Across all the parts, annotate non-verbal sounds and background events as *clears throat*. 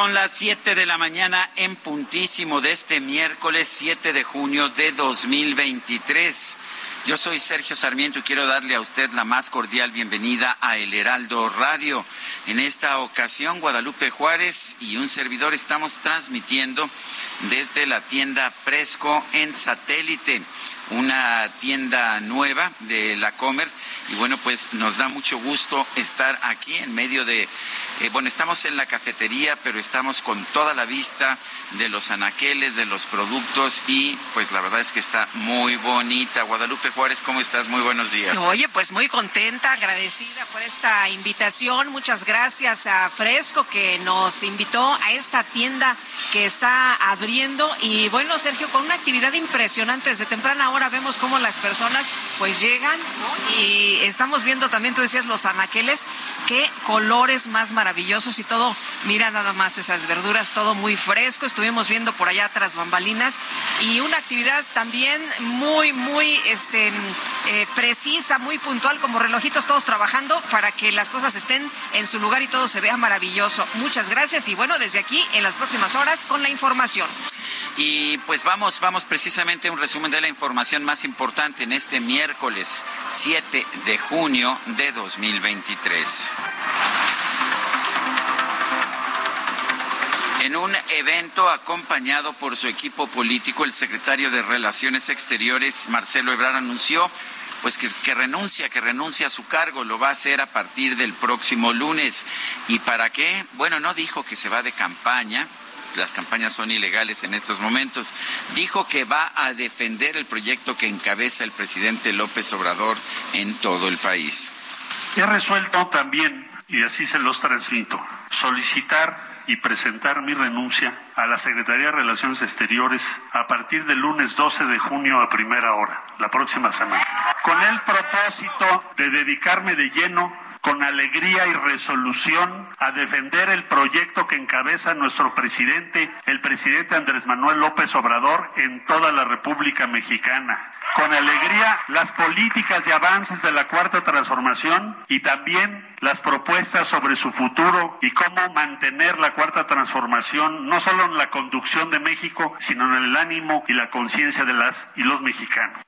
Son las 7 de la mañana en puntísimo de este miércoles 7 de junio de 2023. Yo soy Sergio Sarmiento y quiero darle a usted la más cordial bienvenida a El Heraldo Radio. En esta ocasión, Guadalupe Juárez y un servidor estamos transmitiendo desde la tienda Fresco en satélite una tienda nueva de la Comer y bueno pues nos da mucho gusto estar aquí en medio de eh, bueno estamos en la cafetería pero estamos con toda la vista de los anaqueles de los productos y pues la verdad es que está muy bonita. Guadalupe Juárez cómo estás muy buenos días. Oye pues muy contenta agradecida por esta invitación. Muchas gracias a Fresco que nos invitó a esta tienda que está abriendo. Y bueno Sergio con una actividad impresionante desde temprana hora ahora vemos cómo las personas pues llegan y estamos viendo también, tú decías, los anaqueles, qué colores más maravillosos y todo. Mira nada más esas verduras, todo muy fresco. Estuvimos viendo por allá tras bambalinas y una actividad también muy, muy este, eh, precisa, muy puntual, como relojitos todos trabajando para que las cosas estén en su lugar y todo se vea maravilloso. Muchas gracias y bueno, desde aquí en las próximas horas con la información. Y pues vamos, vamos precisamente a un resumen de la información más importante en este miércoles 7 de junio de 2023. En un evento acompañado por su equipo político, el secretario de Relaciones Exteriores, Marcelo Ebrard, anunció pues que, que, renuncia, que renuncia a su cargo, lo va a hacer a partir del próximo lunes. ¿Y para qué? Bueno, no dijo que se va de campaña, las campañas son ilegales en estos momentos. Dijo que va a defender el proyecto que encabeza el presidente López Obrador en todo el país. He resuelto también, y así se los transmito, solicitar y presentar mi renuncia a la Secretaría de Relaciones Exteriores a partir del lunes 12 de junio a primera hora, la próxima semana, con el propósito de dedicarme de lleno con alegría y resolución a defender el proyecto que encabeza nuestro presidente, el presidente Andrés Manuel López Obrador, en toda la República Mexicana. Con alegría las políticas y avances de la Cuarta Transformación y también las propuestas sobre su futuro y cómo mantener la Cuarta Transformación no solo en la conducción de México, sino en el ánimo y la conciencia de las y los mexicanos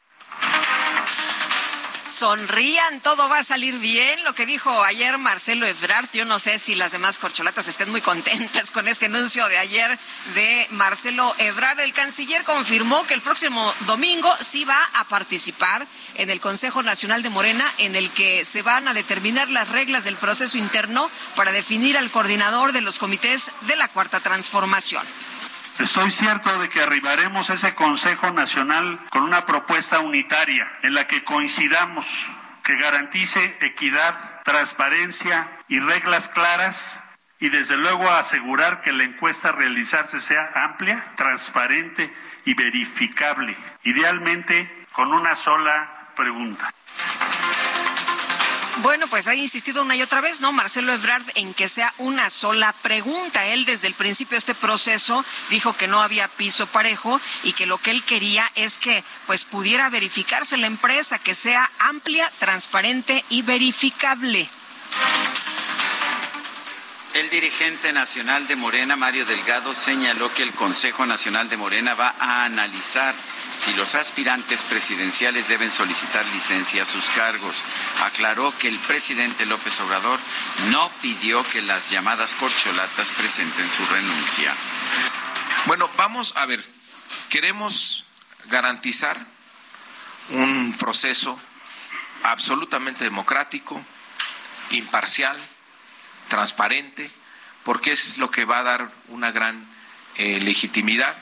sonrían, todo va a salir bien. Lo que dijo ayer Marcelo Ebrard, yo no sé si las demás corcholatas estén muy contentas con este anuncio de ayer de Marcelo Ebrard. El canciller confirmó que el próximo domingo sí va a participar en el Consejo Nacional de Morena, en el que se van a determinar las reglas del proceso interno para definir al coordinador de los comités de la Cuarta Transformación. Estoy cierto de que arribaremos a ese Consejo Nacional con una propuesta unitaria en la que coincidamos que garantice equidad, transparencia y reglas claras y desde luego asegurar que la encuesta a realizarse sea amplia, transparente y verificable, idealmente con una sola pregunta. Bueno, pues ha insistido una y otra vez, ¿no? Marcelo Ebrard en que sea una sola pregunta. Él desde el principio de este proceso dijo que no había piso parejo y que lo que él quería es que pues pudiera verificarse la empresa, que sea amplia, transparente y verificable. El dirigente nacional de Morena, Mario Delgado, señaló que el Consejo Nacional de Morena va a analizar si los aspirantes presidenciales deben solicitar licencia a sus cargos. Aclaró que el presidente López Obrador no pidió que las llamadas corcholatas presenten su renuncia. Bueno, vamos a ver, queremos garantizar un proceso absolutamente democrático, imparcial, transparente, porque es lo que va a dar una gran eh, legitimidad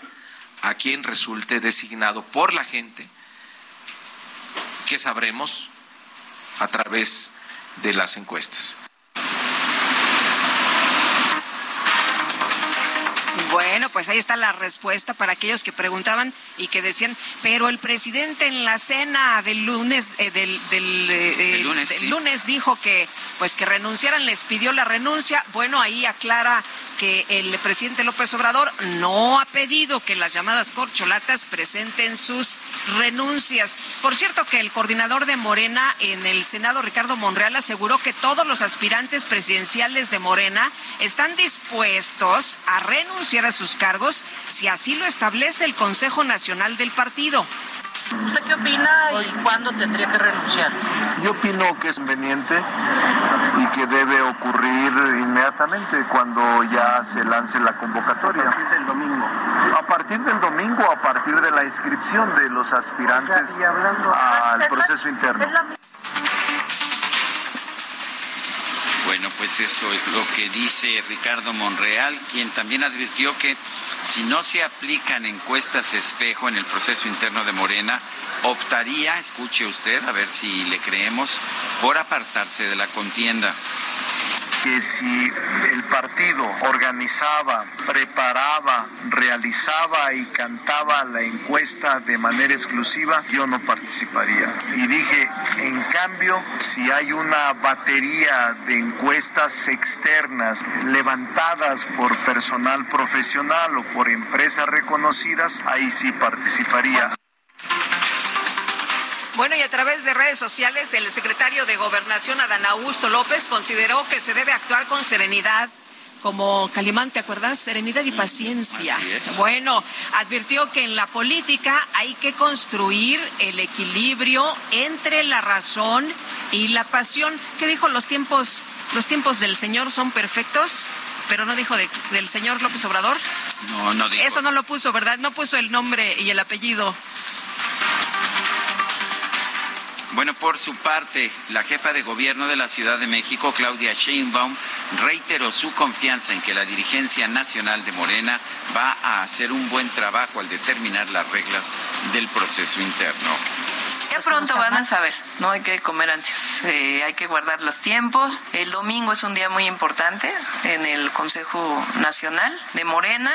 a quien resulte designado por la gente, que sabremos a través de las encuestas. Bueno, pues ahí está la respuesta para aquellos que preguntaban y que decían, pero el presidente en la cena del lunes, eh, del, eh, lunes, lunes dijo que, pues que renunciaran, les pidió la renuncia. Bueno, ahí aclara que el presidente López Obrador no ha pedido que las llamadas corcholatas presenten sus renuncias. Por cierto, que el coordinador de Morena en el Senado, Ricardo Monreal, aseguró que todos los aspirantes presidenciales de Morena están dispuestos a renunciar a sus cargos si así lo establece el Consejo Nacional del partido. ¿Usted qué opina y cuándo tendría que renunciar? Yo opino que es conveniente y que debe ocurrir inmediatamente cuando ya se lance la convocatoria. A partir del domingo. A partir del domingo, a partir de la inscripción de los aspirantes al proceso interno. Bueno, pues eso es lo que dice Ricardo Monreal, quien también advirtió que si no se aplican encuestas espejo en el proceso interno de Morena, optaría, escuche usted, a ver si le creemos, por apartarse de la contienda que si el partido organizaba, preparaba, realizaba y cantaba la encuesta de manera exclusiva, yo no participaría. Y dije, en cambio, si hay una batería de encuestas externas levantadas por personal profesional o por empresas reconocidas, ahí sí participaría. Bueno, y a través de redes sociales, el secretario de Gobernación, Adán Augusto López, consideró que se debe actuar con serenidad como Calimán, ¿te acuerdas? Serenidad y paciencia. Bueno, advirtió que en la política hay que construir el equilibrio entre la razón y la pasión. ¿Qué dijo? Los tiempos, los tiempos del Señor son perfectos, pero no dijo del señor López Obrador. No, no dijo. Eso no lo puso, ¿verdad? No puso el nombre y el apellido. Bueno, por su parte, la jefa de gobierno de la Ciudad de México, Claudia Sheinbaum, reiteró su confianza en que la dirigencia nacional de Morena va a hacer un buen trabajo al determinar las reglas del proceso interno. Ya pronto van a saber, no hay que comer ansias, eh, hay que guardar los tiempos. El domingo es un día muy importante en el Consejo Nacional de Morena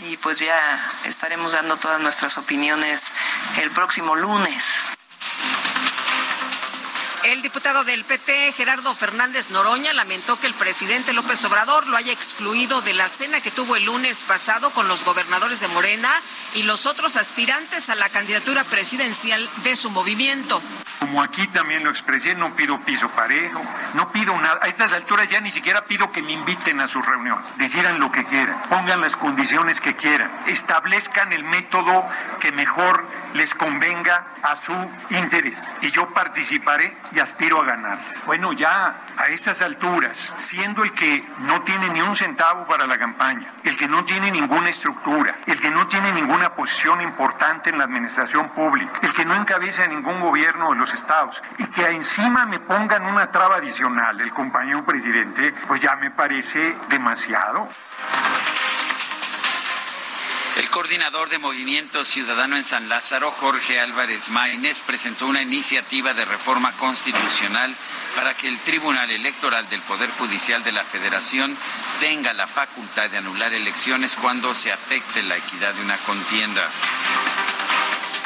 y pues ya estaremos dando todas nuestras opiniones el próximo lunes. El diputado del PT, Gerardo Fernández Noroña, lamentó que el presidente López Obrador lo haya excluido de la cena que tuvo el lunes pasado con los gobernadores de Morena y los otros aspirantes a la candidatura presidencial de su movimiento. Como aquí también lo expresé, no pido piso parejo, no pido nada. A estas alturas ya ni siquiera pido que me inviten a sus reuniones. Decidan lo que quieran, pongan las condiciones que quieran, establezcan el método que mejor les convenga a su interés. Y yo participaré aspiro a ganar. Bueno, ya a estas alturas, siendo el que no tiene ni un centavo para la campaña, el que no tiene ninguna estructura, el que no tiene ninguna posición importante en la administración pública, el que no encabeza ningún gobierno de los estados y que encima me pongan una traba adicional, el compañero presidente, pues ya me parece demasiado. El coordinador de Movimiento Ciudadano en San Lázaro, Jorge Álvarez Maínez, presentó una iniciativa de reforma constitucional para que el Tribunal Electoral del Poder Judicial de la Federación tenga la facultad de anular elecciones cuando se afecte la equidad de una contienda.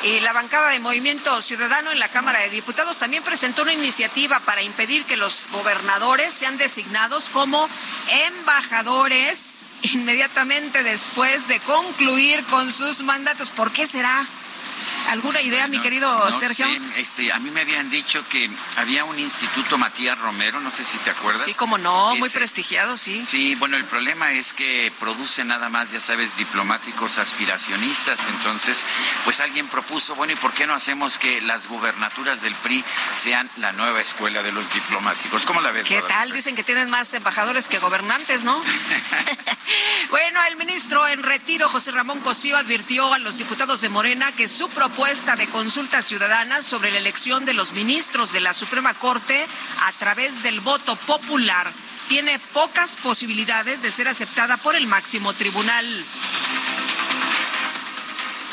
Y la bancada de Movimiento Ciudadano en la Cámara de Diputados también presentó una iniciativa para impedir que los gobernadores sean designados como embajadores inmediatamente después de concluir con sus mandatos. ¿Por qué será? ¿Alguna idea, mi querido Sergio? este, a mí me habían dicho que había un instituto Matías Romero, no sé si te acuerdas. Sí, como no, muy prestigiado, sí. Sí, bueno, el problema es que produce nada más, ya sabes, diplomáticos aspiracionistas. Entonces, pues alguien propuso, bueno, ¿y por qué no hacemos que las gubernaturas del PRI sean la nueva escuela de los diplomáticos? ¿Cómo la ves? ¿Qué tal? Dicen que tienen más embajadores que gobernantes, ¿no? *laughs* *laughs* bueno, el ministro en retiro, José Ramón Cosío, advirtió a los diputados de Morena que su propuesta de consulta ciudadana sobre la elección de los ministros de la Suprema Corte a través del voto popular tiene pocas posibilidades de ser aceptada por el máximo tribunal.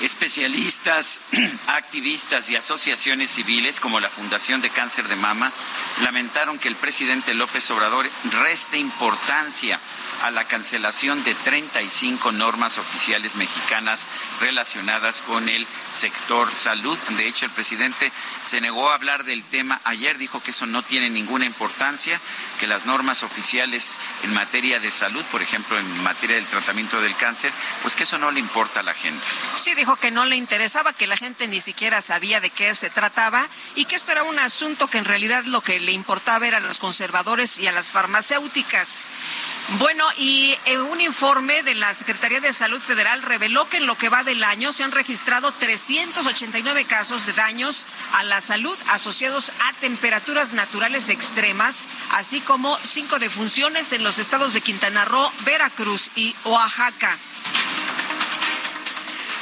Especialistas, *clears throat* activistas y asociaciones civiles como la Fundación de Cáncer de Mama lamentaron que el presidente López Obrador reste importancia a la cancelación de 35 normas oficiales mexicanas relacionadas con el sector salud. De hecho, el presidente se negó a hablar del tema ayer, dijo que eso no tiene ninguna importancia, que las normas oficiales en materia de salud, por ejemplo, en materia del tratamiento del cáncer, pues que eso no le importa a la gente. Sí, dijo que no le interesaba, que la gente ni siquiera sabía de qué se trataba y que esto era un asunto que en realidad lo que le importaba era a los conservadores y a las farmacéuticas. Bueno, y eh, un informe de la Secretaría de Salud Federal reveló que en lo que va del año se han registrado 389 casos de daños a la salud asociados a temperaturas naturales extremas, así como cinco defunciones en los estados de Quintana Roo, Veracruz y Oaxaca.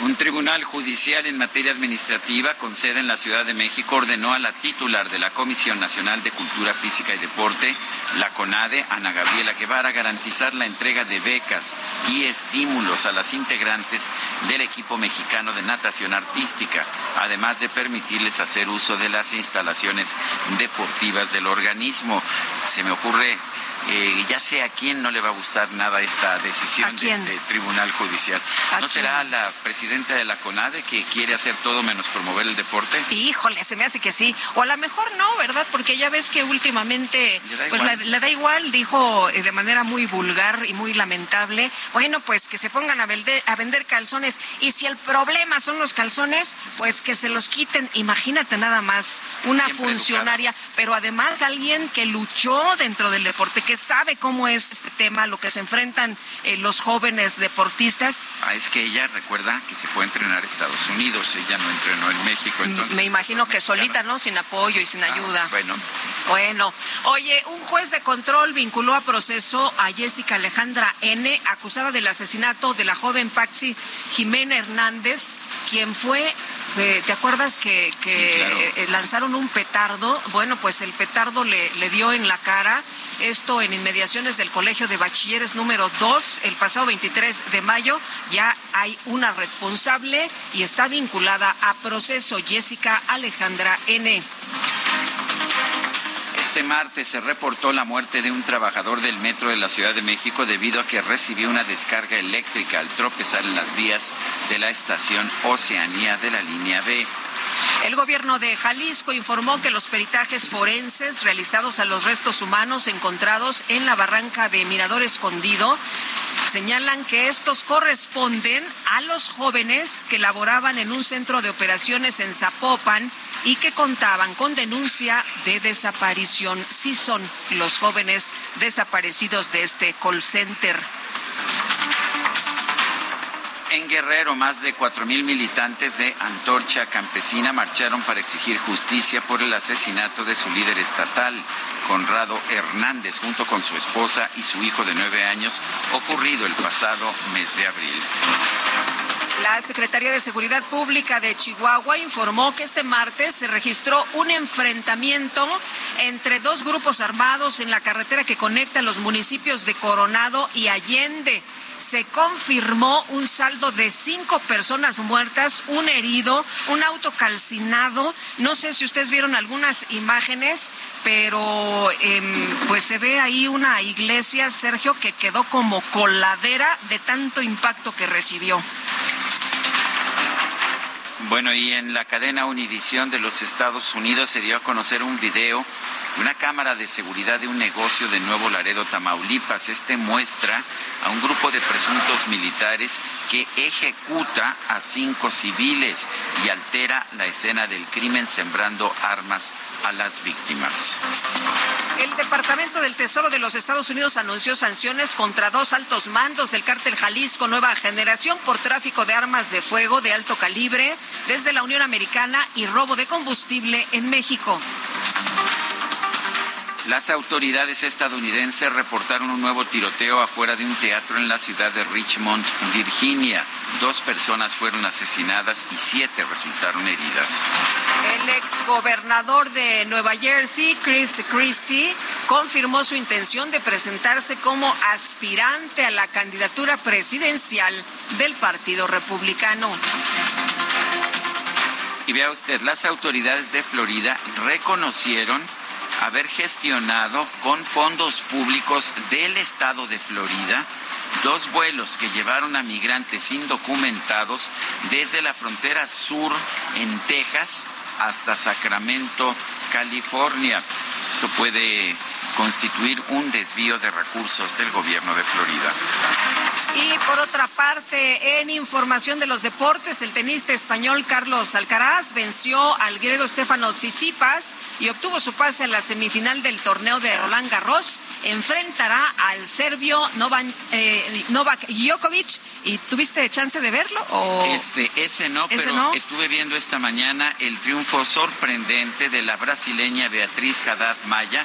Un tribunal judicial en materia administrativa con sede en la Ciudad de México ordenó a la titular de la Comisión Nacional de Cultura Física y Deporte, la CONADE, Ana Gabriela Guevara, garantizar la entrega de becas y estímulos a las integrantes del equipo mexicano de natación artística, además de permitirles hacer uso de las instalaciones deportivas del organismo. Se me ocurre eh, ya sé a quién no le va a gustar nada esta decisión de este tribunal judicial. ¿No será la presidenta de la CONADE que quiere hacer todo menos promover el deporte? Híjole, se me hace que sí. O a lo mejor no, ¿verdad? Porque ya ves que últimamente ¿Le pues le, da igual, dijo eh, de manera muy vulgar y muy lamentable, bueno, pues que se pongan a vender, a vender calzones y si el problema son los calzones, pues que se los quiten. Imagínate nada más, una funcionaria, pero además alguien que luchó dentro del deporte, que sabe cómo es este tema, lo que se enfrentan eh, los jóvenes deportistas. Ah, es que ella recuerda que se fue a entrenar a Estados Unidos, ella no entrenó en México. Entonces, Me imagino que solita, ¿no? Sin apoyo y sin ah, ayuda. Bueno. Bueno, oye, un juez de control vinculó a proceso a Jessica Alejandra N., acusada del asesinato de la joven Paxi Jimena Hernández, quien fue ¿Te acuerdas que, eh, lanzaron un petardo? Bueno, pues el petardo le, le dio en la cara esto en inmediaciones del Colegio de Bachilleres número 2, el pasado 23 de mayo. Ya hay una responsable y está vinculada a proceso Jessica Alejandra N. Este martes se reportó la muerte de un trabajador del metro de la Ciudad de México debido a que recibió una descarga eléctrica al tropezar en las vías de la estación Oceanía de la línea B. El gobierno de Jalisco informó que los peritajes forenses realizados a los restos humanos encontrados en la barranca de Mirador Escondido señalan que estos corresponden a los jóvenes que laboraban en un centro de operaciones en Zapopan y que contaban con denuncia de desaparición. Sí son los jóvenes desaparecidos de este call center. En Guerrero, más de cuatro mil militantes de Antorcha Campesina marcharon para exigir justicia por el asesinato de su líder estatal, Conrado Hernández, junto con su esposa y su hijo de nueve años, ocurrido el pasado mes de abril. La Secretaría de Seguridad Pública de Chihuahua informó que este martes se registró un enfrentamiento entre dos grupos armados en la carretera que conecta los municipios de Coronado y Allende se confirmó un saldo de cinco personas muertas, un herido, un auto calcinado. No sé si ustedes vieron algunas imágenes, pero em, pues se ve ahí una iglesia, Sergio, que quedó como coladera de tanto impacto que recibió. Bueno, y en la cadena Univisión de los Estados Unidos se dio a conocer un video una cámara de seguridad de un negocio de Nuevo Laredo, Tamaulipas. Este muestra a un grupo de presuntos militares que ejecuta a cinco civiles y altera la escena del crimen sembrando armas a las víctimas. El Departamento del Tesoro de los Estados Unidos anunció sanciones contra dos altos mandos del cártel Jalisco Nueva Generación por tráfico de armas de fuego de alto calibre desde la Unión Americana y robo de combustible en México. Las autoridades estadounidenses reportaron un nuevo tiroteo afuera de un teatro en la ciudad de Richmond, Virginia. Dos personas fueron asesinadas y siete resultaron heridas. El exgobernador de Nueva Jersey, Chris Christie, confirmó su intención de presentarse como aspirante a la candidatura presidencial del Partido Republicano. Y vea usted, las autoridades de Florida reconocieron haber gestionado con fondos públicos del estado de Florida dos vuelos que llevaron a migrantes indocumentados desde la frontera sur en Texas hasta Sacramento, California. Esto puede constituir un desvío de recursos del gobierno de Florida. Y por otra parte, en información de los deportes, el tenista español Carlos Alcaraz venció al griego Stefano Tsitsipas y obtuvo su pase a la semifinal del torneo de Roland Garros. Enfrentará al serbio Novak, eh, Novak Djokovic. ¿Y tuviste chance de verlo? O... Este, ese no, pero estuve viendo esta mañana el triunfo sorprendente de la brasileña Beatriz Haddad Maya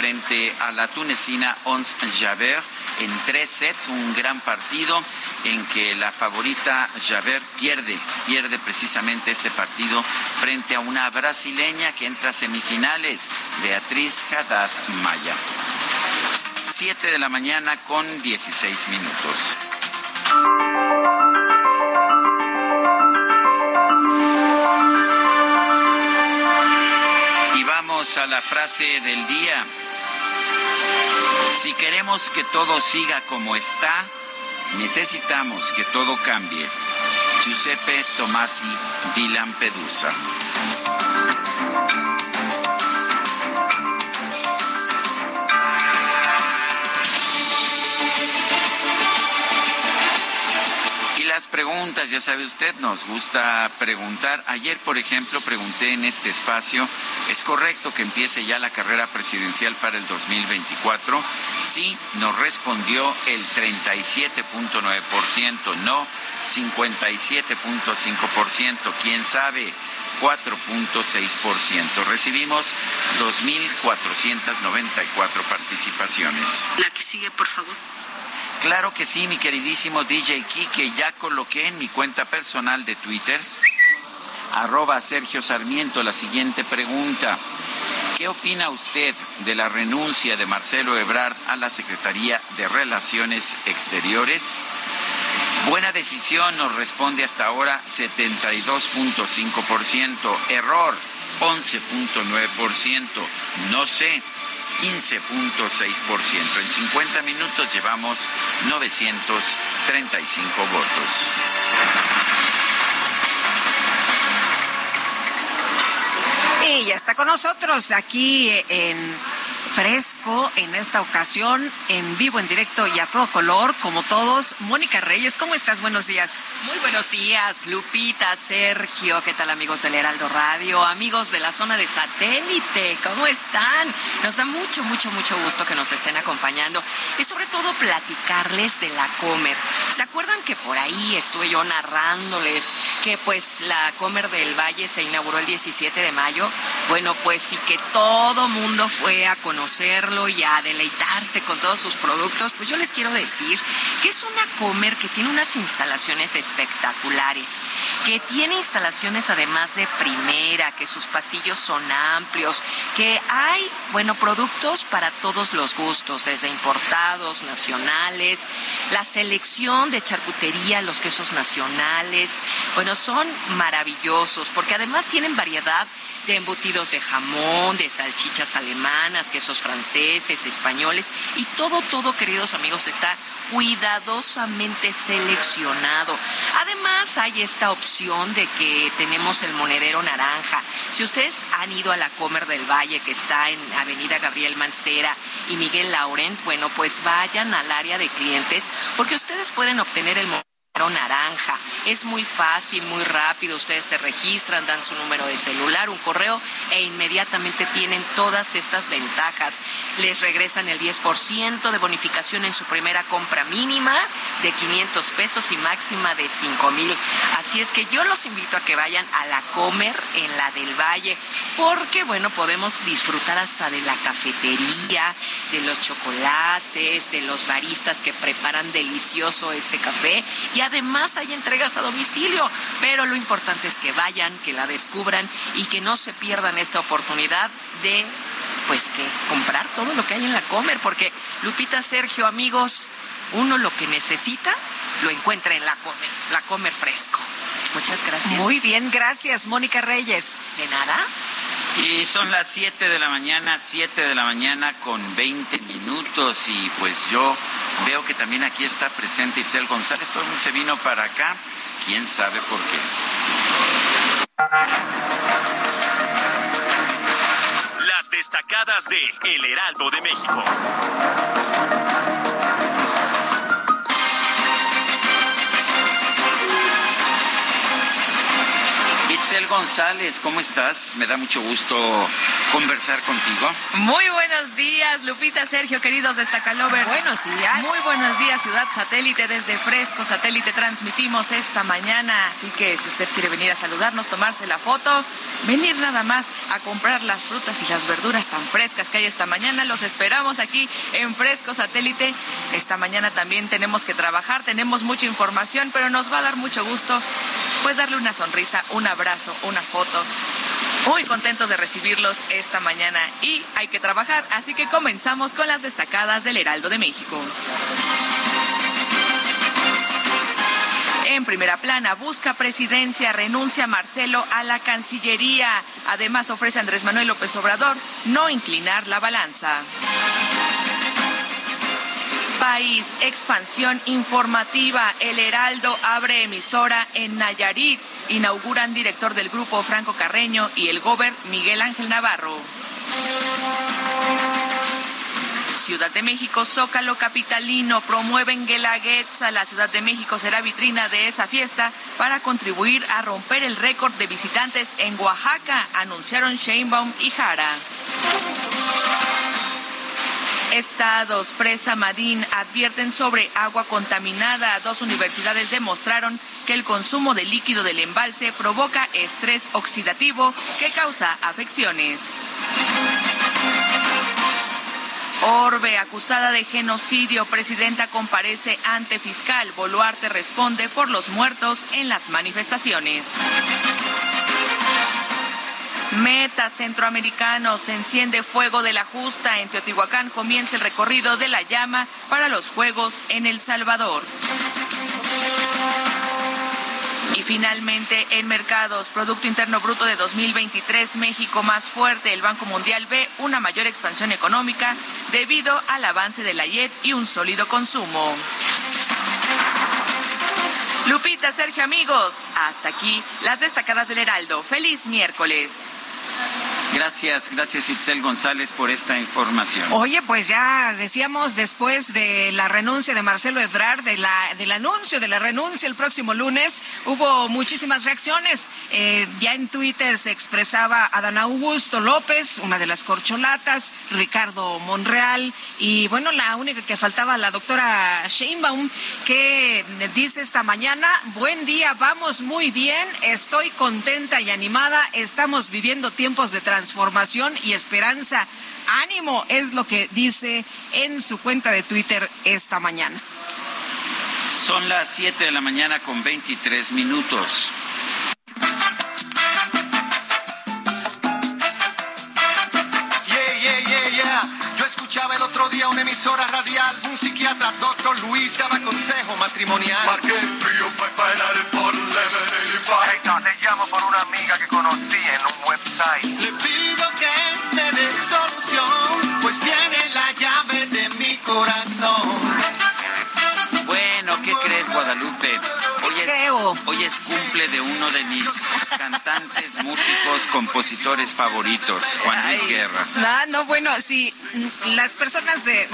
frente a la tunecina Ons Javert en tres sets, un gran partido en que la favorita Javert pierde, pierde precisamente este partido frente a una brasileña que entra a semifinales, Beatriz Haddad Maya. Siete de la mañana con 16 minutos. Y vamos a la frase del día. Si queremos que todo siga como está, necesitamos que todo cambie. Giuseppe Tomasi di Lampedusa. Preguntas, ya sabe usted, nos gusta preguntar. Ayer, por ejemplo, pregunté en este espacio, ¿es correcto que empiece ya la carrera presidencial para el 2024? Sí, nos respondió el 37.9%, no 57.5%, quién sabe. 4.6%. Recibimos 2.494 participaciones. La que sigue, por favor. Claro que sí, mi queridísimo DJ que ya coloqué en mi cuenta personal de Twitter, arroba Sergio Sarmiento, la siguiente pregunta. ¿Qué opina usted de la renuncia de Marcelo Ebrard a la Secretaría de Relaciones Exteriores? Buena decisión, nos responde hasta ahora 72.5%. Error, 11.9%. No sé, 15.6%. En 50 minutos llevamos 935 votos. Y ya está con nosotros aquí en fresco en esta ocasión, en vivo, en directo y a todo color, como todos. Mónica Reyes, ¿cómo estás? Buenos días. Muy buenos días, Lupita, Sergio, ¿qué tal amigos del Heraldo Radio? Amigos de la zona de satélite, ¿cómo están? Nos da mucho, mucho, mucho gusto que nos estén acompañando y sobre todo platicarles de la Comer. ¿Se acuerdan que por ahí estuve yo narrándoles que pues la Comer del Valle se inauguró el 17 de mayo? Bueno, pues sí que todo mundo fue a conocer conocerlo y a deleitarse con todos sus productos, pues yo les quiero decir que es una comer que tiene unas instalaciones espectaculares, que tiene instalaciones además de primera, que sus pasillos son amplios, que hay, bueno, productos para todos los gustos, desde importados, nacionales, la selección de charcutería, los quesos nacionales, bueno, son maravillosos porque además tienen variedad de embutidos de jamón, de salchichas alemanas, quesos franceses, españoles y todo, todo, queridos amigos, está cuidadosamente seleccionado. Además, hay esta opción de que tenemos el monedero naranja. Si ustedes han ido a la Comer del Valle, que está en Avenida Gabriel Mancera y Miguel Laurent, bueno, pues vayan al área de clientes porque ustedes pueden obtener el naranja. Es muy fácil, muy rápido. Ustedes se registran, dan su número de celular, un correo e inmediatamente tienen todas estas ventajas. Les regresan el 10% de bonificación en su primera compra mínima de 500 pesos y máxima de 5 mil. Así es que yo los invito a que vayan a la Comer en la del Valle, porque bueno, podemos disfrutar hasta de la cafetería, de los chocolates, de los baristas que preparan delicioso este café y además hay entregas a domicilio. Pero lo importante es que vayan, que la descubran y que no se pierdan esta oportunidad de pues que comprar todo lo que hay en la Comer, porque Lupita, Sergio, amigos, uno lo que necesita lo encuentra en la Comer, la Comer fresco. Muchas gracias. Muy bien, gracias, Mónica Reyes. De nada. Y son las 7 de la mañana, 7 de la mañana con 20 minutos y pues yo veo que también aquí está presente Itzel González, todo el mundo se vino para acá, quién sabe por qué. Las destacadas de El Heraldo de México. Itzel González, ¿cómo estás? Me da mucho gusto conversar contigo. Muy buenos días, Lupita, Sergio, queridos destacalovers. Buenos días. Muy buenos días, Ciudad Satélite. Desde Fresco Satélite transmitimos esta mañana. Así que si usted quiere venir a saludarnos, tomarse la foto, venir nada más a comprar las frutas y las verduras tan frescas que hay esta mañana, los esperamos aquí en Fresco Satélite. Esta mañana también tenemos que trabajar, tenemos mucha información, pero nos va a dar mucho gusto pues darle una sonrisa, un abrazo, una foto. Muy contentos de recibirlos esta mañana y hay que trabajar, así que comenzamos con las destacadas del Heraldo de México. En primera plana, busca presidencia, renuncia Marcelo a la Cancillería. Además, ofrece Andrés Manuel López Obrador no inclinar la balanza. País, expansión informativa. El Heraldo abre emisora en Nayarit. Inauguran director del grupo Franco Carreño y el gober Miguel Ángel Navarro. Ciudad de México, Zócalo Capitalino promueven Guelaguetza. La Ciudad de México será vitrina de esa fiesta para contribuir a romper el récord de visitantes en Oaxaca, anunciaron Sheinbaum y Jara. Estados, Presa Madín advierten sobre agua contaminada. Dos universidades demostraron que el consumo de líquido del embalse provoca estrés oxidativo que causa afecciones. Orbe, acusada de genocidio, presidenta comparece ante fiscal. Boluarte responde por los muertos en las manifestaciones. Meta centroamericano, se enciende fuego de la justa. En Teotihuacán comienza el recorrido de la llama para los Juegos en El Salvador. Y finalmente, en mercados, Producto Interno Bruto de 2023, México más fuerte. El Banco Mundial ve una mayor expansión económica debido al avance de la IED y un sólido consumo. Lupita, Sergio, amigos, hasta aquí las destacadas del Heraldo. Feliz miércoles. Gracias, gracias Itzel González por esta información. Oye, pues ya decíamos después de la renuncia de Marcelo Ebrard, de la, del anuncio de la renuncia el próximo lunes, hubo muchísimas reacciones. Eh, ya en Twitter se expresaba Adán Augusto López, una de las corcholatas, Ricardo Monreal, y bueno, la única que faltaba, la doctora Sheinbaum, que dice esta mañana, buen día, vamos muy bien, estoy contenta y animada, estamos viviendo tiempos de transformación y esperanza. Ánimo es lo que dice en su cuenta de Twitter esta mañana. Son las 7 de la mañana con 23 minutos. Escuchaba el otro día una emisora radial, un psiquiatra, doctor Luis, daba consejo matrimonial. Marqué frío para bailar por Hey, no, te llamo por una amiga que conocí en un Le pido que me dé solución, pues tiene la llave de mi corazón. Bueno, ¿qué crees, Guadalupe? Hoy es, Creo. Hoy es cumple de uno de mis cantantes, músicos, compositores favoritos, Juan Luis Guerra. No, no, bueno, sí, las personas de,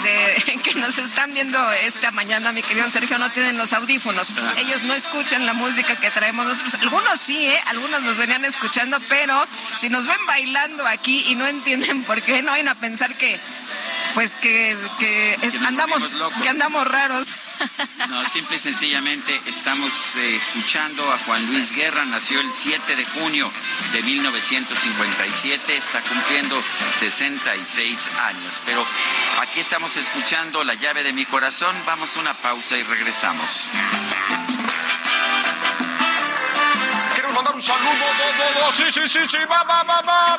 *laughs* que nos están viendo esta mañana, mi querido Sergio, no tienen los audífonos. Ah. Ellos no escuchan la música que traemos nosotros. Algunos sí, ¿eh? Algunos nos venían escuchando, pero si nos ven bailando aquí y no entienden por qué, no vayan a pensar que pues que, andamos que andamos raros. No, simple y sencillamente estamos eh, escuchando a Juan Luis Guerra, nació el 7 de junio de 1957, está cumpliendo 66 años. Pero aquí estamos escuchando La llave de mi corazón, vamos a una pausa y regresamos. Quiero mandar un saludo, sí, sí, sí, sí, va, va, va, va.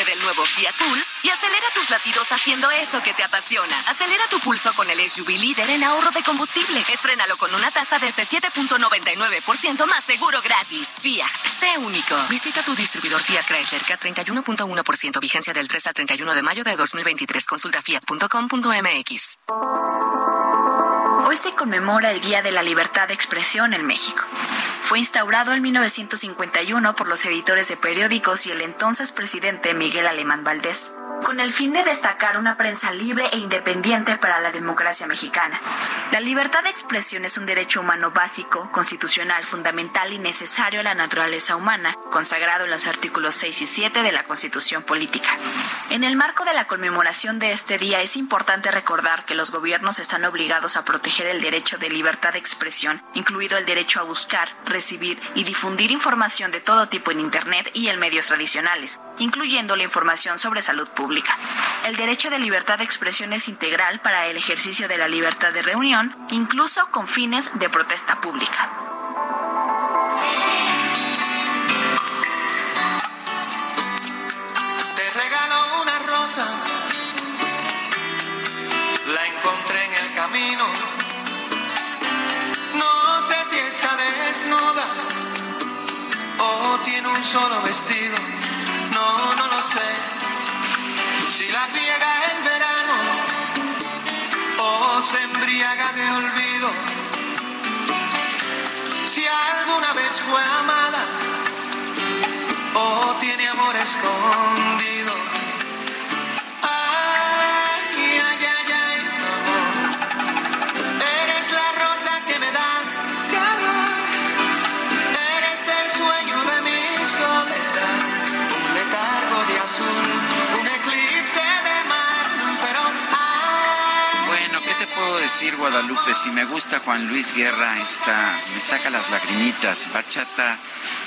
Del nuevo Fiat Pulse y acelera tus latidos haciendo eso que te apasiona. Acelera tu pulso con el SUV líder en ahorro de combustible. Estrénalo con una tasa desde 7.99% más seguro gratis. Fiat, sé único. Visita tu distribuidor Fiat Chrysler K31.1% vigencia del 3 al 31 de mayo de 2023. Consulta fiat.com.mx. Hoy se conmemora el Día de la Libertad de Expresión en México. Fue instaurado en 1951 por los editores de periódicos y el entonces presidente Miguel Alemán Valdés con el fin de destacar una prensa libre e independiente para la democracia mexicana. La libertad de expresión es un derecho humano básico, constitucional, fundamental y necesario a la naturaleza humana, consagrado en los artículos 6 y 7 de la Constitución Política. En el marco de la conmemoración de este día es importante recordar que los gobiernos están obligados a proteger el derecho de libertad de expresión, incluido el derecho a buscar, recibir y difundir información de todo tipo en Internet y en medios tradicionales, incluyendo la información sobre salud pública el derecho de libertad de expresión es integral para el ejercicio de la libertad de reunión, incluso con fines de protesta pública. Te regalo una rosa, la encontré en el camino. No sé si está desnuda o tiene un solo vestido, no, no lo sé si la riega el verano o se embriaga de olvido, si alguna vez fue amada o tiene amor escondido. Decir, Guadalupe, si me gusta Juan Luis Guerra, está, me saca las lagrimitas. Bachata.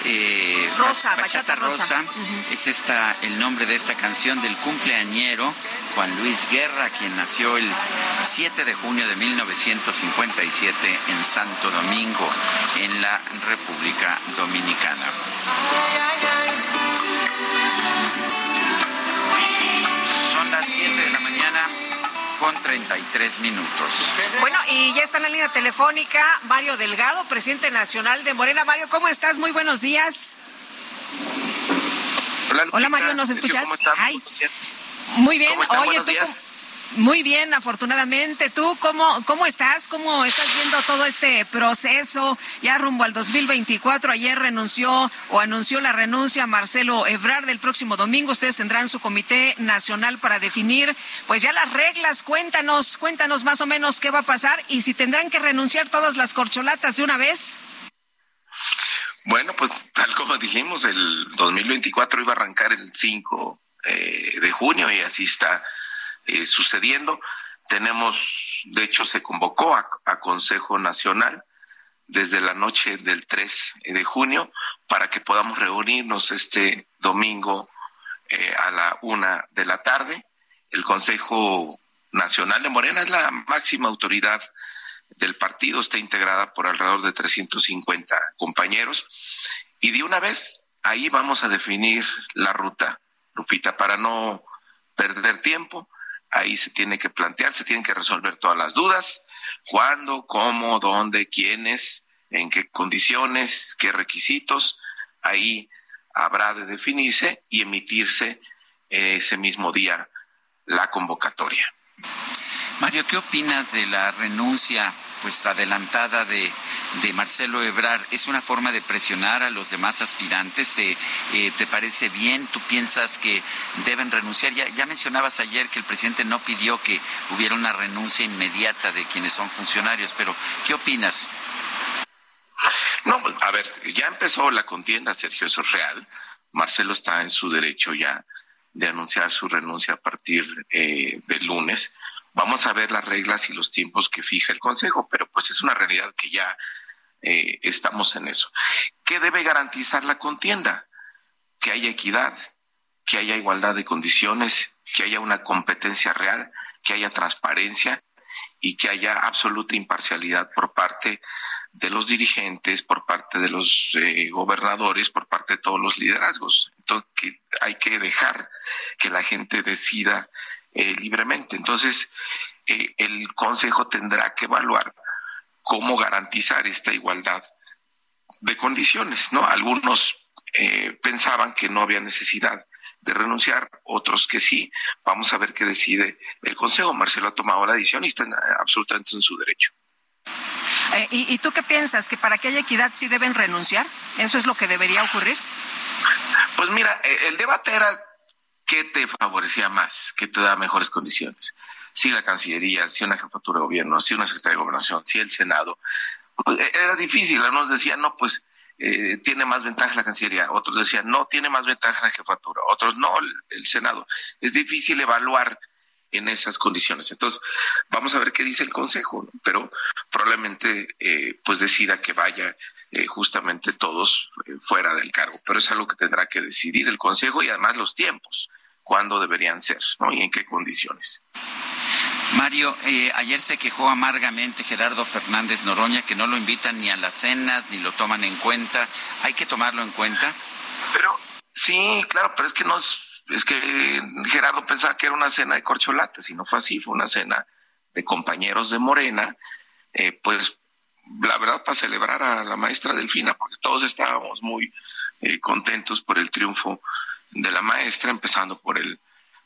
Eh, rosa, Bachata, Rosa. Es esta, el nombre de esta canción del cumpleañero Juan Luis Guerra, quien nació el 7 de junio de 1957 en Santo Domingo, en la República Dominicana. Con 33 minutos. Bueno, y ya está en la línea telefónica Mario Delgado, presidente nacional de Morena. Mario, ¿cómo estás? Muy buenos días. Hola, Mario, ¿nos escuchas? ¿Cómo estás? Muy bien. Oye, ¿tú muy bien, afortunadamente. ¿Tú cómo, cómo estás? ¿Cómo estás viendo todo este proceso ya rumbo al 2024? Ayer renunció o anunció la renuncia Marcelo Ebrard. del próximo domingo ustedes tendrán su comité nacional para definir pues ya las reglas. Cuéntanos, cuéntanos más o menos qué va a pasar y si tendrán que renunciar todas las corcholatas de una vez. Bueno, pues tal como dijimos, el 2024 iba a arrancar el 5 eh, de junio y así está eh, sucediendo. Tenemos, de hecho, se convocó a, Consejo Nacional desde la noche del 3 de junio para que podamos reunirnos este domingo eh, a la una de la tarde. El Consejo Nacional de Morena es la máxima autoridad del partido, está integrada por alrededor de 350 compañeros y de una vez ahí vamos a definir la ruta, Lupita, para no perder tiempo. Ahí se tiene que plantear, se tienen que resolver todas las dudas, cuándo, cómo, dónde, quiénes, en qué condiciones, qué requisitos. Ahí habrá de definirse y emitirse ese mismo día la convocatoria. Mario, ¿qué opinas de la renuncia pues adelantada de, Marcelo Ebrard? ¿Es una forma de presionar a los demás aspirantes? Eh, ¿Te parece bien? ¿Tú piensas que deben renunciar? Ya, ya mencionabas ayer que el presidente no pidió que hubiera una renuncia inmediata de quienes son funcionarios, pero ¿qué opinas? No, a ver, ya empezó la contienda, Sergio, eso es real. Marcelo está en su derecho ya de anunciar su renuncia a partir eh, del lunes. Vamos a ver las reglas y los tiempos que fija el Consejo, pero pues es una realidad que ya eh, estamos en eso. ¿Qué debe garantizar la contienda? Que haya equidad, que haya igualdad de condiciones, que haya una competencia real, que haya transparencia y que haya absoluta imparcialidad por parte de los dirigentes, por parte de los eh, gobernadores, por parte de todos los liderazgos. Entonces, hay que dejar que la gente decida eh, libremente. Entonces, eh, el Consejo tendrá que evaluar cómo garantizar esta igualdad de condiciones, ¿no? Algunos eh, pensaban que no había necesidad de renunciar, otros que sí. Vamos a ver qué decide el Consejo. Marcelo ha tomado la decisión y está absolutamente en su derecho. ¿y, ¿Y tú qué piensas? ¿Que para que haya equidad sí deben renunciar? ¿Eso es lo que debería ocurrir? Pues mira, el debate era ¿qué te favorecía más? ¿Qué te da mejores condiciones? Si la Cancillería, si una jefatura de gobierno, si una Secretaría de Gobernación, si el Senado. Pues, e-, era difícil. Algunos decían, no, pues eh, tiene más ventaja la Cancillería. Otros decían, no, tiene más ventaja la jefatura. Otros, no, el, Senado. Es difícil evaluar en esas condiciones. Entonces, vamos a ver qué dice el Consejo, pero probablemente eh, pues decida que vaya eh, justamente todos fuera del cargo. Pero es algo que tendrá que decidir el Consejo y además los tiempos cuándo deberían ser ¿no? y en qué condiciones. Mario, eh, ayer se quejó amargamente Gerardo Fernández Noroña que no lo invitan ni a las cenas ni lo toman en cuenta. ¿Hay que tomarlo en cuenta? Pero sí, claro, pero es que no es, que Gerardo pensaba que era una cena de corcholates y no fue así, fue una cena de compañeros de Morena, eh, pues la verdad para celebrar a la maestra Delfina, porque todos estábamos muy eh, contentos por el triunfo de la maestra, empezando por el,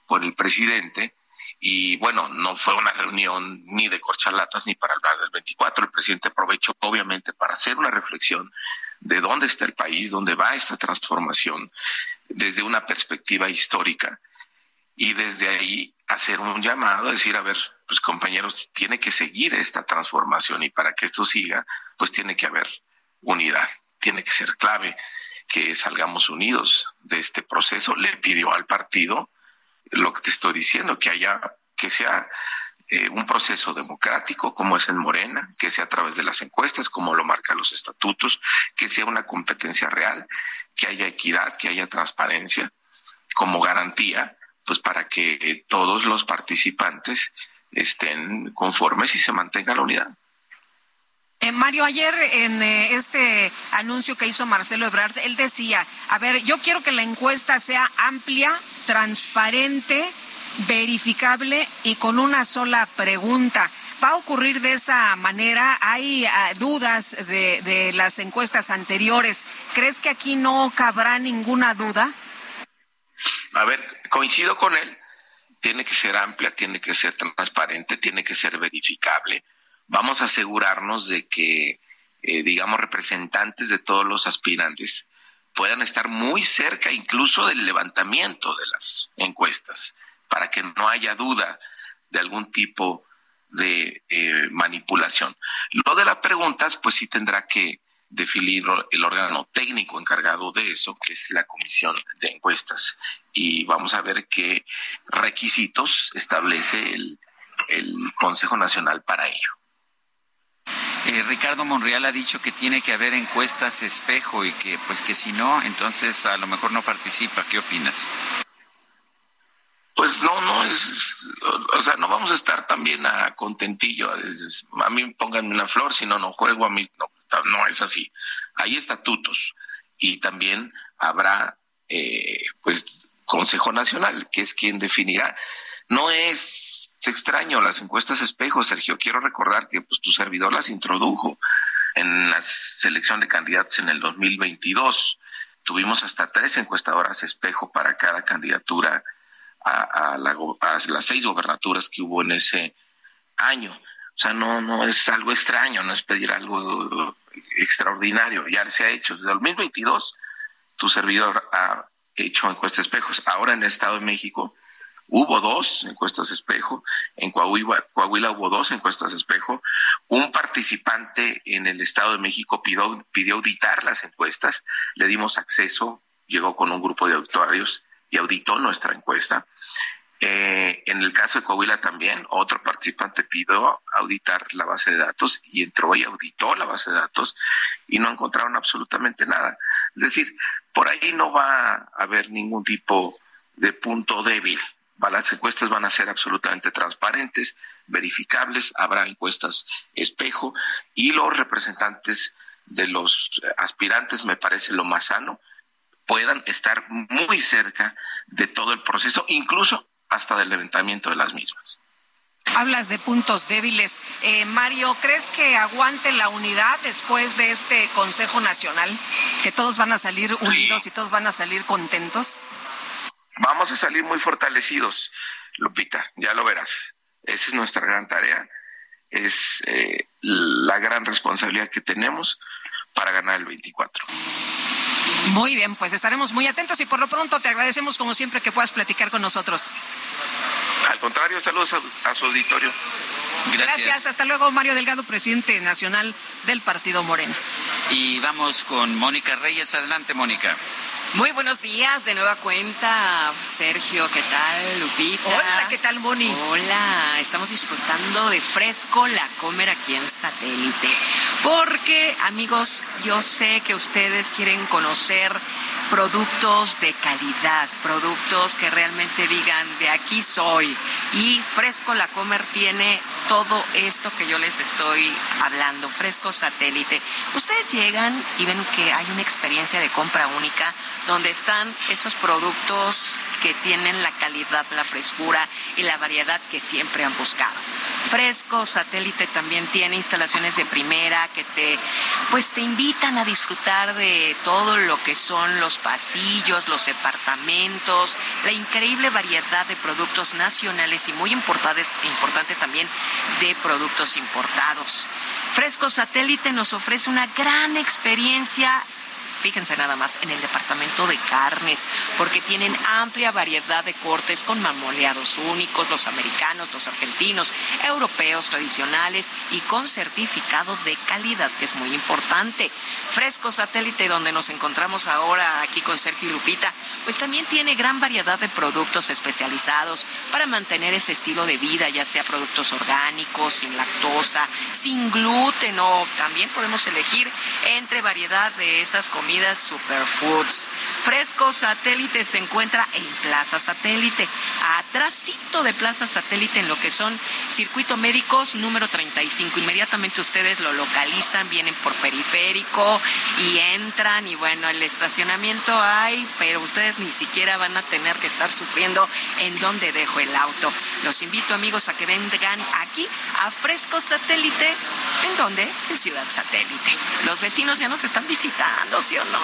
por el presidente. Y bueno, no fue una reunión ni de corchalatas ni para hablar del 24. El presidente aprovechó obviamente para hacer una reflexión de dónde está el país, dónde va esta transformación desde una perspectiva histórica y desde ahí hacer un llamado, decir, a ver, pues compañeros, tiene que seguir esta transformación y para que esto siga, pues tiene que haber unidad, tiene que ser clave que salgamos unidos de este proceso. Le pidió al partido lo que te estoy diciendo, que haya, que sea eh, un proceso democrático como es en Morena, que sea a través de las encuestas, como lo marcan los estatutos, que sea una competencia real, que haya equidad, que haya transparencia como garantía, pues para que todos los participantes estén conformes y se mantenga la unidad. Eh, Mario, ayer en eh, este anuncio que hizo Marcelo Ebrard, él decía, a ver, yo quiero que la encuesta sea amplia, transparente, verificable y con una sola pregunta. ¿Va a ocurrir de esa manera? ¿Hay ah, dudas de, de las encuestas anteriores? ¿Crees que aquí no cabrá ninguna duda? A ver, coincido con él tiene que ser amplia, tiene que ser transparente, tiene que ser verificable. Vamos a asegurarnos de que, eh, digamos, representantes de todos los aspirantes puedan estar muy cerca incluso del levantamiento de las encuestas, para que no haya duda de algún tipo de eh, manipulación. Lo de las preguntas, pues sí tendrá que definir el órgano técnico encargado de eso, que es la Comisión de Encuestas. Y vamos a ver qué requisitos establece el, Consejo Nacional para ello. Eh, Ricardo Monreal ha dicho que tiene que haber encuestas espejo y que pues que si no, entonces a lo mejor no participa. ¿Qué opinas? Pues no, no es, o sea, no vamos a estar también a contentillo. A mí pónganme una flor, si no, no juego, a mí no, es así. Hay estatutos y también habrá, eh, pues, Consejo Nacional, que es quien definirá. No es, es extraño las encuestas espejo, Sergio. Quiero recordar que pues tu servidor las introdujo en la selección de candidatos en el 2022. Tuvimos hasta tres encuestadoras espejo para cada candidatura a, las seis gobernaturas que hubo en ese año. O sea, no, no es algo extraño, no es pedir algo extraordinario, ya se ha hecho. Desde el 2022, tu servidor ha hecho encuestas espejos. Ahora en el Estado de México hubo dos encuestas espejo, en Coahuila, Coahuila hubo dos encuestas espejo. Un participante en el Estado de México pidió, pidió auditar las encuestas, le dimos acceso, llegó con un grupo de auditores y auditó nuestra encuesta. Eh, en el caso de Coahuila también, otro participante pidió auditar la base de datos y entró y auditó la base de datos y no encontraron absolutamente nada. Es decir, por ahí no va a haber ningún tipo de punto débil. Las encuestas van a ser absolutamente transparentes, verificables, habrá encuestas espejo y los representantes de los aspirantes me parece lo más sano puedan estar muy cerca de todo el proceso, incluso hasta del levantamiento de las mismas. Hablas de puntos débiles. Eh, Mario, ¿crees que aguante la unidad después de este Consejo Nacional? ¿Que todos van a salir unidos y todos van a salir contentos? Vamos a salir muy fortalecidos, Lupita, ya lo verás. Esa es nuestra gran tarea, es eh, la gran responsabilidad que tenemos para ganar el 24. Muy bien, pues estaremos muy atentos y por lo pronto te agradecemos como siempre que puedas platicar con nosotros. Al contrario, saludos a, su auditorio. Gracias. Gracias. Hasta luego, Mario Delgado, presidente nacional del Partido Morena. Y vamos con Mónica Reyes. Adelante, Mónica. Muy buenos días, de nueva cuenta, Sergio, ¿qué tal, Lupita? Hola, ¿qué tal, Moni? Hola, estamos disfrutando de fresco la comer aquí en satélite. Porque, amigos, yo sé que ustedes quieren conocer productos de calidad, productos que realmente digan, de aquí soy. Y Fresco La Comer tiene todo esto que yo les estoy hablando, Fresco Satélite. Ustedes llegan y ven que hay una experiencia de compra única donde están esos productos que tienen la calidad, la frescura y la variedad que siempre han buscado. Fresco Satélite también tiene instalaciones de primera que te pues te invitan a disfrutar de todo lo que son los pasillos, los departamentos, la increíble variedad de productos nacionales y muy importante, importante también de productos importados. Fresco Satélite nos ofrece una gran experiencia fíjense nada más, en el departamento de carnes, porque tienen amplia variedad de cortes con mamoleados únicos, los americanos, los argentinos, europeos tradicionales y con certificado de calidad, que es muy importante. Fresco Satélite, donde nos encontramos ahora aquí con Sergio y Lupita, pues también tiene gran variedad de productos especializados para mantener ese estilo de vida, ya sea productos orgánicos, sin lactosa, sin gluten o también podemos elegir entre variedad de esas comidas comidas superfoods. Fresco Satélite se encuentra en Plaza Satélite, atrásito de Plaza Satélite en lo que son Circuito Médicos número 35. Inmediatamente ustedes lo localizan, vienen por periférico y entran y bueno, el estacionamiento hay, pero ustedes ni siquiera van a tener que estar sufriendo en dónde dejo el auto. Los invito amigos a que vengan aquí a Fresco Satélite. ¿En dónde? En Ciudad Satélite. Los vecinos ya nos están visitando, ¿sí no?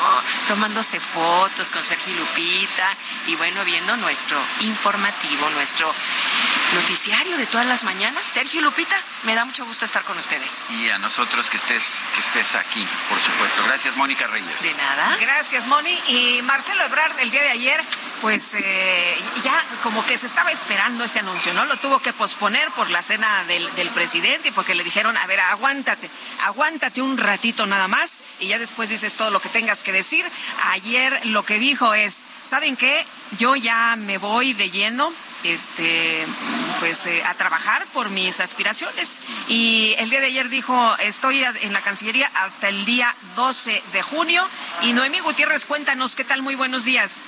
Tomándose fotos con Sergio y Lupita y bueno, viendo nuestro informativo, nuestro noticiario de todas las mañanas. Sergio y Lupita, me da mucho gusto estar con ustedes. Y a nosotros que estés, que estés aquí, por supuesto. Gracias, Mónica Reyes. De nada. Gracias, Moni. Y Marcelo Ebrard, el día de ayer, pues eh, ya como que se estaba esperando ese anuncio, ¿no? Lo tuvo que posponer por la cena del, del presidente y porque le dijeron, a ver, aguántate, aguántate un ratito nada más y ya después dices todo lo que tengas que decir. Ayer lo que dijo es, ¿saben qué? Yo ya me voy de lleno este, pues, a trabajar por mis aspiraciones. Y el día de ayer dijo, estoy en la Cancillería hasta el día 12 de junio. Y Noemí Gutiérrez, cuéntanos, ¿qué tal? Muy buenos días.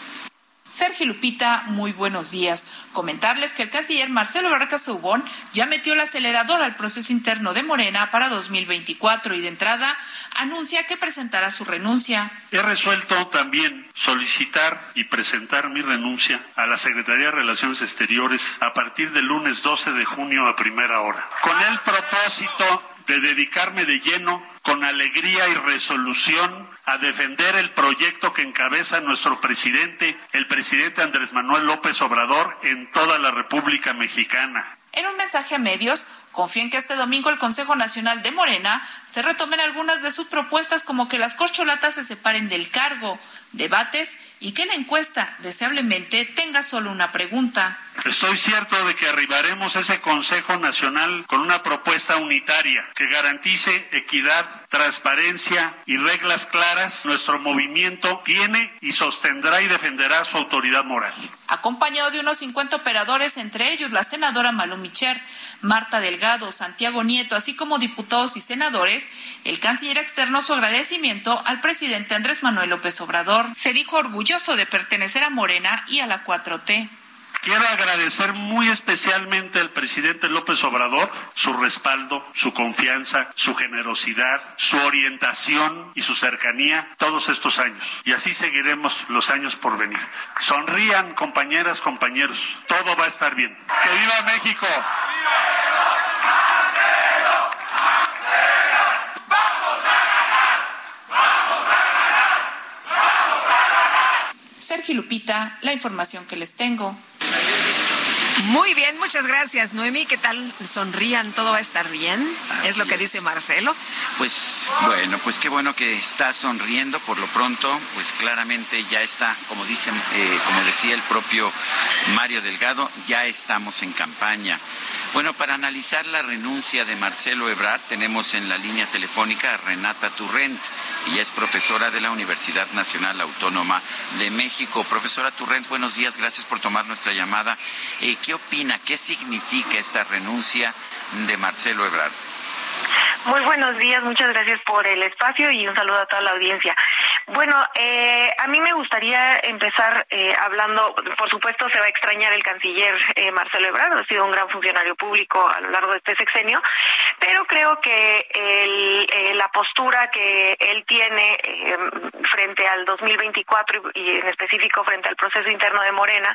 Sergio Lupita, muy buenos días. Comentarles que el canciller Marcelo Barraca Subón ya metió el acelerador al proceso interno de Morena para 2024 y de entrada anuncia que presentará su renuncia. He resuelto también solicitar y presentar mi renuncia a la Secretaría de Relaciones Exteriores a partir del lunes 12 de junio a primera hora, con el propósito de dedicarme de lleno, con alegría y resolución, a defender el proyecto que encabeza nuestro presidente, el presidente Andrés Manuel López Obrador, en toda la República Mexicana. En un mensaje a medios, confía en que este domingo el Consejo Nacional de Morena se retomen algunas de sus propuestas como que las corcholatas se separen del cargo, debates y que la encuesta deseablemente tenga solo una pregunta. Estoy cierto de que arribaremos a ese Consejo Nacional con una propuesta unitaria que garantice equidad, transparencia y reglas claras. Nuestro movimiento tiene y sostendrá y defenderá su autoridad moral acompañado de unos 50 operadores, entre ellos la senadora Malú Micher, Marta Delgado, Santiago Nieto, así como diputados y senadores, el canciller externó su agradecimiento al presidente Andrés Manuel López Obrador. Se dijo orgulloso de pertenecer a Morena y a la 4T. Quiero agradecer muy especialmente al presidente López Obrador su respaldo, su confianza, su generosidad, su orientación y su cercanía todos estos años. Y así seguiremos los años por venir. Sonrían, compañeras, compañeros. Todo va a estar bien. ¡Que viva México! Sergio Lupita, la información que les tengo. Muy bien, muchas gracias, Noemi. ¿Qué tal? Sonrían, todo va a estar bien. es lo que dice Marcelo. Pues bueno, pues qué bueno que está sonriendo. Por lo pronto, pues claramente ya está, como dicen, eh, como decía el propio Mario Delgado, ya estamos en campaña. Bueno, para analizar la renuncia de Marcelo Ebrard, tenemos en la línea telefónica a Renata Turrent. Ella es profesora de la Universidad Nacional Autónoma de México. Profesora Turrent, buenos días, gracias por tomar nuestra llamada. Eh, ¿Qué opina? ¿Qué significa esta renuncia de Marcelo Ebrard? Muy buenos días, muchas gracias por el espacio y un saludo a toda la audiencia. Bueno, eh, a mí me gustaría empezar eh, hablando, por supuesto se va a extrañar el canciller eh, Marcelo Ebrard, ha sido un gran funcionario público a lo largo de este sexenio, pero creo que el, eh, la postura que él tiene frente al 2024 y, y, en específico frente al proceso interno de Morena,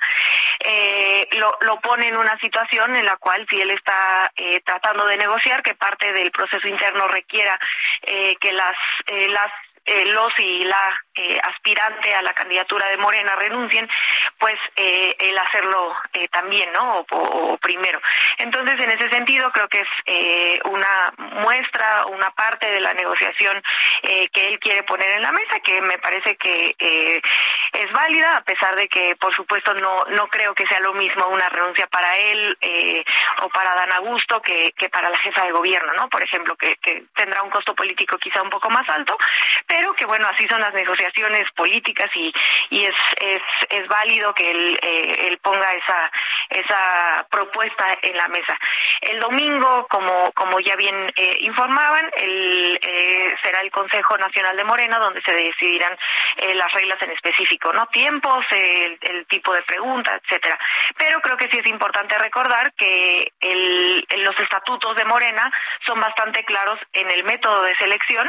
lo, lo, pone en una situación en la cual si él está tratando de negociar que parte del proceso interno requiera que las, las eh, los y la eh, aspirante a la candidatura de Morena renuncien, pues eh, el hacerlo eh, también, ¿no? O, primero. Entonces, en ese sentido, creo que es eh, una muestra, una parte de la negociación que él quiere poner en la mesa, que me parece que es válida, a pesar de que, por supuesto, no, no creo que sea lo mismo una renuncia para él o para Dan Augusto que, para la jefa de gobierno, ¿no? Por ejemplo, que tendrá un costo político quizá un poco más alto, pero que, bueno, así son las negociaciones políticas y, y es, es, es válido que él, eh, él ponga esa, esa propuesta en la mesa. El domingo, como, como ya bien eh, informaban, el, eh, será el Consejo Nacional de Morena donde se decidirán eh, las reglas en específico, ¿no? Tiempos, el, el, tipo de pregunta, etcétera. Pero creo que sí es importante recordar que el, los estatutos de Morena son bastante claros en el método de selección,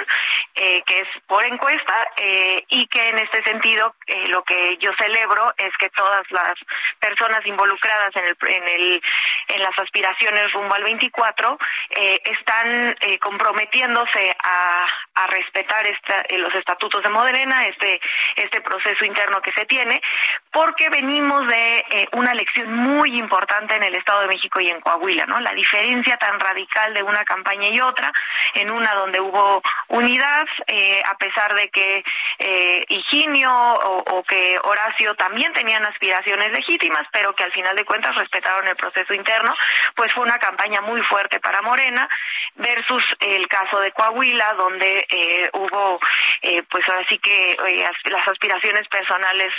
eh, que es por encuesta, eh, y que en este sentido eh, lo que yo celebro es que todas las personas involucradas en el, en el en las aspiraciones rumbo al 24 eh, están comprometiéndose a, a respetar esta, los estatutos de Morena, este este proceso interno que se tiene, porque venimos de una elección muy importante en el Estado de México y en Coahuila, ¿no? La diferencia tan radical de una campaña y otra, en una donde hubo unidad, pesar de que eh, Higinio o, que Horacio también tenían aspiraciones legítimas, pero que al final de cuentas respetaron el proceso interno, pues fue una campaña muy fuerte para Morena, versus el caso de Coahuila, donde eh, hubo, eh, pues ahora sí que las aspiraciones personales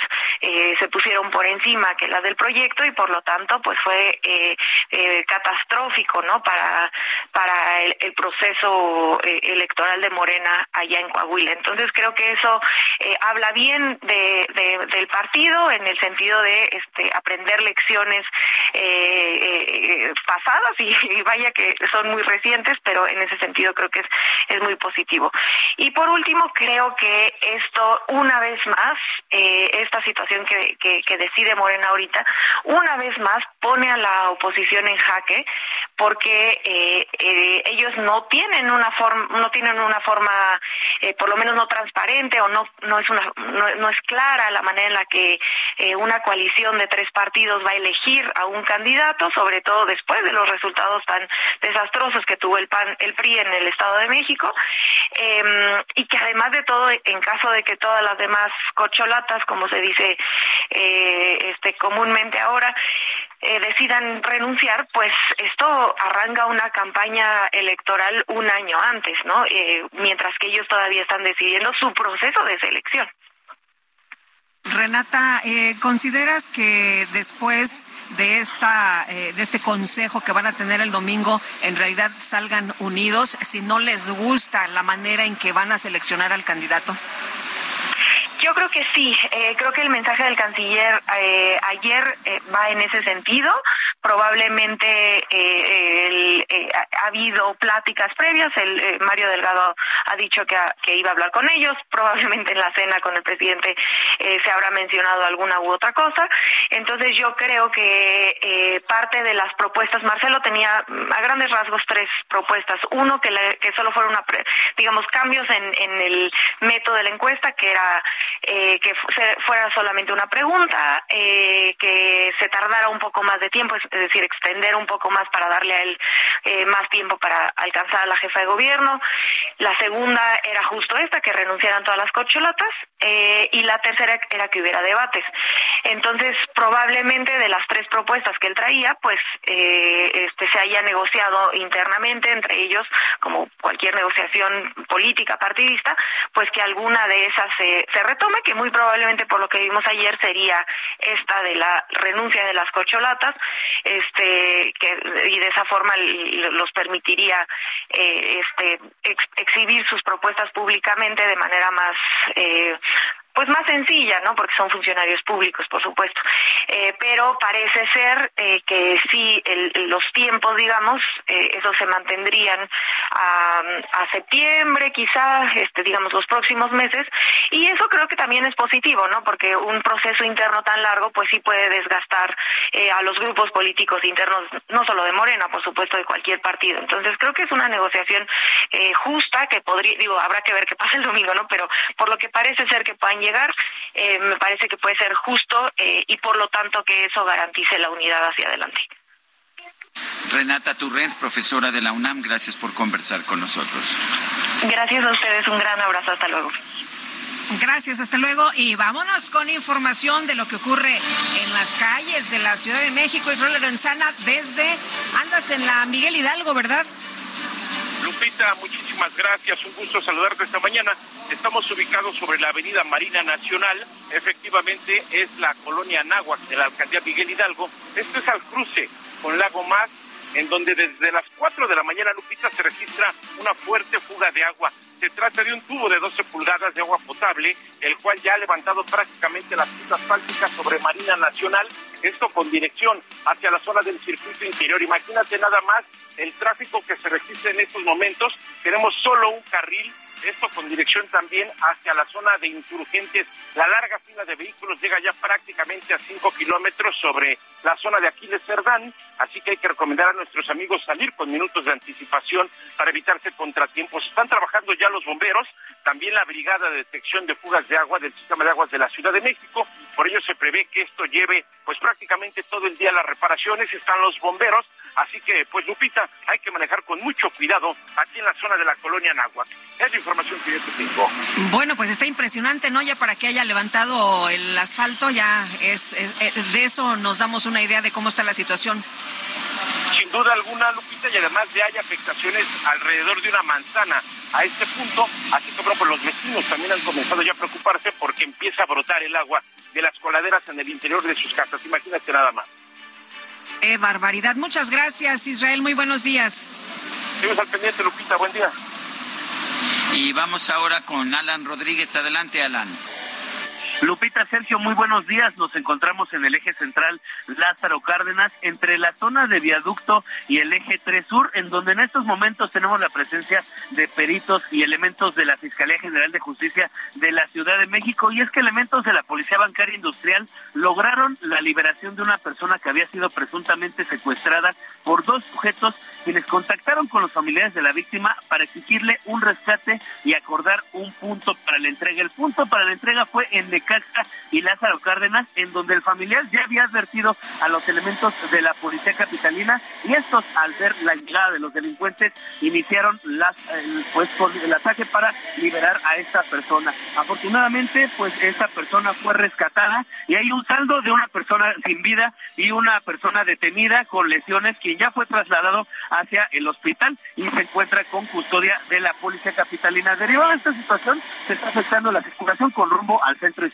se pusieron por encima que las del proyecto y por lo tanto pues fue catastrófico no para para el, proceso electoral de Morena allá en Coahuila entonces creo que eso habla bien de, del partido en el sentido de este aprender lecciones pasadas y, vaya que son muy recientes pero en ese sentido creo que es, muy positivo. Y por último, creo que esto, una vez más, eh, esta situación que, decide Morena ahorita, una vez más pone a la oposición en jaque, porque eh, eh, ellos no tienen una forma, no tienen una forma, por lo menos no transparente o no no es una no, es clara la manera en la que una coalición de tres partidos va a elegir a un candidato, sobre todo después de los resultados tan desastrosos que tuvo el PAN, el PRI en el Estado de México. Em, y que además de todo, en caso de que todas las demás cocholatas, como se dice eh, este comúnmente ahora, eh, decidan renunciar, pues esto arranca una campaña electoral un año antes, ¿no? Eh, mientras que ellos todavía están decidiendo su proceso de selección. Renata, eh, ¿consideras que después de esta eh, de este consejo que van a tener el domingo, en realidad salgan unidos si no les gusta la manera en que van a seleccionar al candidato? Yo creo que sí, eh, creo que el mensaje del canciller ayer va en ese sentido. Probablemente eh, eh, ha habido pláticas previas, el eh, Mario Delgado ha dicho que, que, iba a hablar con ellos, *laughs* probablemente en la cena con el presidente se habrá mencionado alguna u otra cosa, entonces yo creo que parte de las propuestas, Marcelo tenía mm, a grandes rasgos tres propuestas, uno que, que solo fuera una, digamos, cambios en, en el método de la encuesta, que era que fuera solamente una pregunta, que se tardara un poco más de tiempo, es decir, extender un poco más para darle a él eh, más tiempo para alcanzar a la jefa de gobierno. La segunda era justo esta, que renunciaran todas las cocholatas. Eh, y la tercera era que hubiera debates. Entonces, probablemente de las tres propuestas que él traía, pues eh, este, se haya negociado internamente entre ellos, como cualquier negociación política partidista, pues que alguna de esas se, retome, que muy probablemente por lo que vimos ayer sería esta de la renuncia de las cocholatas, este, que, y de esa forma los permitiría eh, este, exhibir sus propuestas públicamente de manera más pues más sencilla, ¿no? Porque son funcionarios públicos, por supuesto. Eh, pero parece ser eh, que sí, los tiempos, digamos, eh, esos se mantendrían a, septiembre, quizás, este, digamos, los próximos meses. Y eso creo que también es positivo, ¿no? Porque un proceso interno tan largo, pues sí puede desgastar eh, a los grupos políticos internos, no solo de Morena, por supuesto, de cualquier partido. Entonces creo que es una negociación eh, justa que podría, digo, habrá que ver qué pasa el domingo, ¿no? Pero por lo que parece ser que puedan llegar, eh, me parece que puede ser justo eh, y por lo tanto que eso garantice la unidad hacia adelante. Renata Turrent, profesora de la UNAM, gracias por conversar con nosotros. Gracias a ustedes, un gran abrazo, hasta luego. Gracias, hasta luego. Y vámonos con información de lo que ocurre en las calles de la Ciudad de México. Israel Lorenzana, desde, andas en la Miguel Hidalgo, ¿verdad? Lupita, muchísimas gracias. Un gusto saludarte esta mañana. Estamos ubicados sobre la avenida Marina Nacional. Efectivamente, es la colonia Anáhuac de la alcaldía Miguel Hidalgo. Esto es al cruce con Lago Más en donde desde las 4 de la mañana, Lupita, se registra una fuerte fuga de agua. Se trata de un tubo de 12 pulgadas de agua potable, el cual ya ha levantado prácticamente las pistas asfálticas sobre Marina Nacional, esto con dirección hacia la zona del circuito interior. Imagínate nada más el tráfico que se registra en estos momentos. Tenemos solo un carril esto con dirección también hacia la zona de insurgentes. La larga fila de vehículos llega ya prácticamente a 5 kilómetros sobre la zona de Aquiles Cerdán, así que hay que recomendar a nuestros amigos salir con minutos de anticipación para evitarse contratiempos. Están trabajando ya los bomberos, también la Brigada de Detección de Fugas de Agua del Sistema de Aguas de la Ciudad de México, por ello se prevé que esto lleve pues prácticamente todo el día las reparaciones, están los bomberos, así que pues Lupita, hay que manejar con mucho cuidado aquí en la zona de la colonia Náhuac. Es la información que yo te tengo. Bueno, pues está impresionante, ¿no? Ya para que haya levantado el asfalto, ya es, eh, de eso nos damos una idea de cómo está la situación. Sin duda alguna, Lupita, y además de hay afectaciones alrededor de una manzana a este punto, así que bueno, pues los vecinos también han comenzado ya a preocuparse porque empieza a brotar el agua de las coladeras en el interior de sus casas. Imagínate nada más. ¡Qué barbaridad! Muchas gracias, Israel. Muy buenos días. Seguimos al pendiente, Lupita. Buen día. Y vamos ahora con Alan Rodríguez. Adelante, Alan. Lupita Sergio, muy buenos días. Nos encontramos en el eje central Lázaro Cárdenas, entre la zona de viaducto y el eje 3 Sur, en donde en estos momentos tenemos la presencia de peritos y elementos de la Fiscalía General de Justicia de la Ciudad de México. Y es que elementos de la Policía Bancaria Industrial lograron la liberación de una persona que había sido presuntamente secuestrada por dos sujetos quienes contactaron con los familiares de la víctima para exigirle un rescate y acordar un punto para la entrega. El punto para la entrega fue en Necaxa y Lázaro Cárdenas, en donde el familiar ya había advertido a los elementos de la policía capitalina y estos, al ver la llegada de los delincuentes, iniciaron pues, el ataque para liberar a esta persona. Afortunadamente, pues esta persona fue rescatada y hay un saldo de una persona sin vida y una persona detenida con lesiones, quien ya fue trasladado hacia el hospital y se encuentra con custodia de la policía capitalina. Derivado de esta situación, se está afectando la circulación con rumbo al centro histórico.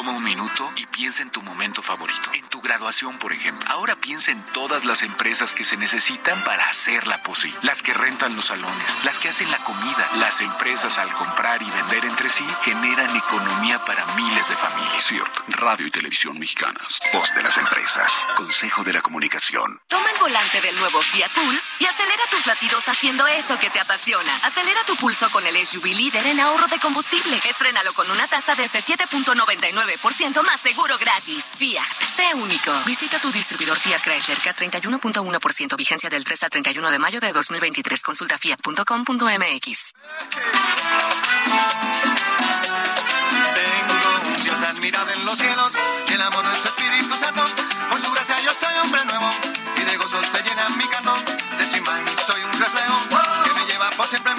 Toma un minuto y piensa en tu momento favorito. En tu graduación, por ejemplo. Ahora piensa en todas las empresas que se necesitan para hacerla posible. Las que rentan los salones, las que hacen la comida. Las empresas al comprar y vender entre sí generan economía para miles de familias. Cierto. Radio y Televisión Mexicanas. Voz de las empresas. Consejo de la Comunicación. Toma el volante del nuevo Fiat Pulse y acelera tus latidos haciendo eso que te apasiona. Acelera tu pulso con el SUV líder en ahorro de combustible. Estrénalo con una tasa desde 7.99% más seguro gratis. Fiat, sé único. Visita tu distribuidor Fiat Chrysler K31.1% vigencia del 3 al 31 de mayo de 2023. Consulta fiat.com.mx. Tengo un Dios admirable en los cielos, el amor de su Espíritu Santo. Por su gracia yo soy hombre nuevo y de gozo se llena mi canto. De su imagen soy un reflejo que me lleva por siempre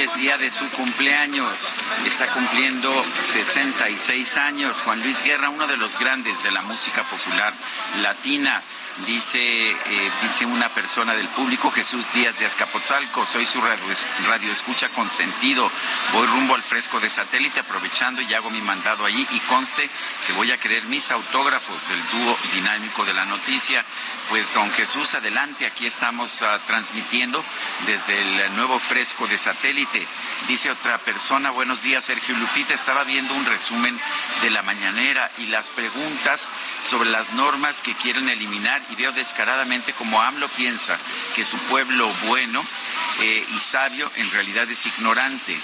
Es día de su cumpleaños. Está cumpliendo 66 años. Juan Luis Guerra, uno de los grandes de la música popular latina. Dice, eh, dice una persona del público, Jesús Díaz de Azcapotzalco, soy su radio, radio escucha consentido. Voy rumbo al fresco de satélite aprovechando y hago mi mandado allí y conste que voy a querer mis autógrafos del dúo dinámico de la noticia. Pues don Jesús, adelante, aquí estamos uh, transmitiendo desde el nuevo fresco de satélite. Dice otra persona, buenos días Sergio Lupita, estaba viendo un resumen de la mañanera y las preguntas sobre las normas que quieren eliminar y veo descaradamente como AMLO piensa que su pueblo bueno eh, y sabio en realidad es ignorante.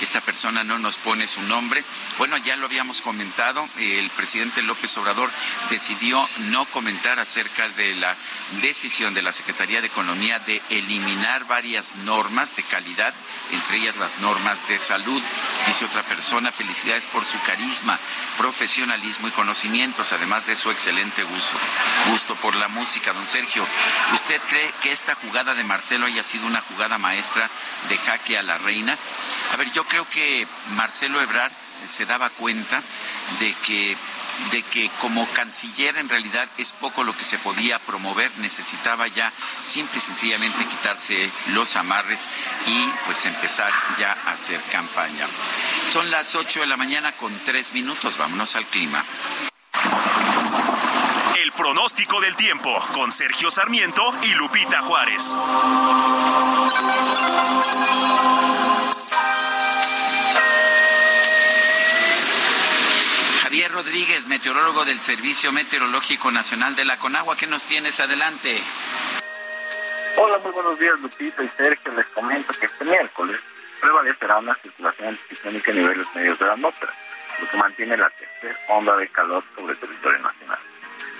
Esta persona no nos pone su nombre. Bueno, ya lo habíamos comentado, el presidente López Obrador decidió no comentar acerca de la decisión de la Secretaría de Economía de eliminar varias normas de calidad, entre ellas las normas de salud. Dice otra persona, felicidades por su carisma, profesionalismo y conocimientos, además de su excelente gusto, gusto por la música. Don Sergio, ¿usted cree que esta jugada de Marcelo haya sido una jugada maestra de jaque a la reina? A ver, yo creo que Marcelo Ebrard se daba cuenta de que de que como canciller en realidad es poco lo que se podía promover, necesitaba ya simple y sencillamente quitarse los amarres y pues empezar ya a hacer campaña. Son las 8 de la mañana con 3 minutos, vámonos al clima. El pronóstico del tiempo con Sergio Sarmiento y Lupita Juárez. Rodríguez, meteorólogo del Servicio Meteorológico Nacional de la Conagua, ¿qué nos tienes adelante? Hola, muy buenos días, Lupita y Sergio. Les comento que este miércoles prevalecerá una circulación anticiclónica a niveles medios de la atmósfera, lo que mantiene la tercera onda de calor sobre el territorio nacional.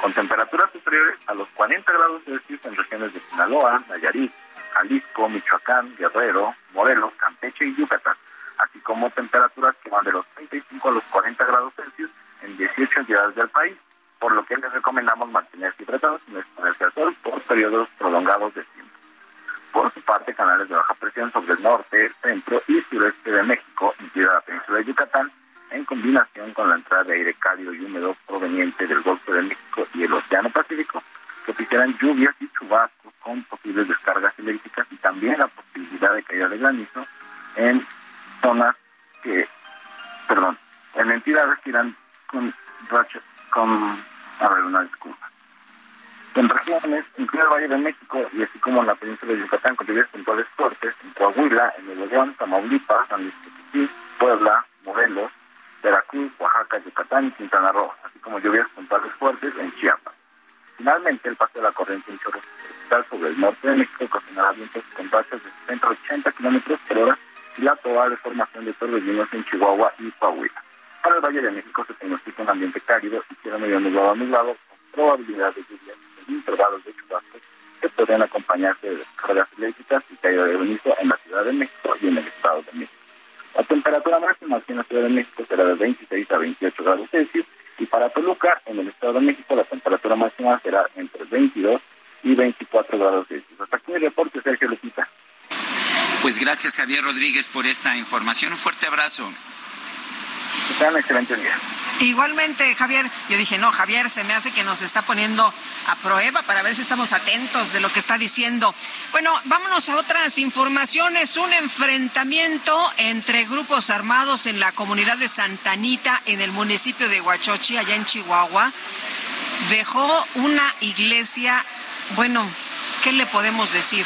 Con temperaturas superiores a los 40 grados Celsius en regiones de Sinaloa, Nayarit, Jalisco, Michoacán, Guerrero, Morelos, Campeche y Yucatán, así como temperaturas que van de los 35 a los 40 grados Celsius en 18 entidades del país, por lo que les recomendamos mantenerse hidratados y exponerse al sol por periodos prolongados de tiempo. Por su parte, canales de baja presión sobre el norte, centro y sureste de México, incluida la península de Yucatán, en combinación con la entrada de aire cálido y húmedo proveniente del Golfo de México y el Océano Pacífico, propiciarán lluvias y chubascos con posibles descargas eléctricas y también la posibilidad de caída de granizo en zonas que, perdón, en entidades que irán con con, a ver, una disculpa. En regiones, incluye el Valle de México y así como en la península de Yucatán, con lluvias puntuales fuertes, en Coahuila, en Nuevo León, Tamaulipas, San Luis Potosí, Puebla, Morelos, Veracruz, Oaxaca, Yucatán y Quintana Roo, así como lluvias puntuales fuertes en Chiapas. Finalmente, el paso de la corriente en chorro sobre el norte de México ocasionará vientos con rachas de 60 a 80 kilómetros por hora y la probable formación de torbellinos en Chihuahua y Coahuila. Para el Valle de México se pronostica un ambiente cálido y cielo medio nublado a nublado con probabilidad de lluvias en intervalos de chubascos que podrían acompañarse de descargas eléctricas y caída de granizo en la Ciudad de México y en el Estado de México. La temperatura máxima aquí en la Ciudad de México será de 26 a 28 grados Celsius y para Toluca, en el Estado de México, la temperatura máxima será entre 22 y 24 grados Celsius. Hasta aquí el reporte, Sergio Lupita. Pues gracias Javier Rodríguez por esta información. Un fuerte abrazo. Que tengan excelente día. Igualmente, Javier, yo dije, no, Javier, se me hace que nos está poniendo a prueba para ver si estamos atentos de lo que está diciendo. Bueno, vámonos a otras informaciones. Un enfrentamiento entre grupos armados en la comunidad de Santanita, en el municipio de Huachochi, allá en Chihuahua, dejó una iglesia, bueno, ¿qué le podemos decir?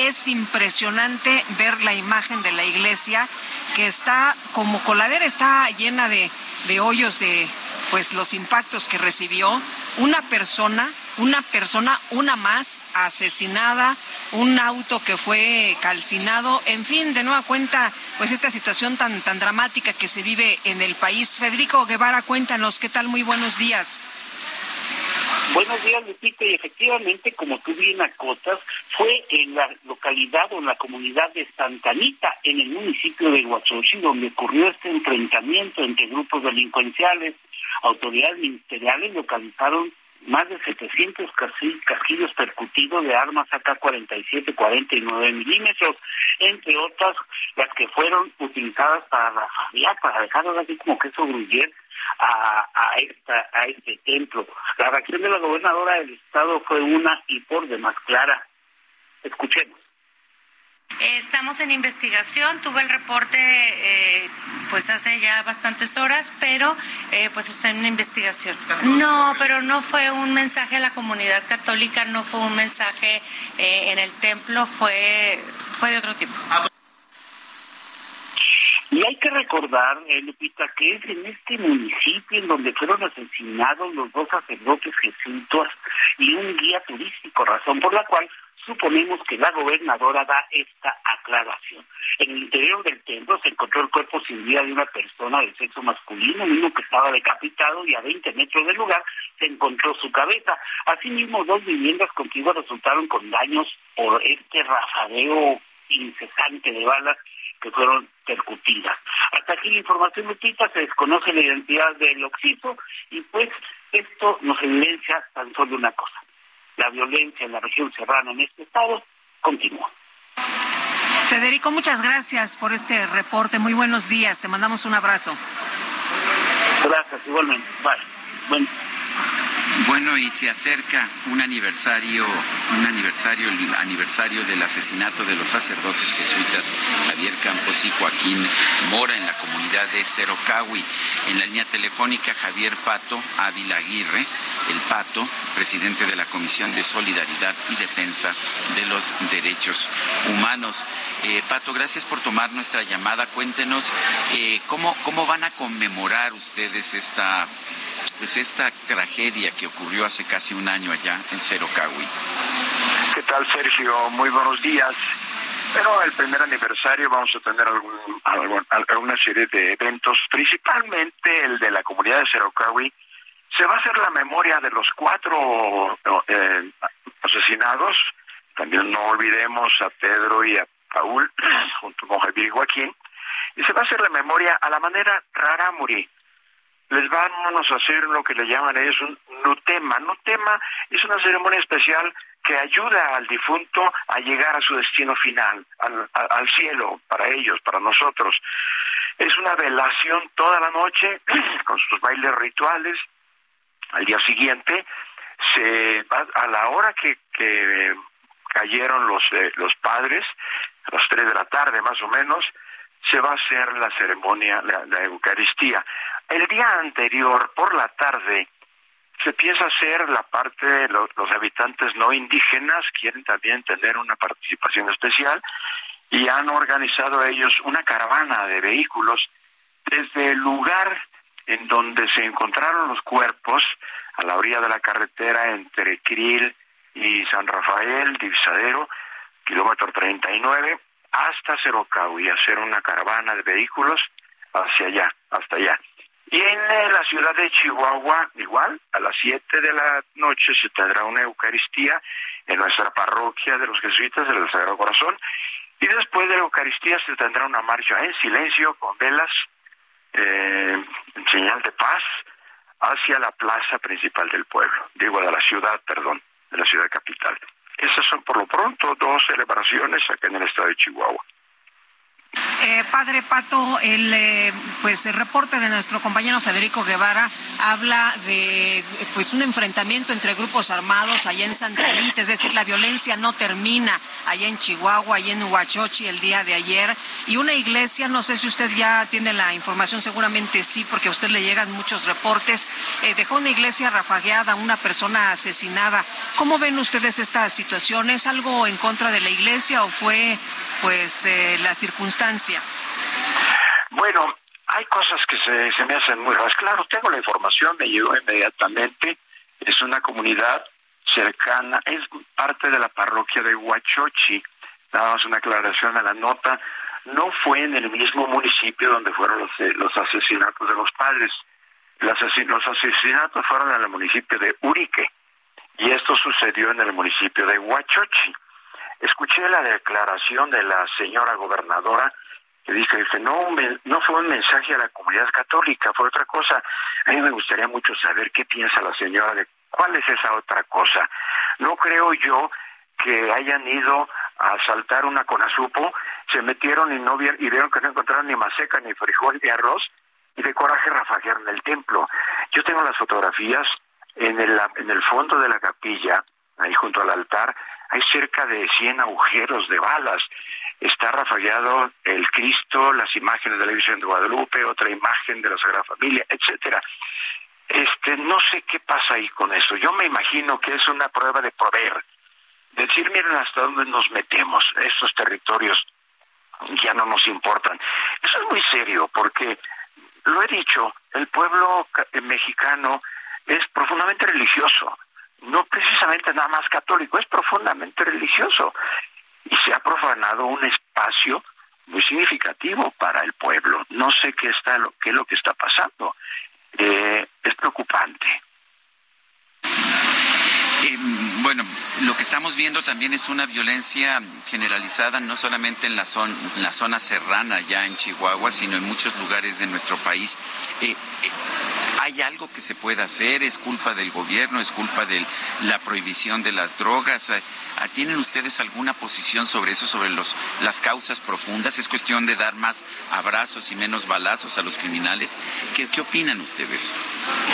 Es impresionante ver la imagen de la iglesia que está como coladera, está llena de, de hoyos de pues los impactos que recibió una persona una persona, una más, asesinada, un auto que fue calcinado, en fin, de nueva cuenta, pues esta situación tan, tan dramática que se vive en el país. Federico Guevara, cuéntanos, ¿qué tal? Muy buenos días. Buenos días, Lupita, y efectivamente, como tú bien acotas, fue en la localidad o en la comunidad de Santanita, en el municipio de Huachochi, donde ocurrió este enfrentamiento entre grupos delincuenciales. Autoridades ministeriales localizaron más de 700 casquillos percutidos de armas AK-47 49 milímetros, entre otras las que fueron utilizadas para rafaguear, para dejar así como que eso a, a, esta, a este templo. La reacción de la gobernadora del estado fue una y por demás clara. Escuchemos. Estamos en investigación, tuve el reporte eh, pues hace ya bastantes horas, pero eh, pues está en investigación. No, pero no fue un mensaje a la comunidad católica, no fue un mensaje eh, en el templo, fue, fue de otro tipo. Y hay que recordar, Lupita, que es en este municipio en donde fueron asesinados los dos sacerdotes jesuitas y un guía turístico, razón por la cual suponemos que la gobernadora da esta aclaración. En el interior del templo se encontró el cuerpo sin vida de una persona de sexo masculino, mismo que estaba decapitado y a 20 metros del lugar se encontró su cabeza. Asimismo, dos viviendas contiguas resultaron con daños por este rafadeo incesante de balas que fueron percutidas. Hasta aquí la información notita, se desconoce la identidad del occiso y pues esto nos evidencia tan solo una cosa la violencia en la región serrana en este estado continúa. Federico, muchas gracias por este reporte. Muy buenos días. Te mandamos un abrazo. Gracias, igualmente. Vale. Bueno. Bueno, y se acerca un aniversario, un aniversario, el aniversario del asesinato de los sacerdotes jesuitas Javier Campos y Joaquín Mora en la comunidad de Cerocahui. En la línea telefónica, Javier Pato Ávila Aguirre, el Pato, presidente de la Comisión de Solidaridad y Defensa de los Derechos Humanos. Eh, Pato, gracias por tomar nuestra llamada. Cuéntenos eh, cómo, cómo van a conmemorar ustedes esta pues esta tragedia que ocurrió hace casi un año allá en Cerocahui. ¿Qué tal, Sergio? Muy buenos días. Pero el primer aniversario vamos a tener algún, alguna serie de eventos, principalmente el de la comunidad de Cerocahui. Se va a hacer la memoria de los cuatro eh, asesinados. También no olvidemos a Pedro y a Paul, *clears throat* junto con Javier y Joaquín. Y se va a hacer la memoria a la manera rarámuri, les vamos a hacer lo que le llaman ellos un nutema. Nutema es una ceremonia especial que ayuda al difunto a llegar a su destino final, al, cielo, para ellos, para nosotros. Es una velación toda la noche, *clears throat* con sus bailes rituales. Al día siguiente, se va, a la hora que, cayeron los, eh, los padres, a las tres de la tarde más o menos, se va a hacer la ceremonia, la Eucaristía. El día anterior, por la tarde, se piensa hacer la parte los, habitantes no indígenas, quieren también tener una participación especial y han organizado ellos una caravana de vehículos desde el lugar en donde se encontraron los cuerpos, a la orilla de la carretera entre Cril y San Rafael, Divisadero, kilómetro 39, hasta Cerocau y hacer una caravana de vehículos hacia allá, hasta allá. Y en la ciudad de Chihuahua, igual, a las 7 de la noche se tendrá una Eucaristía en nuestra parroquia de los jesuitas del Sagrado Corazón. Y después de la Eucaristía se tendrá una marcha en silencio, con velas, eh, en señal de paz, hacia la plaza principal del pueblo, digo, de la ciudad, perdón, de la ciudad capital. Esas son por lo pronto dos celebraciones aquí en el estado de Chihuahua. Eh, padre Pato, el eh, pues el reporte de nuestro compañero Federico Guevara habla de pues un enfrentamiento entre grupos armados allá en Santa Anita, es decir, la violencia no termina allá en Chihuahua, allá en Huachochi el día de ayer y una iglesia, no sé si usted ya tiene la información, seguramente sí, porque a usted le llegan muchos reportes, eh, dejó una iglesia rafagueada, una persona asesinada. ¿Cómo ven ustedes esta situación? ¿Es algo en contra de la iglesia o fue pues la circunstancia? Bueno, hay cosas que se, se me hacen muy raras. Claro, tengo la información, me llegó inmediatamente. Es una comunidad cercana, es parte de la parroquia de Huachochi. Nada más una aclaración a la nota. No fue en el mismo municipio donde fueron los, eh, asesinatos de los padres. Los, los asesinatos fueron en el municipio de Urique y esto sucedió en el municipio de Huachochi. Escuché la declaración de la señora gobernadora que dice, dice no, no fue un mensaje a la comunidad católica, fue otra cosa. A mí me gustaría mucho saber qué piensa la señora de cuál es esa otra cosa. No creo yo que hayan ido a saltar una conazupo, se metieron y no vieron, y vieron que no encontraron ni maseca, ni frijol, ni arroz, y de coraje rafajearon el templo. Yo tengo las fotografías en el, en el fondo de la capilla, ahí junto al altar, hay cerca de 100 agujeros de balas está rafagueado el Cristo, las imágenes de la Virgen de Guadalupe, otra imagen de la Sagrada Familia, etcétera. Este, no sé qué pasa ahí con eso. Yo me imagino que es una prueba de poder. Decir, miren hasta dónde nos metemos, estos territorios ya no nos importan. Eso es muy serio porque, lo he dicho, el pueblo mexicano es profundamente religioso, no precisamente nada más católico, es profundamente religioso y se ha profanado un espacio muy significativo para el pueblo. No sé qué está qué es lo que está pasando. Eh, es preocupante. Eh, bueno, lo que estamos viendo también es una violencia generalizada, no solamente en la, zona, la zona serrana ya en Chihuahua, sino en muchos lugares de nuestro país. Eh, ¿Hay algo que se pueda hacer? ¿Es culpa del gobierno? ¿Es culpa de la prohibición de las drogas? ¿Tienen ustedes alguna posición sobre eso, sobre los, las causas profundas? ¿Es cuestión de dar más abrazos y menos balazos a los criminales? ¿Qué, qué opinan ustedes?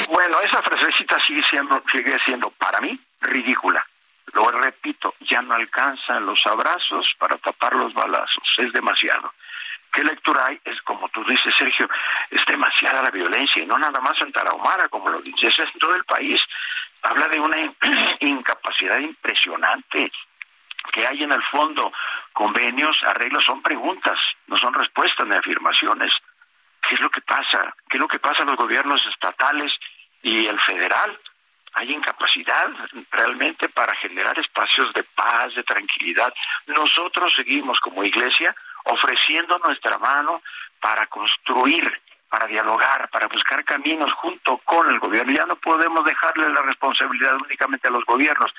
Bueno, esa frasecita sigue siendo, sigue siendo para mí ridícula. Lo repito, ya no alcanzan los abrazos para tapar los balazos, es demasiado. ¿Qué lectura hay? Es como tú dices, Sergio, es demasiada la violencia y no nada más en Tarahumara, como lo dices, es en todo el país. Habla de una *clears throat* incapacidad impresionante que hay en el fondo. Convenios, arreglos son preguntas, no son respuestas ni afirmaciones. ¿Qué es lo que pasa? ¿Qué es lo que pasa en los gobiernos estatales y el federal? Hay incapacidad realmente para generar espacios de paz, de tranquilidad. Nosotros seguimos como iglesia ofreciendo nuestra mano para construir, para dialogar, para buscar caminos junto con el gobierno. Ya no podemos dejarle la responsabilidad únicamente a los gobiernos,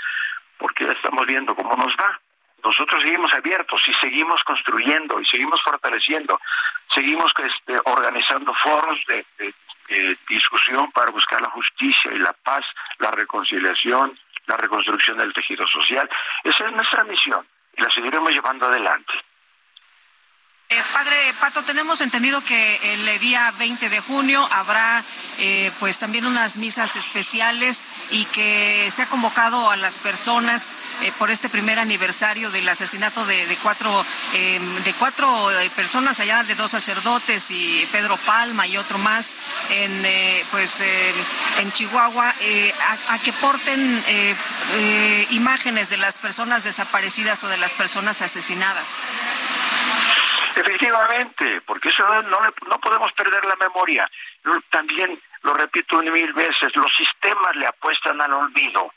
porque ya estamos viendo cómo nos va. Nosotros seguimos abiertos y seguimos construyendo y seguimos fortaleciendo, seguimos este, organizando foros de, eh, discusión para buscar la justicia y la paz, la reconciliación, la reconstrucción del tejido social. Esa es nuestra misión y la seguiremos llevando adelante. Eh, padre Pato, tenemos entendido que el día 20 de junio habrá eh, pues también unas misas especiales y que se ha convocado a las personas eh, por este primer aniversario del asesinato de, cuatro em, de cuatro personas allá de dos sacerdotes y Pedro Palma y otro más en pues en Chihuahua a, que porten imágenes de las personas desaparecidas o de las personas asesinadas. Efectivamente, porque eso no, no podemos perder la memoria. También, lo repito mil veces, los sistemas le apuestan al olvido,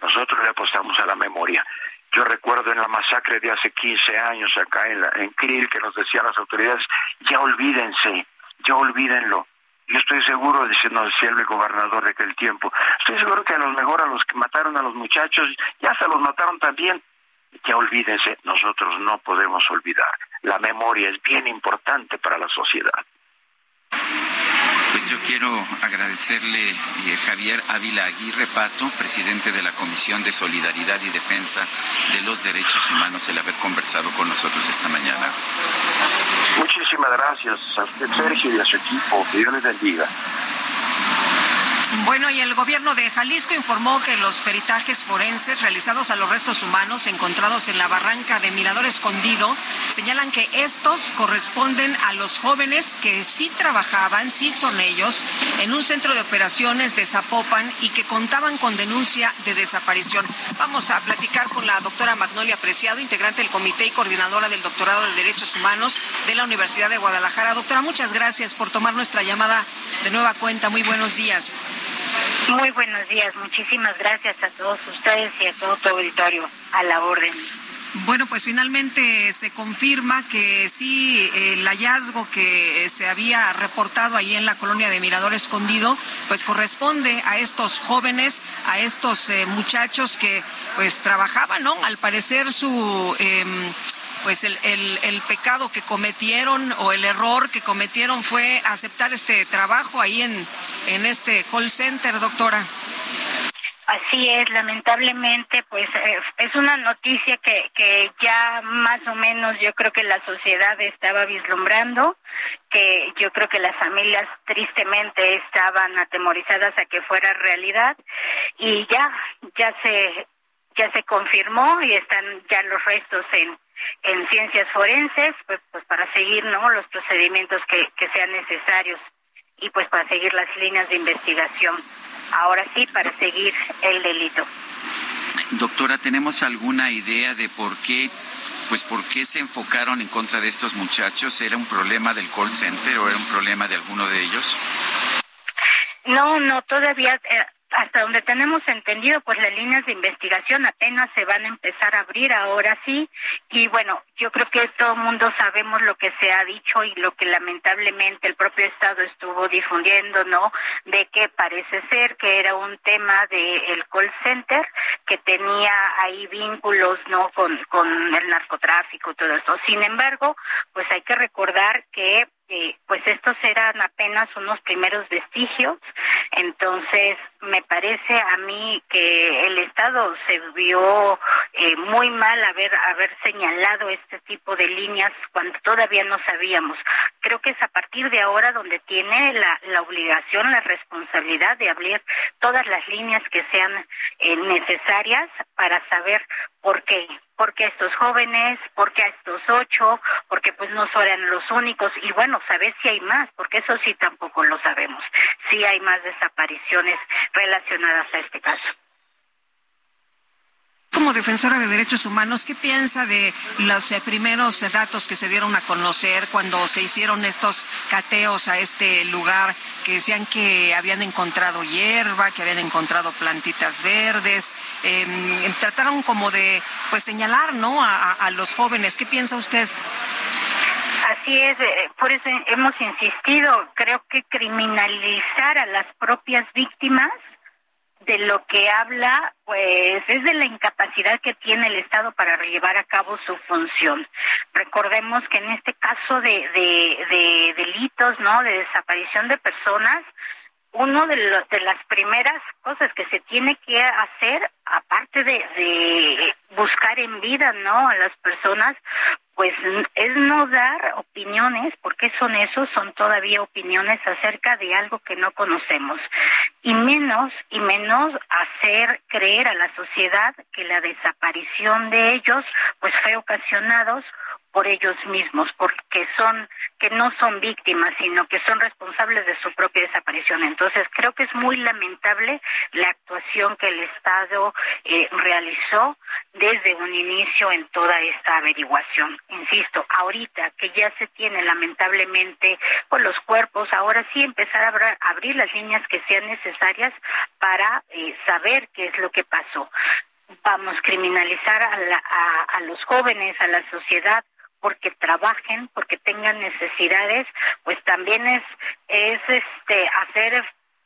nosotros le apostamos a la memoria. Yo recuerdo en la masacre de hace 15 años acá en, la, en Krill que nos decían las autoridades, ya olvídense, ya olvídenlo. Yo estoy seguro, dice, nos decía el gobernador de aquel tiempo, estoy seguro que a lo mejor a los que mataron a los muchachos, ya se los mataron también, ya olvídense, nosotros no podemos olvidar. La memoria es bien importante para la sociedad. Pues yo quiero agradecerle eh, Javier Ávila Aguirre Pato, presidente de la Comisión de Solidaridad y Defensa de los Derechos Humanos, el haber conversado con nosotros esta mañana. Muchísimas gracias a usted, Sergio, y a su equipo. Que Dios les bendiga. Bueno, y el gobierno de Jalisco informó que los peritajes forenses realizados a los restos humanos encontrados en la barranca de Mirador Escondido señalan que estos corresponden a los jóvenes que sí trabajaban, sí son ellos, en un centro de operaciones de Zapopan y que contaban con denuncia de desaparición. Vamos a platicar con la doctora Magnolia Preciado, integrante del comité y coordinadora del doctorado de Derechos Humanos de la Universidad de Guadalajara. Doctora, muchas gracias por tomar nuestra llamada de nueva cuenta. Muy buenos días. Muy buenos días, muchísimas gracias a todos ustedes y a todo tu auditorio a la orden. Bueno, pues finalmente se confirma que sí, el hallazgo que se había reportado ahí en la colonia de Mirador Escondido, pues corresponde a estos jóvenes, a estos eh, muchachos que pues trabajaban, ¿no? Al parecer su... Eh, pues el, el, el, pecado que cometieron o el error que cometieron fue aceptar este trabajo ahí en, en este call center, doctora. Así es, lamentablemente, pues eh, es una noticia que, que ya más o menos yo creo que la sociedad estaba vislumbrando, que yo creo que las familias tristemente estaban atemorizadas a que fuera realidad y ya, ya se, ya se confirmó y están ya los restos en, en ciencias forenses, pues, pues para seguir ¿no? los procedimientos que, que sean necesarios y pues para seguir las líneas de investigación. Ahora sí, para seguir el delito. Doctora, ¿tenemos alguna idea de por qué, pues por qué se enfocaron en contra de estos muchachos? ¿Era un problema del call center o era un problema de alguno de ellos? No, no, todavía eh, hasta donde tenemos entendido, pues las líneas de investigación apenas se van a empezar a abrir ahora sí. Y bueno, yo creo que todo el mundo sabemos lo que se ha dicho y lo que lamentablemente el propio Estado estuvo difundiendo, ¿no? De que parece ser que era un tema del call center que tenía ahí vínculos, ¿no? Con, con el narcotráfico y todo esto. Sin embargo, pues hay que recordar que eh, pues estos eran apenas unos primeros vestigios. Entonces, me parece a mí que el Estado se vio eh, muy mal haber haber señalado este tipo de líneas cuando todavía no sabíamos. Creo que es a partir de ahora donde tiene la, la obligación, la responsabilidad de abrir todas las líneas que sean eh, necesarias para saber por qué, porque estos jóvenes, porque a estos ocho, porque pues no son los únicos. Y bueno, saber si hay más, porque eso sí tampoco lo sabemos, si hay más desapariciones relacionadas a este caso. Como defensora de derechos humanos, ¿qué piensa de los eh, primeros datos que se dieron a conocer cuando se hicieron estos cateos a este lugar que decían que habían encontrado hierba, que habían encontrado plantitas verdes? Em, trataron como de pues señalar, ¿no? A, a los jóvenes. ¿Qué piensa usted? Así es, eh, por eso hemos insistido, creo que criminalizar a las propias víctimas de lo que habla, pues es de la incapacidad que tiene el Estado para llevar a cabo su función. Recordemos que en este caso de, de, de delitos, ¿no? De desaparición de personas, uno de, de las primeras cosas que se tiene que hacer, aparte de buscar en vida, ¿no? A las personas, pues es no dar opiniones, porque son esos, son todavía opiniones acerca de algo que no conocemos. Y menos, y menos hacer creer a la sociedad que la desaparición de ellos, pues fue ocasionados por ellos mismos, porque son que no son víctimas, sino que son responsables de su propia desaparición. Entonces, creo que es muy lamentable la actuación que el Estado eh, realizó desde un inicio en toda esta averiguación. Insisto, ahorita que ya se tiene lamentablemente por los cuerpos, ahora sí empezar a abrir las líneas que sean necesarias para eh, saber qué es lo que pasó. Vamos criminalizar a, a, a, los jóvenes, a la sociedad, porque trabajen, porque tengan necesidades, pues también es es este hacer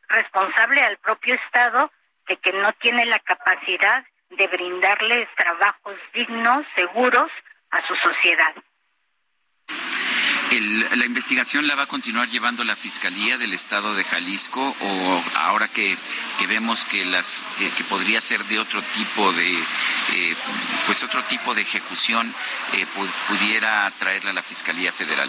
responsable al propio Estado de que no tiene la capacidad de brindarles trabajos dignos, seguros a su sociedad la investigación la va a continuar llevando la Fiscalía del Estado de Jalisco o ahora que, vemos que las que, podría ser de otro tipo de eh, pues otro tipo de ejecución eh, pudiera traerla a la Fiscalía Federal.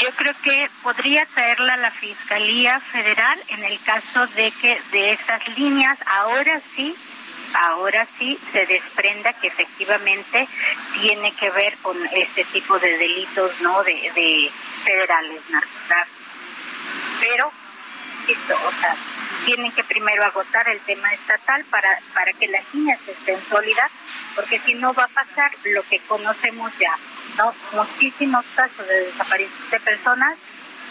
Yo creo que podría traerla a la Fiscalía Federal en el caso de que de esas líneas ahora sí ahora sí se desprenda que efectivamente tiene que ver con este tipo de delitos, ¿no? De, de federales, narcotráfico. Pero, esto, o sea, tienen que primero agotar el tema estatal para, para que las líneas estén sólidas, porque si no va a pasar lo que conocemos ya, ¿no? Muchísimos casos de desaparición de personas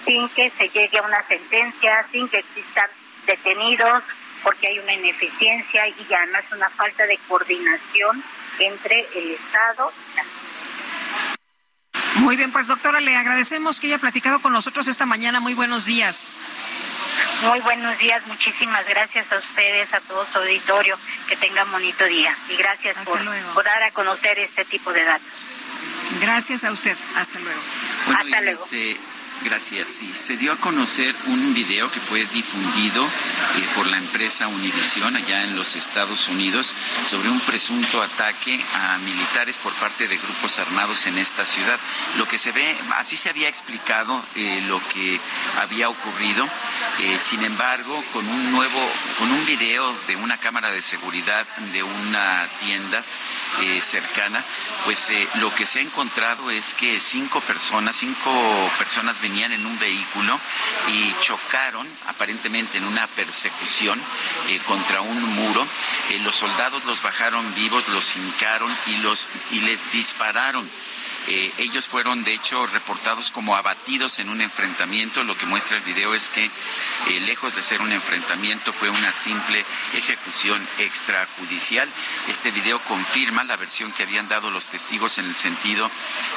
sin que se llegue a una sentencia, sin que existan detenidos, porque hay una ineficiencia y además una falta de coordinación entre el Estado y la muy bien, pues doctora, le agradecemos que haya platicado con nosotros esta mañana. Muy buenos días. Muy buenos días, muchísimas gracias a ustedes, a todo su auditorio, que tengan bonito día y gracias por, dar a conocer este tipo de datos. Gracias a usted, hasta luego. hasta luego. Gracias. Sí, se dio a conocer un video que fue difundido eh, por la empresa Univision allá en los Estados Unidos sobre un presunto ataque a militares por parte de grupos armados en esta ciudad. Lo que se ve, así se había explicado eh, lo que había ocurrido. Eh, sin embargo, con un nuevo, con un video de una cámara de seguridad de una tienda cercana, pues lo que se ha encontrado es que cinco personas, cinco personas venían en un vehículo y chocaron aparentemente en una persecución eh, contra un muro. Eh, los soldados los bajaron vivos, los hincaron y, los, y les dispararon. Eh, ellos fueron, de hecho, reportados como abatidos en un enfrentamiento. Lo que muestra el video es que, eh, lejos de ser un enfrentamiento, fue una simple ejecución extrajudicial. Este video confirma la versión que habían dado los testigos en el sentido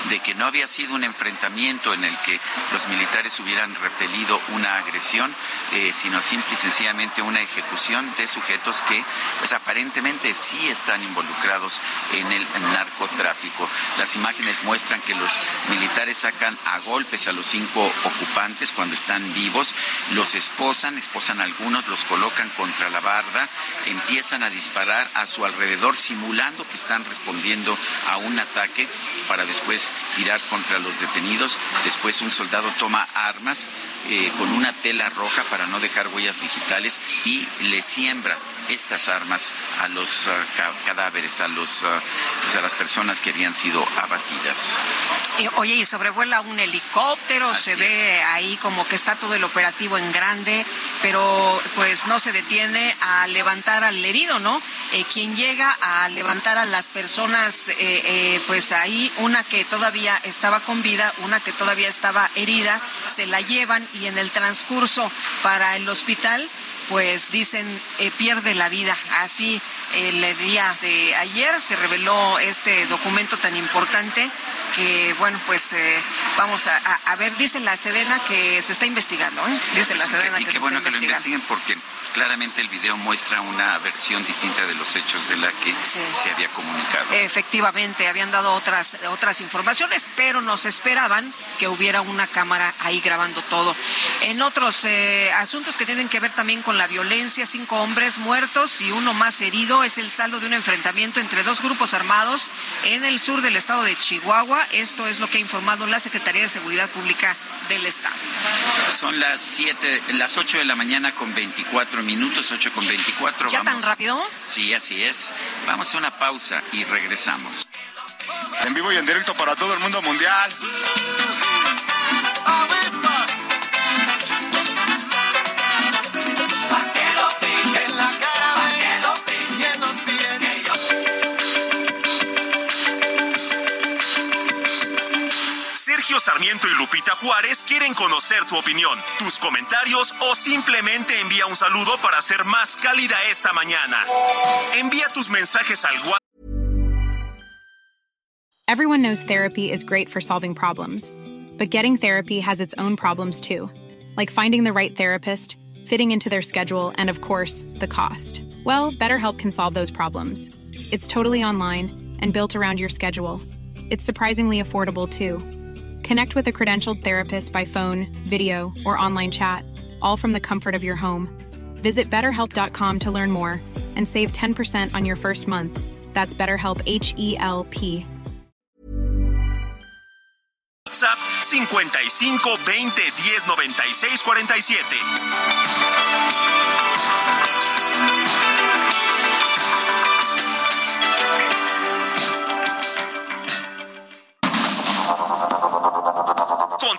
de que no había sido un enfrentamiento en el que los militares hubieran repelido una agresión, eh, sino simple y sencillamente una ejecución de sujetos que pues aparentemente sí están involucrados en el narcotráfico. Las imágenes que los militares sacan a golpes a los cinco ocupantes cuando están vivos, los esposan, esposan a algunos, los colocan contra la barda, empiezan a disparar a su alrededor simulando que están respondiendo a un ataque para después tirar contra los detenidos. Después un soldado toma armas eh, con una tela roja para no dejar huellas digitales y le siembra estas armas a los ah, cadáveres, a los ah, pues a las personas que habían sido abatidas. oye, y sobrevuela un helicóptero, se ve ahí como que está todo el operativo en grande, pero pues no se detiene a levantar al herido, ¿no? Eh, quien llega a levantar a las personas, eh, eh, pues ahí una que todavía estaba con vida, una que todavía estaba herida, se la llevan y en el transcurso para el hospital pues dicen eh, pierde la vida. Así el día de ayer se reveló este documento tan importante que, bueno, pues eh, vamos a, ver, dice la Sedena que se está investigando, ¿eh? Dice la Sedena que, se bueno que lo investiguen porque claramente el video muestra una versión distinta de los hechos de la que se había comunicado. Efectivamente, habían dado otras, otras informaciones, pero nos esperaban que hubiera una cámara ahí grabando todo. En otros eh, asuntos que tienen que ver también con la violencia, cinco hombres muertos y uno más herido es el saldo de un enfrentamiento entre dos grupos armados en el sur del estado de Chihuahua. Esto es lo que ha informado la Secretaría de Seguridad Pública del Estado. Son las siete, las 8 de la mañana con 24 minutos, 8 con 24. ¿Ya tan rápido? Sí, así es. Vamos a una pausa y regresamos. En vivo y en directo para todo el mundo mundial. Sarmiento y Lupita Juárez quieren conocer tu opinión, tus comentarios o simplemente envía un saludo para ser más cálida esta mañana. Envía tus mensajes al WhatsApp. Everyone knows therapy is great for solving problems, but getting therapy has its own problems too, like finding the right therapist, fitting into their schedule, and of course, the cost. Well, BetterHelp can solve those problems. It's totally online and built around your schedule. It's surprisingly affordable too. Connect with a credentialed therapist by phone, video, or online chat, all from the comfort of your home. Visit betterhelp.com to learn more and save 10% on your first month. That's BetterHelp H E L P. WhatsApp 55 20 10 96 47.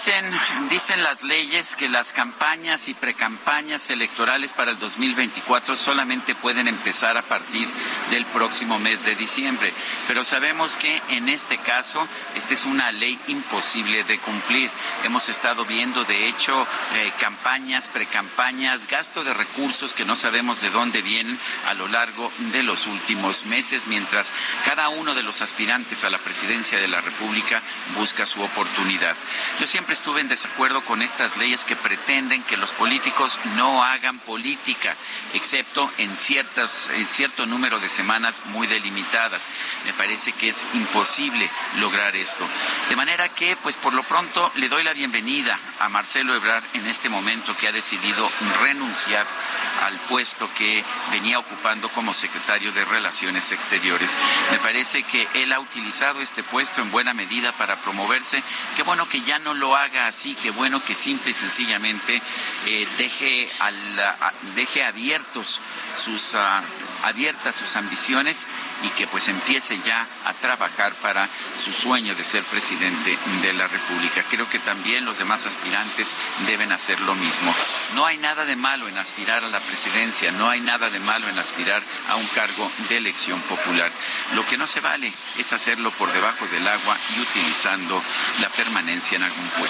Dicen, dicen las leyes que las campañas y precampañas electorales para el 2024 solamente pueden empezar a partir del próximo mes de diciembre. Pero sabemos que en este caso, esta es una ley imposible de cumplir. Hemos estado viendo, de hecho, eh, campañas, precampañas, gasto de recursos que no sabemos de dónde vienen a lo largo de los últimos meses, mientras cada uno de los aspirantes a la presidencia de la República busca su oportunidad. Yo siempre estuve en desacuerdo con estas leyes que pretenden que los políticos no hagan política, excepto en, ciertas, en cierto número de semanas muy delimitadas. Me parece que es imposible lograr esto. De manera que, pues por lo pronto, le doy la bienvenida a Marcelo Ebrard en este momento que ha decidido renunciar al puesto que venía ocupando como secretario de Relaciones Exteriores. Me parece que él ha utilizado este puesto en buena medida para promoverse. Qué bueno que ya no lo haga así, qué bueno que simple y sencillamente eh, deje, deje abiertos sus, ah, abiertas sus ambiciones y que pues empiece ya a trabajar para su sueño de ser presidente de la República. Creo que también los demás aspirantes deben hacer lo mismo. No hay nada de malo en aspirar a la presidencia, no hay nada de malo en aspirar a un cargo de elección popular. Lo que no se vale es hacerlo por debajo del agua y utilizando la permanencia en algún puesto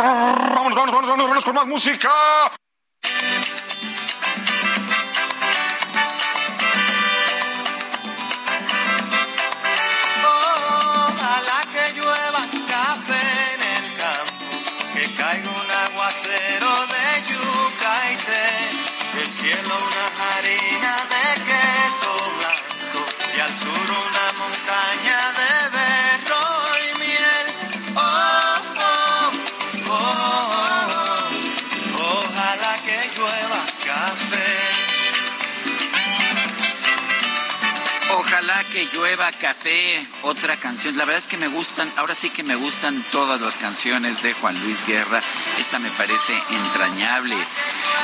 Vamos, vamos, vamos, vamos con más música. Café, otra canción. La verdad es que me gustan, ahora sí que me gustan todas las canciones de Juan Luis Guerra. Esta me parece entrañable.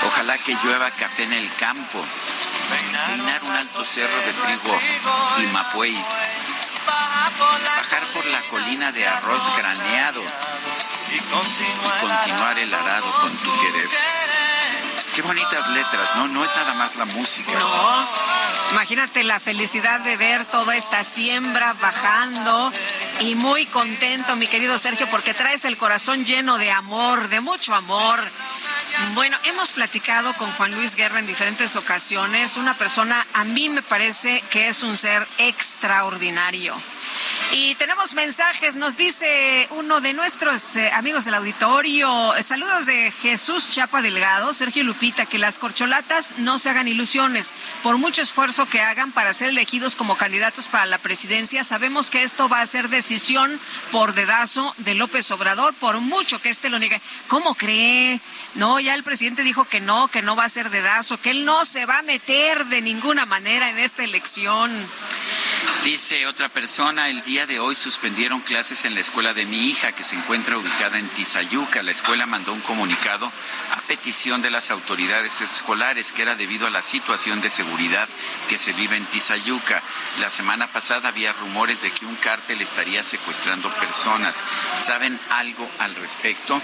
Ojalá que llueva café en el campo. Peinar un alto cerro de trigo y mapuey. Bajar por la colina de arroz graneado y continuar el arado con tu querer. Qué bonitas letras, ¿no? No es nada más la música. No. Imagínate la felicidad de ver toda esta siembra bajando y muy contento, mi querido Sergio, porque traes el corazón lleno de amor, de mucho amor. Bueno, hemos platicado con Juan Luis Guerra en diferentes ocasiones, una persona a mí me parece que es un ser extraordinario. Y tenemos mensajes, nos dice uno de nuestros eh, amigos del auditorio, saludos de Jesús Chapa Delgado, Sergio Lupita, que las corcholatas no se hagan ilusiones, por mucho esfuerzo que hagan para ser elegidos como candidatos para la presidencia, sabemos que esto va a ser por dedazo de López Obrador, por mucho que este lo niegue. ¿Cómo cree? No, ya el presidente dijo que no, que no va a ser dedazo, que él no se va a meter de ninguna manera en esta elección. Dice otra persona, el día de hoy suspendieron clases en la escuela de mi hija que se encuentra ubicada en Tizayuca. La escuela mandó un comunicado a petición de las autoridades escolares que era debido a la situación de seguridad que se vive en Tizayuca. La semana pasada había rumores de que un cártel estaría secuestrando personas. ¿Saben algo al respecto?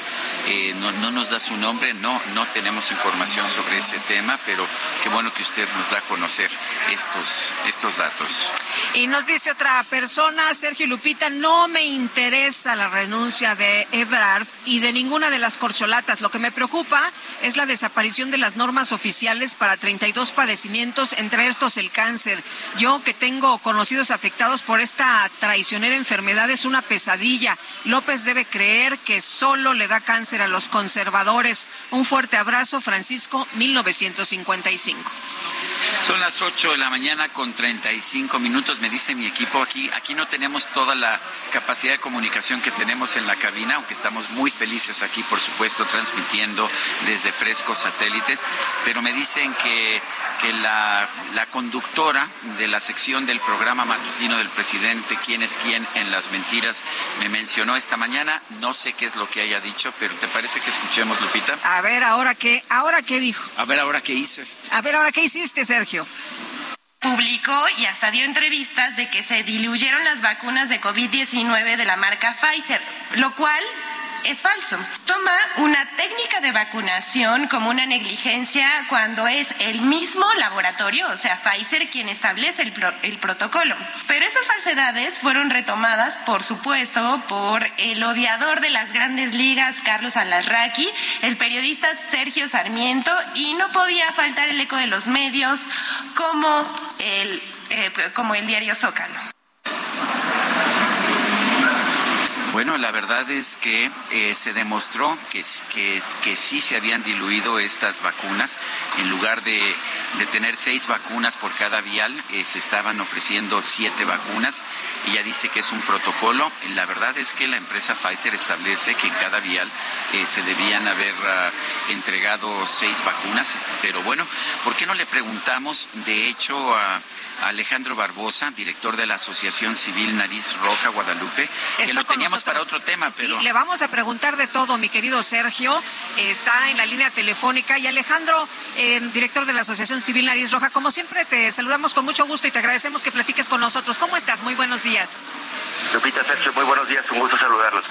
Eh, no, no nos da su nombre, no, no tenemos información sobre ese tema, pero qué bueno que usted nos da a conocer estos, estos datos. Y nos dice otra persona, Sergio Lupita, no me interesa la renuncia de Ebrard y de ninguna de las corcholatas. Lo que me preocupa es la desaparición de las normas oficiales para 32 padecimientos, entre estos el cáncer. Yo que tengo conocidos afectados por esta traicionera enfermedad es una pesadilla. López debe creer que solo le da cáncer a los conservadores. Un fuerte abrazo, Francisco, 1955. Son las 8 de la mañana con 35 minutos, me dice mi equipo. Aquí, aquí no tenemos toda la capacidad de comunicación que tenemos en la cabina, aunque estamos muy felices aquí, por supuesto, transmitiendo desde Fresco Satélite. Pero me dicen que, que la, la conductora de la sección del programa matutino del presidente, quién es quién en las mentiras, me mencionó esta mañana. No sé qué es lo que haya dicho, pero ¿te parece que escuchemos, Lupita? A ver, ahora qué, ahora qué dijo. A ver, ahora qué hice. A ver, ahora qué hiciste, Sergio. Publicó y hasta dio entrevistas de que se diluyeron las vacunas de COVID-19 de la marca Pfizer, lo cual es falso. Toma una técnica de vacunación como una negligencia cuando es el mismo laboratorio, o sea, Pfizer, quien establece el, el protocolo. Pero esas falsedades fueron retomadas, por supuesto, por el odiador de las grandes ligas, Carlos Alarraqui, el periodista Sergio Sarmiento, y no podía faltar el eco de los medios como el, eh, como el diario Zócalo. Bueno, la verdad es que eh, se demostró que, que, que sí se habían diluido estas vacunas. En lugar de, de tener seis vacunas por cada vial, eh, se estaban ofreciendo siete vacunas. Ella dice que es un protocolo. La verdad es que la empresa Pfizer establece que en cada vial eh, se debían haber uh, entregado seis vacunas. Pero bueno, ¿por qué no le preguntamos, de hecho, a Alejandro Barbosa, director de la Asociación Civil Nariz Roja Guadalupe, que lo teníamos para otro tema, pero... Sí, le vamos a preguntar de todo, mi querido Sergio. Está en la línea telefónica. Y Alejandro, eh, director de la Asociación Civil Nariz Roja, como siempre te saludamos con mucho gusto y te agradecemos que platiques con nosotros. ¿Cómo estás? Muy buenos días. Lupita, Sergio, muy buenos días, un gusto saludarlos.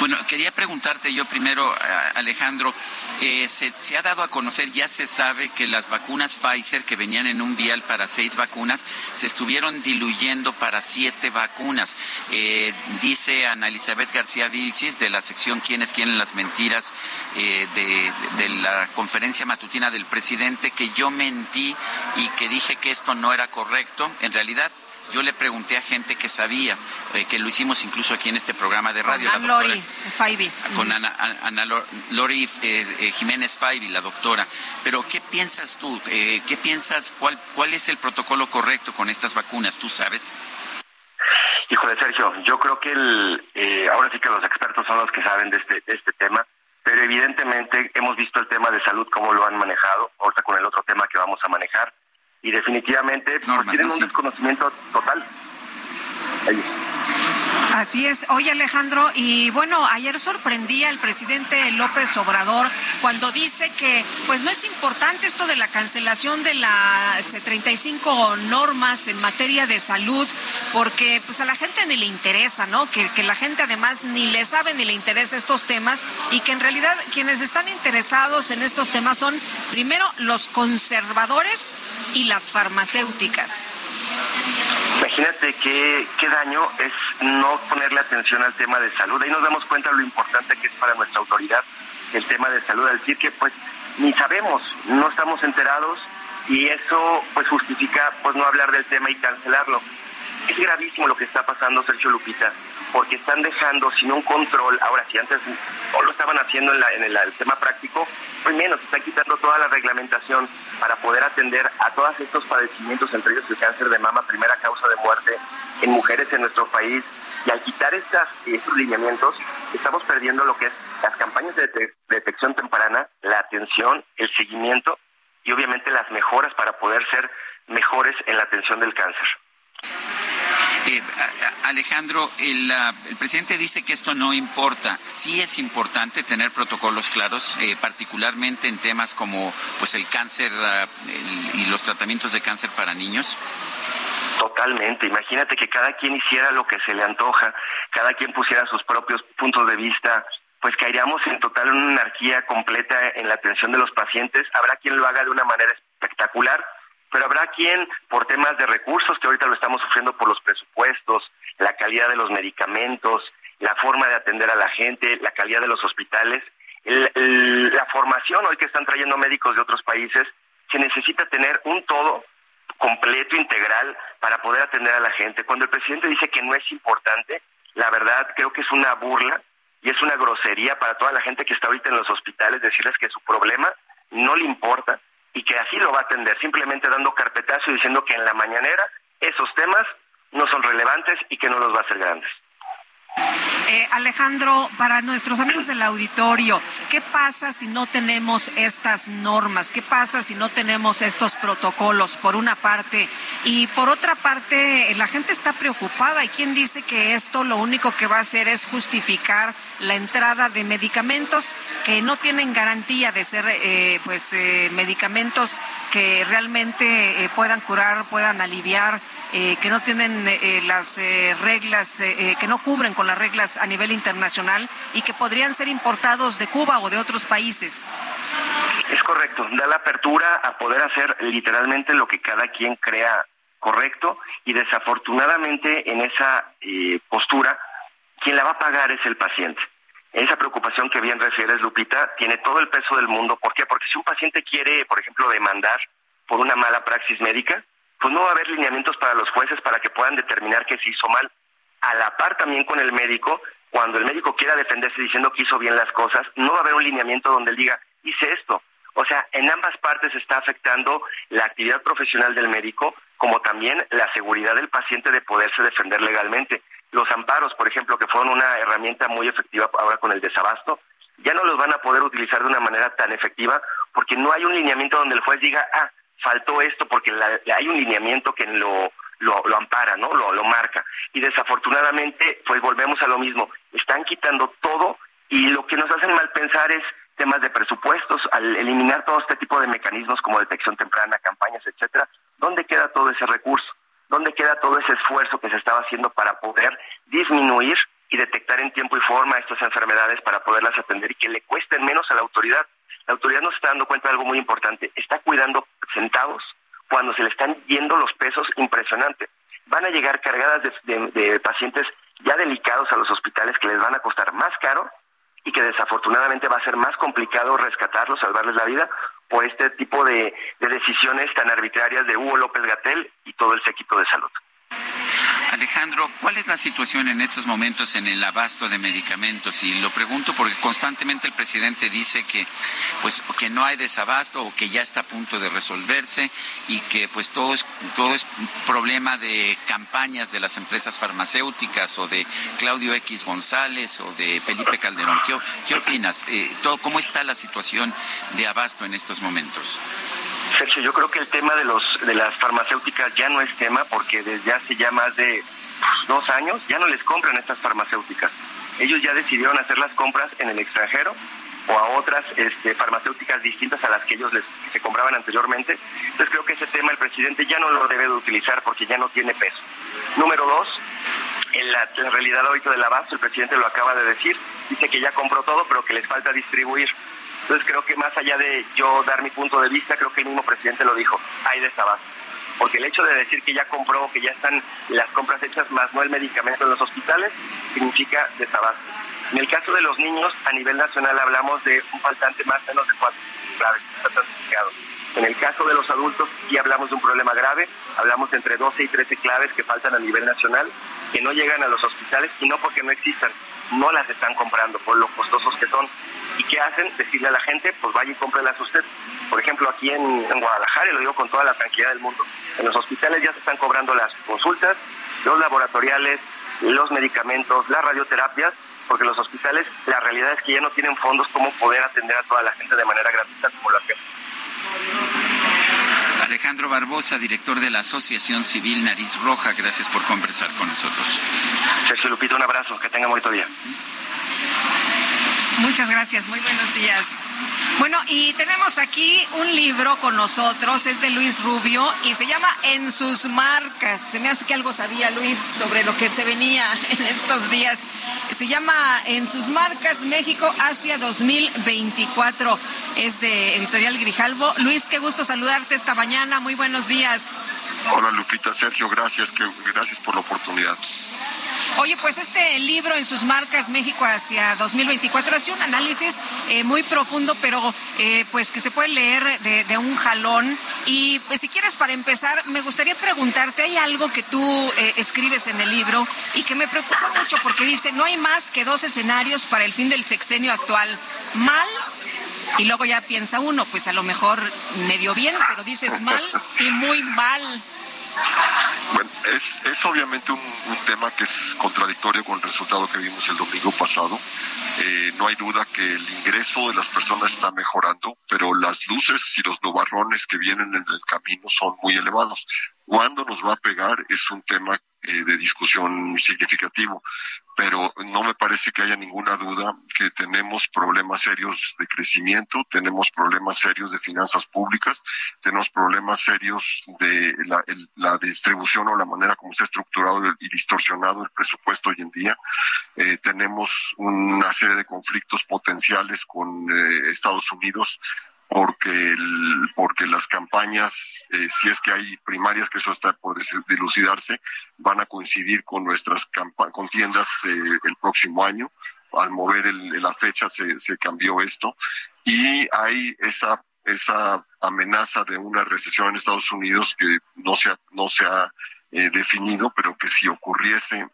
Bueno, quería preguntarte yo primero, a- Alejandro, eh, se, ha dado a conocer, ya se sabe que las vacunas Pfizer que venían en un vial para seis vacunas se estuvieron diluyendo para siete vacunas. Eh, dice Ana Elizabeth García Vilchis de la sección ¿Quién es quién en las mentiras eh, de la conferencia matutina del presidente que yo mentí y que dije que esto no era correcto. En realidad, yo le pregunté a gente que sabía, eh, que lo hicimos incluso aquí en este programa de radio. Con doctora- Lori, Faibi. con Ana, Ana Lor- Lori eh, eh, Jiménez Faibi, la doctora. Pero, ¿qué piensas tú? Eh, ¿Qué piensas? Cuál, ¿Cuál es el protocolo correcto con estas vacunas? ¿Tú sabes? Híjole, Sergio, yo creo que el, eh, ahora sí que los expertos son los que saben de este, de este tema, pero evidentemente hemos visto el tema de salud, cómo lo han manejado, ahorita con el otro tema que vamos a manejar, y definitivamente pues, tienen un desconocimiento total. Ahí. Así es. Oye, Alejandro, y bueno, ayer sorprendía el presidente López Obrador cuando dice que pues no es importante esto de la cancelación de las eh, 35 normas en materia de salud, porque pues a la gente ni le interesa, ¿no? Que, que la gente además ni le sabe ni le interesa estos temas y que en realidad quienes están interesados en estos temas son primero los conservadores y las farmacéuticas. Imagínate qué, qué daño es no ponerle atención al tema de salud. Ahí nos damos cuenta lo importante que es para nuestra autoridad el tema de salud, al decir que pues ni sabemos, no estamos enterados y eso pues justifica pues no hablar del tema y cancelarlo. Es gravísimo lo que está pasando, Sergio Lupita, porque están dejando sin un control, ahora si antes no lo estaban haciendo en, la- en el, tema práctico, hoy menos, están quitando toda la reglamentación para poder atender a todos estos padecimientos, entre ellos el cáncer de mama, primera causa de muerte en mujeres en nuestro país. Y al quitar estas, estos lineamientos, estamos perdiendo lo que es las campañas de dete- detección temprana, la atención, el seguimiento y obviamente las mejoras para poder ser mejores en la atención del cáncer. Eh, Alejandro, el, el presidente dice que esto no importa. Sí es importante tener protocolos claros, eh, particularmente en temas como pues el cáncer ah, y los tratamientos de cáncer para niños. Totalmente. Imagínate que cada quien hiciera lo que se le antoja, cada quien pusiera sus propios puntos de vista, pues caeríamos en total una anarquía completa en la atención de los pacientes. Habrá quien lo haga de una manera espectacular, pero habrá quien, por temas de recursos, que ahorita lo estamos sufriendo por los presupuestos, la calidad de los medicamentos, la forma de atender a la gente, la calidad de los hospitales, el- la formación hoy que están trayendo médicos de otros países, se necesita tener un todo completo, integral, para poder atender a la gente. Cuando el presidente dice que no es importante, la verdad creo que es una burla y es una grosería para toda la gente que está ahorita en los hospitales decirles que su problema no le importa y que así lo va a atender, simplemente dando carpetazo y diciendo que en la mañanera esos temas no son relevantes y que no los va a hacer grandes. Eh, Alejandro, para nuestros amigos del auditorio, ¿qué pasa si no tenemos estas normas? ¿Qué pasa si no tenemos estos protocolos, por una parte? Y por otra parte, la gente está preocupada. ¿Y quién dice que esto lo único que va a hacer es justificar la entrada de medicamentos que no tienen garantía de ser eh, pues eh, medicamentos que realmente eh, puedan curar, puedan aliviar? Eh, que no tienen eh, las eh, reglas, eh, eh, que no cubren con las reglas a nivel internacional y que podrían ser importados de Cuba o de otros países. Es correcto, da la apertura a poder hacer literalmente lo que cada quien crea correcto y desafortunadamente en esa eh, postura quien la va a pagar es el paciente. Esa preocupación que bien refieres, Lupita, tiene todo el peso del mundo. ¿Por qué? Porque si un paciente quiere, por ejemplo, demandar por una mala praxis médica, pues no va a haber lineamientos para los jueces para que puedan determinar que se hizo mal. a la par también con el médico, cuando el médico quiera defenderse diciendo que hizo bien las cosas, no va a haber un lineamiento donde él diga, hice esto. O sea, en ambas partes está afectando la actividad profesional del médico, como también la seguridad del paciente de poderse defender legalmente. Los amparos, por ejemplo, que fueron una herramienta muy efectiva ahora con el desabasto, ya no los van a poder utilizar de una manera tan efectiva porque no hay un lineamiento donde el juez diga, ah, faltó esto porque hay un lineamiento que lo, lo, ampara, ¿no? Lo, lo marca. Y desafortunadamente, pues volvemos a lo mismo. Están quitando todo y lo que nos hacen mal pensar es temas de presupuestos, al eliminar todo este tipo de mecanismos como detección temprana, campañas, etcétera, ¿dónde queda todo ese recurso? ¿Dónde queda todo ese esfuerzo que se estaba haciendo para poder disminuir y detectar en tiempo y forma estas enfermedades para poderlas atender y que le cuesten menos a la autoridad? La autoridad no se está dando cuenta de algo muy importante, está cuidando centavos cuando se le están yendo los pesos impresionante. Van a llegar cargadas de, pacientes ya delicados a los hospitales que les van a costar más caro y que desafortunadamente va a ser más complicado rescatarlos, salvarles la vida por este tipo de, de decisiones tan arbitrarias de Hugo López Gatel y todo el séquito de salud. Alejandro, ¿cuál es la situación en estos momentos en el abasto de medicamentos? Y lo pregunto porque constantemente el presidente dice que pues que no hay desabasto o que ya está a punto de resolverse y que pues todo es todo es problema de campañas de las empresas farmacéuticas o de Claudio X González o de Felipe Calderón. ¿Qué, opinas? Eh, ¿Cómo está la situación de abasto en estos momentos? Sergio, yo creo que el tema de los de las farmacéuticas ya no es tema porque desde hace ya más de dos años ya no les compran estas farmacéuticas. Ellos ya decidieron hacer las compras en el extranjero o a otras este, farmacéuticas distintas a las que ellos les, se compraban anteriormente. Entonces creo que ese tema el presidente ya no lo debe de utilizar porque ya no tiene peso. Número dos, en la, en realidad ahorita del abasto, el presidente lo acaba de decir, dice que ya compró todo, pero que les falta distribuir. Entonces creo que más allá de yo dar mi punto de vista, creo que el mismo presidente lo dijo, hay desabasto. Porque el hecho de decir que ya compró, que ya están las compras hechas más no el medicamento en los hospitales, significa desabasto. En el caso de los niños, a nivel nacional hablamos de un faltante más o menos de cuatro claves En el caso de los adultos, sí hablamos de un problema grave, hablamos de entre 12 y 13 claves que faltan a nivel nacional, que no llegan a los hospitales y no porque no existan, no las están comprando por lo costosos que son. ¿Y qué hacen? Decirle a la gente, pues vaya y cómprelas usted. Por ejemplo, aquí en, Guadalajara, y lo digo con toda la tranquilidad del mundo, en los hospitales ya se están cobrando las consultas, los laboratoriales, los medicamentos, las radioterapias, porque los hospitales, la realidad es que ya no tienen fondos como poder atender a toda la gente de manera gratuita como lo hacemos. Alejandro Barbosa, director de la Asociación Civil Nariz Roja, gracias por conversar con nosotros. Sergio Lupito, un abrazo, que tenga muy día. Muchas gracias, muy buenos días. Bueno, y tenemos aquí un libro con nosotros, es de Luis Rubio y se llama En sus marcas. Se me hace que algo sabía Luis sobre lo que se venía *laughs* en estos días. Se llama En sus marcas México hacia 2024. Es de Editorial Grijalvo. Luis, qué gusto saludarte esta mañana. Muy buenos días. Hola Lupita, Sergio, gracias, que, gracias por la oportunidad. Oye, pues este libro en sus marcas México hacia 2024 hace un análisis eh, muy profundo, pero eh, pues que se puede leer de, un jalón. Y pues, si quieres, para empezar, me gustaría preguntarte, hay algo que tú eh, escribes en el libro y que me preocupa mucho porque dice, no hay más que dos escenarios para el fin del sexenio actual. Mal y luego ya piensa uno, pues a lo mejor medio bien, pero dices mal y muy mal. Bueno, es, es obviamente un, tema que es contradictorio con el resultado que vimos el domingo pasado. Eh, no hay duda que el ingreso de las personas está mejorando, pero las luces y los nubarrones que vienen en el camino son muy elevados. ¿Cuándo nos va a pegar? Es un tema eh, de discusión significativo pero no me parece que haya ninguna duda que tenemos problemas serios de crecimiento, tenemos problemas serios de finanzas públicas, tenemos problemas serios de la, distribución o la manera como está estructurado y distorsionado el presupuesto hoy en día. Eh, tenemos una serie de conflictos potenciales con eh, Estados Unidos porque porque las campañas, eh, si es que hay primarias, que eso está por dilucidarse, van a coincidir con nuestras contiendas eh, el próximo año. Al mover la fecha se, se cambió esto y hay esa esa amenaza de una recesión en Estados Unidos que no se ha, no se ha eh, definido, pero que si ocurriese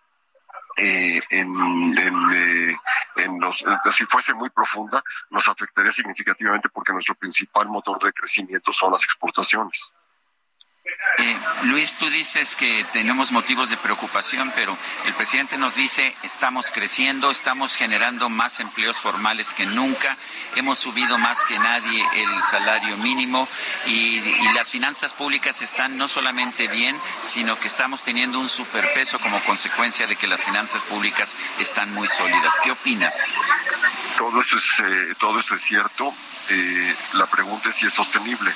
eh, en, eh, en, los, si fuese muy profunda, nos afectaría significativamente porque nuestro principal motor de crecimiento son las exportaciones. Eh, Luis, tú dices que tenemos motivos de preocupación, pero el presidente nos dice estamos creciendo, estamos generando más empleos formales que nunca, hemos subido más que nadie el salario mínimo y, las finanzas públicas están no solamente bien, sino que estamos teniendo un superpeso como consecuencia de que las finanzas públicas están muy sólidas. ¿Qué opinas? Todo eso es, eh, cierto. Eh, la pregunta es si es sostenible.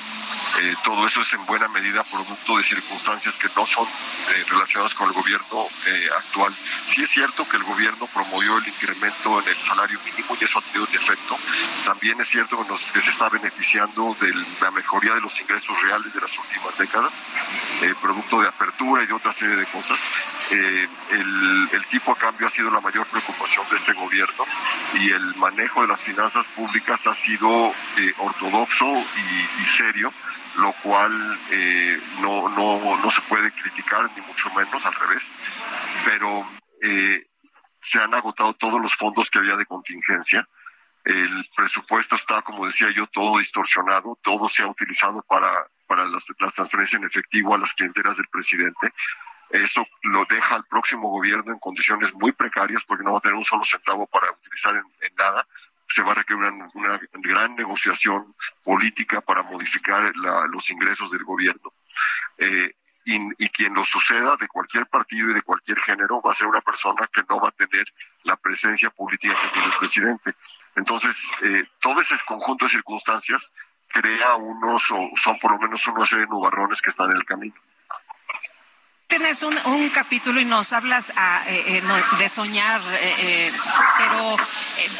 Todo eso es en buena medida producto de circunstancias que no son eh, relacionadas con el gobierno eh, actual. Sí es cierto que el gobierno promovió el incremento en el salario mínimo y eso ha tenido un efecto. También es cierto que, nos, se está beneficiando de la mejoría de los ingresos reales de las últimas décadas, producto de apertura y de otra serie de cosas. El, el, tipo a cambio ha sido la mayor preocupación de este gobierno y el manejo de las finanzas públicas ha sido ortodoxo y, y serio lo cual eh, no, no, no se puede criticar, ni mucho menos, al revés, pero eh, se han agotado todos los fondos que había de contingencia. El presupuesto está, como decía yo, todo distorsionado, todo se ha utilizado para, para las, transferencias en efectivo a las clienteras del presidente. Eso lo deja al próximo gobierno en condiciones muy precarias porque no va a tener un solo centavo para utilizar en nada se va a requerir una, gran negociación política para modificar los ingresos del gobierno. Eh, y, quien lo suceda de cualquier partido y de cualquier género va a ser una persona que no va a tener la presencia política que tiene el presidente. Entonces, eh, todo ese conjunto de circunstancias crea unos, o son por lo menos una serie de nubarrones que están en el camino tienes un, un, capítulo y nos hablas ah, eh, eh, de soñar, eh, pero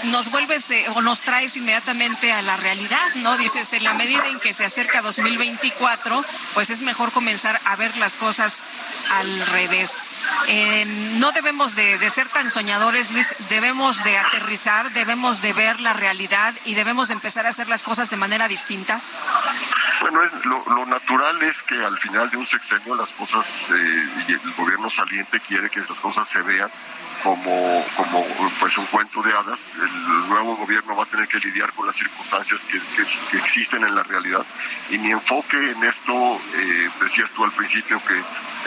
nos vuelves o nos traes inmediatamente a la realidad, ¿no? Dices, en la medida en que se acerca 2024, pues es mejor comenzar a ver las cosas al revés. no debemos de, de, ser tan soñadores, Luis, debemos de aterrizar, debemos de ver la realidad y debemos de empezar a hacer las cosas de manera distinta. Bueno, es, lo, lo natural es que al final de un sexenio las cosas y el gobierno saliente quiere que estas cosas se vean como, como pues un cuento de hadas. El nuevo gobierno va a tener que lidiar con las circunstancias que, que, existen en la realidad. Y mi enfoque en esto, eh, decías tú al principio que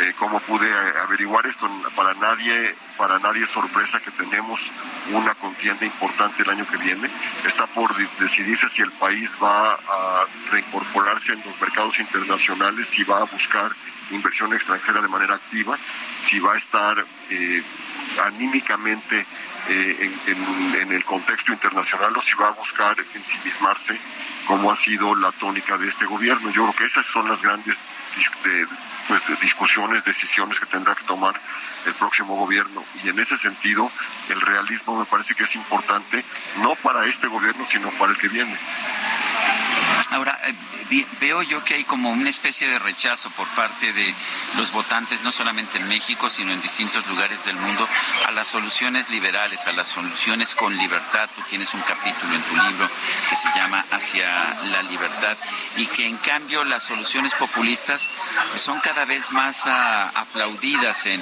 eh, cómo pude averiguar esto, para nadie, para nadie es sorpresa que tenemos una contienda importante el año que viene. Está por decidirse si el país va a reincorporarse en los mercados internacionales, si va a buscar inversión extranjera de manera activa, si va a estar eh, anímicamente eh, en, el contexto internacional o si va a buscar ensimismarse como ha sido la tónica de este gobierno. Yo creo que esas son las grandes pues, discusiones, decisiones que tendrá que tomar el próximo gobierno. Y en ese sentido, el realismo me parece que es importante, no para este gobierno, sino para el que viene. Ahora, eh, veo yo que hay como una especie de rechazo por parte de los votantes, no solamente en México, sino en distintos lugares del mundo, a las soluciones liberales, a las soluciones con libertad. Tú tienes un capítulo en tu libro que se llama Hacia la libertad y que en cambio las soluciones populistas son cada vez más ah, aplaudidas en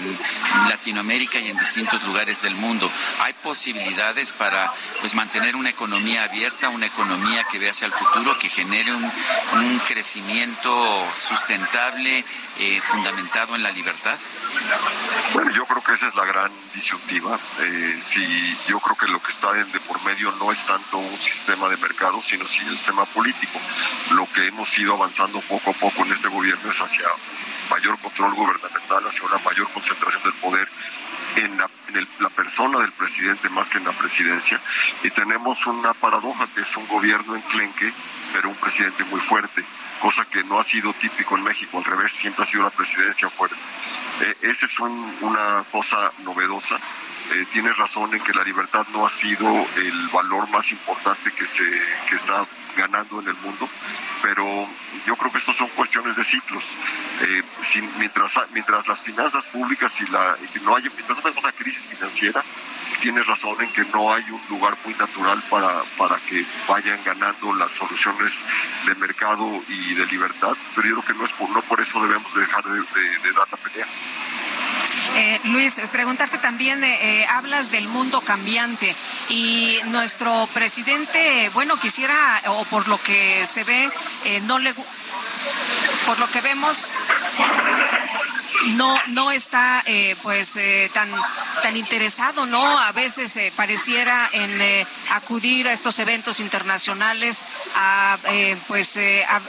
Latinoamérica y en distintos lugares del mundo. Hay posibilidades para pues mantener una economía abierta, una economía que vea hacia el futuro, que genere un, crecimiento sustentable eh, fundamentado en la libertad? Bueno, yo creo que esa es la gran disyuntiva. Eh, si yo creo que lo que está de por medio no es tanto un sistema de mercado, sino sí el sistema político. Lo que hemos ido avanzando poco a poco en este gobierno es hacia mayor control gubernamental, hacia una mayor concentración del poder en la, la, persona del presidente más que en la presidencia. Y tenemos una paradoja que es un gobierno enclenque pero un presidente muy fuerte, cosa que no ha sido típico en México, al revés, siempre ha sido la presidencia fuerte. Eh, esa es una cosa novedosa. Eh, tienes razón en que la libertad no ha sido el valor más importante que se que está ganando en el mundo, pero yo creo que estos son cuestiones de ciclos. Eh, mientras mientras las finanzas públicas y la y no haya mientras tenemos una crisis financiera, tienes razón en que no hay un lugar muy natural para, para que vayan ganando las soluciones de mercado y de libertad, pero yo creo que no, es por, no por eso debemos dejar de, dar la pelea. Eh, Luis, preguntarte también, eh, eh, hablas del mundo cambiante y nuestro presidente, bueno, quisiera, o por lo que se ve, no le, por lo que vemos, no no está eh, pues eh, tan tan interesado no a veces eh, pareciera en acudir a estos eventos internacionales a pues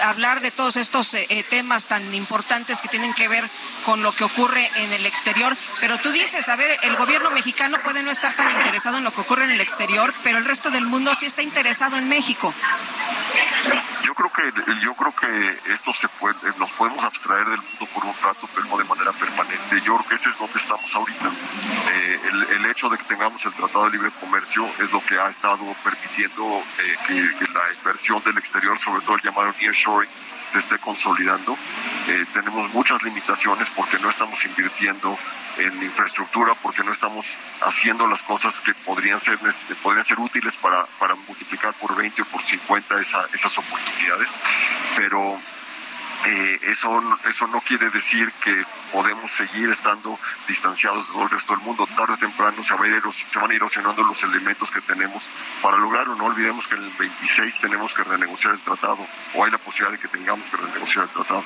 hablar de todos estos temas tan importantes que tienen que ver con lo que ocurre en el exterior. Pero tú dices a ver el gobierno mexicano puede no estar tan interesado en lo que ocurre en el exterior pero el resto del mundo sí está interesado en México. Yo creo que yo creo que esto se puede nos podemos abstraer del mundo por un rato pero no de manera permanente. Yo creo que ese es donde estamos ahorita. Eh, el, hecho de que tengamos el Tratado de Libre Comercio es lo que ha estado permitiendo eh, que, la inversión del exterior, sobre todo el llamado nearshoring, se esté consolidando. Eh, tenemos muchas limitaciones porque no estamos invirtiendo en infraestructura, porque no estamos haciendo las cosas que podrían ser, podrían ser útiles para, para multiplicar por 20 o por 50 esa, esas oportunidades. Pero eh, eso, eso no quiere decir que podemos seguir estando distanciados del resto del mundo. Tarde o temprano se, va a ir, se van a ir erosionando los elementos que tenemos para lograrlo. No olvidemos que en el 26 tenemos que renegociar el tratado, o hay la posibilidad de que tengamos que renegociar el tratado.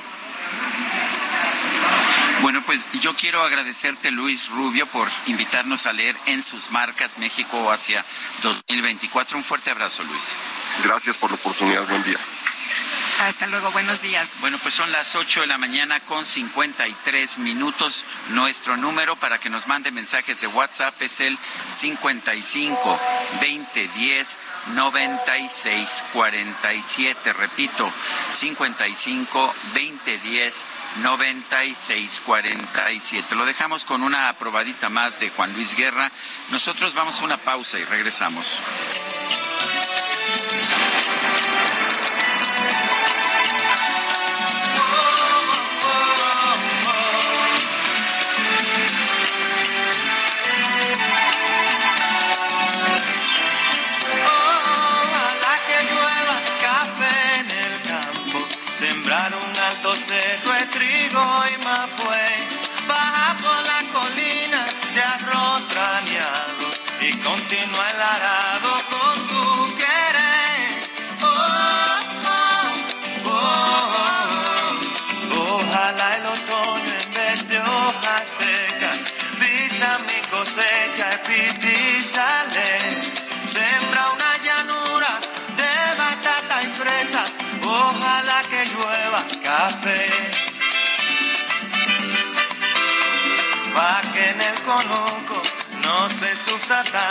Bueno, pues yo quiero agradecerte, Luis Rubio, por invitarnos a leer en sus marcas México hacia 2024. Un fuerte abrazo, Luis. Gracias por la oportunidad. Buen día. Hasta luego, buenos días. Bueno, pues son las 8 de la mañana con 53 minutos. Nuestro número para que nos mande mensajes de WhatsApp es el 55 20 10 96 47. Repito, 55 20 10 96 47. Lo dejamos con una aprobadita más de Juan Luis Guerra. Nosotros vamos a una pausa y regresamos. Se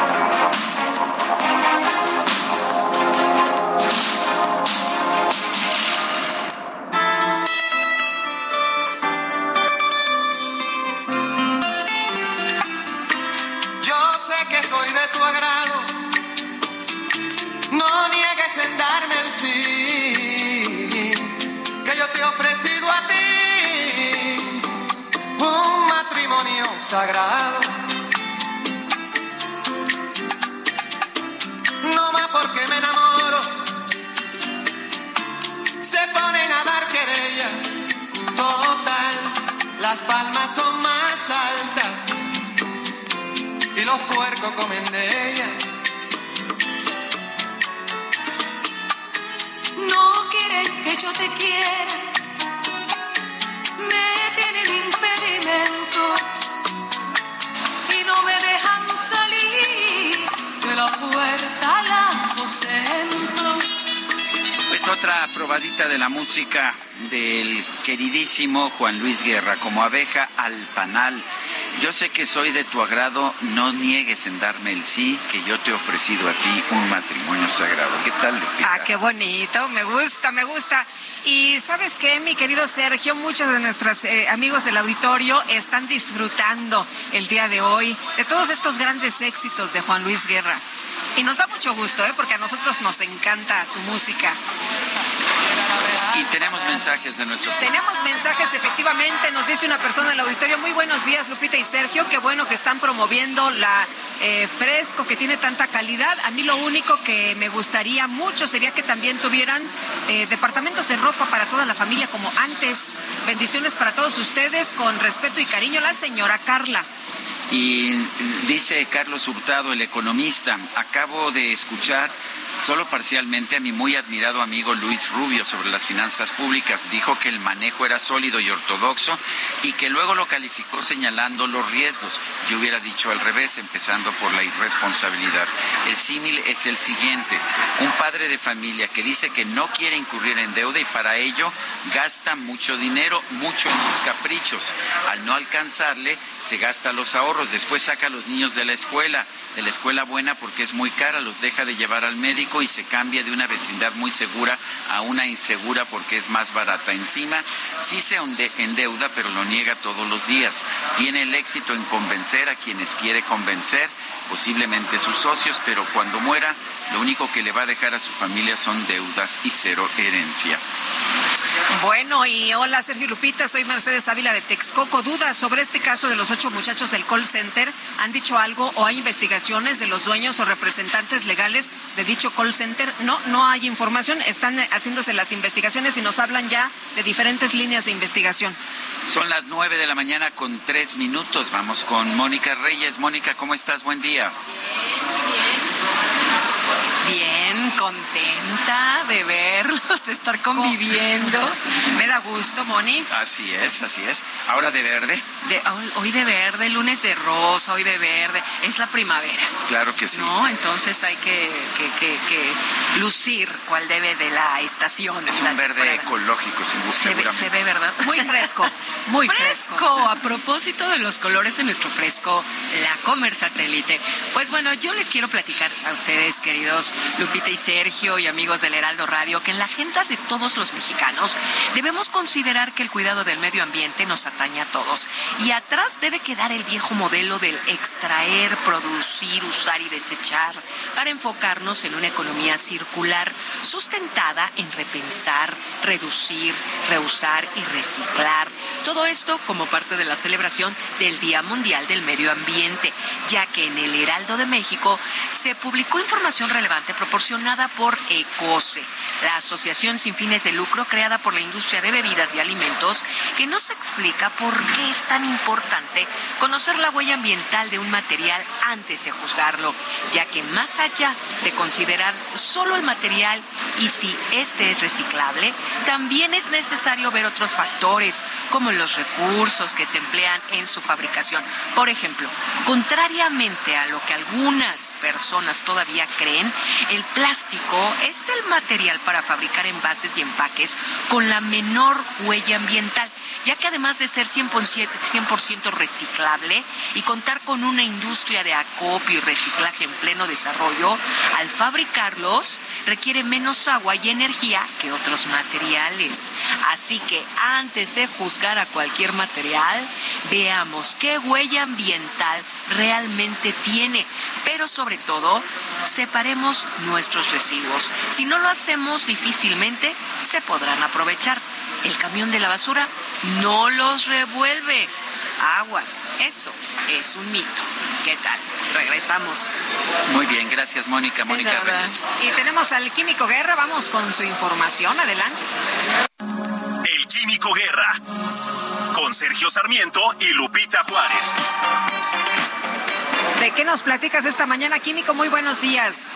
Sagrado. No más porque me enamoro, se ponen a dar querella. Total, las palmas son más altas y los puercos comen de ella. No quieren que yo te quiera. Otra probadita de la música del queridísimo Juan Luis Guerra, como abeja al panal. Yo sé que soy de tu agrado, no niegues en darme el sí, que yo te he ofrecido a ti un matrimonio sagrado. ¿Qué tal, Lupita? Ah, qué bonito, me gusta, me gusta. Y sabes qué, mi querido Sergio, muchos de nuestros eh, amigos del auditorio están disfrutando el día de hoy de todos estos grandes éxitos de Juan Luis Guerra. Y nos da mucho gusto, ¿eh? porque a nosotros nos encanta su música. Y tenemos mensajes de nuestro Tenemos mensajes, efectivamente, nos dice una persona del auditorio, muy buenos días Lupita y Sergio, qué bueno que están promoviendo la eh, fresco que tiene tanta calidad. A mí lo único que me gustaría mucho sería que también tuvieran eh, departamentos de ropa para toda la familia como antes. Bendiciones para todos ustedes, con respeto y cariño, la señora Carla. Y dice Carlos Hurtado, el economista, acabo de escuchar solo parcialmente a mi muy admirado amigo Luis Rubio sobre las finanzas públicas. Dijo que el manejo era sólido y ortodoxo y que luego lo calificó señalando los riesgos. Yo hubiera dicho al revés, empezando por la irresponsabilidad. El símil es el siguiente. Un padre de familia que dice que no quiere incurrir en deuda y para ello gasta mucho dinero, mucho en sus caprichos. Al no alcanzarle, se gasta los ahorros. Después saca a los niños de la escuela, de la escuela buena porque es muy cara, los deja de llevar al médico y se cambia de una vecindad muy segura a una insegura porque es más barata. Encima, sí se endeuda, pero lo niega todos los días. Tiene el éxito en convencer a quienes quiere convencer, posiblemente sus socios, pero cuando muera, lo único que le va a dejar a su familia son deudas y cero herencia. Bueno, y hola Sergio Lupita, soy Mercedes Ávila de Texcoco. ¿Dudas sobre este caso de los ocho muchachos del call center? ¿Han dicho algo o hay investigaciones de los dueños o representantes legales de dicho call center? No, no hay información. Están haciéndose las investigaciones y nos hablan ya de diferentes líneas de investigación. Son las nueve de la mañana con tres minutos. Vamos con Mónica Reyes. Mónica, ¿cómo estás? Buen día. Bien, contenta de verlos, de estar conviviendo. Me da gusto, Moni. Así es, así es. Ahora de verde. De, hoy, de verde, lunes de rosa, hoy de verde. Es la primavera. Claro que sí. ¿no? Entonces hay que, que, que, que lucir cuál debe de la estación. Es La un verde temporada. ecológico, sin duda. Se ve, se ve, ¿verdad? Muy *laughs* fresco, muy fresco. A propósito de los colores de nuestro fresco, la Comer Satélite. Pues bueno, yo les quiero platicar a ustedes, queridos Lupita y Sergio y amigos del Heraldo Radio, que en la agenda de todos los mexicanos debemos considerar que el cuidado del medio ambiente nos atañe a todos. Y atrás debe quedar el viejo modelo del extraer, producir, usar y desechar para enfocarnos en una economía circular sustentada en repensar, reducir, reusar y reciclar. Todo esto como parte de la celebración del Día Mundial del Medio Ambiente, ya que en el Heraldo de México se publicó información relevante proporcionada por ECOSE, la asociación sin fines de lucro creada por la industria de bebidas y alimentos, que nos explica por qué es tan importante conocer la huella ambiental de un material antes de juzgarlo, ya que más allá de considerar solo el material y si este es reciclable, también es necesario ver otros factores, como los recursos que se emplean en su fabricación. Por ejemplo, contrariamente a lo que algunas personas todavía creen, el plástico es el material para fabricar envases y empaques con la menor huella ambiental, ya que además de ser 100%, 100% reciclable y contar con una industria de acopio y reciclaje en pleno desarrollo, al fabricarlos requiere menos agua y energía que otros materiales. Así que antes de juzgar a cualquier material, veamos qué huella ambiental realmente tiene, pero sobre todo, separemos nuestros residuos. Si no lo hacemos, difícilmente se podrán aprovechar. El camión de la basura no los revuelve. Aguas, eso es un mito. ¿Qué tal? Regresamos. Muy bien, gracias Mónica. Mónica. Reyes. Y tenemos al Químico Guerra, vamos con su información, adelante. El Químico Guerra. Con Sergio Sarmiento y Lupita Juárez. ¿De qué nos platicas esta mañana, Químico? Muy buenos días.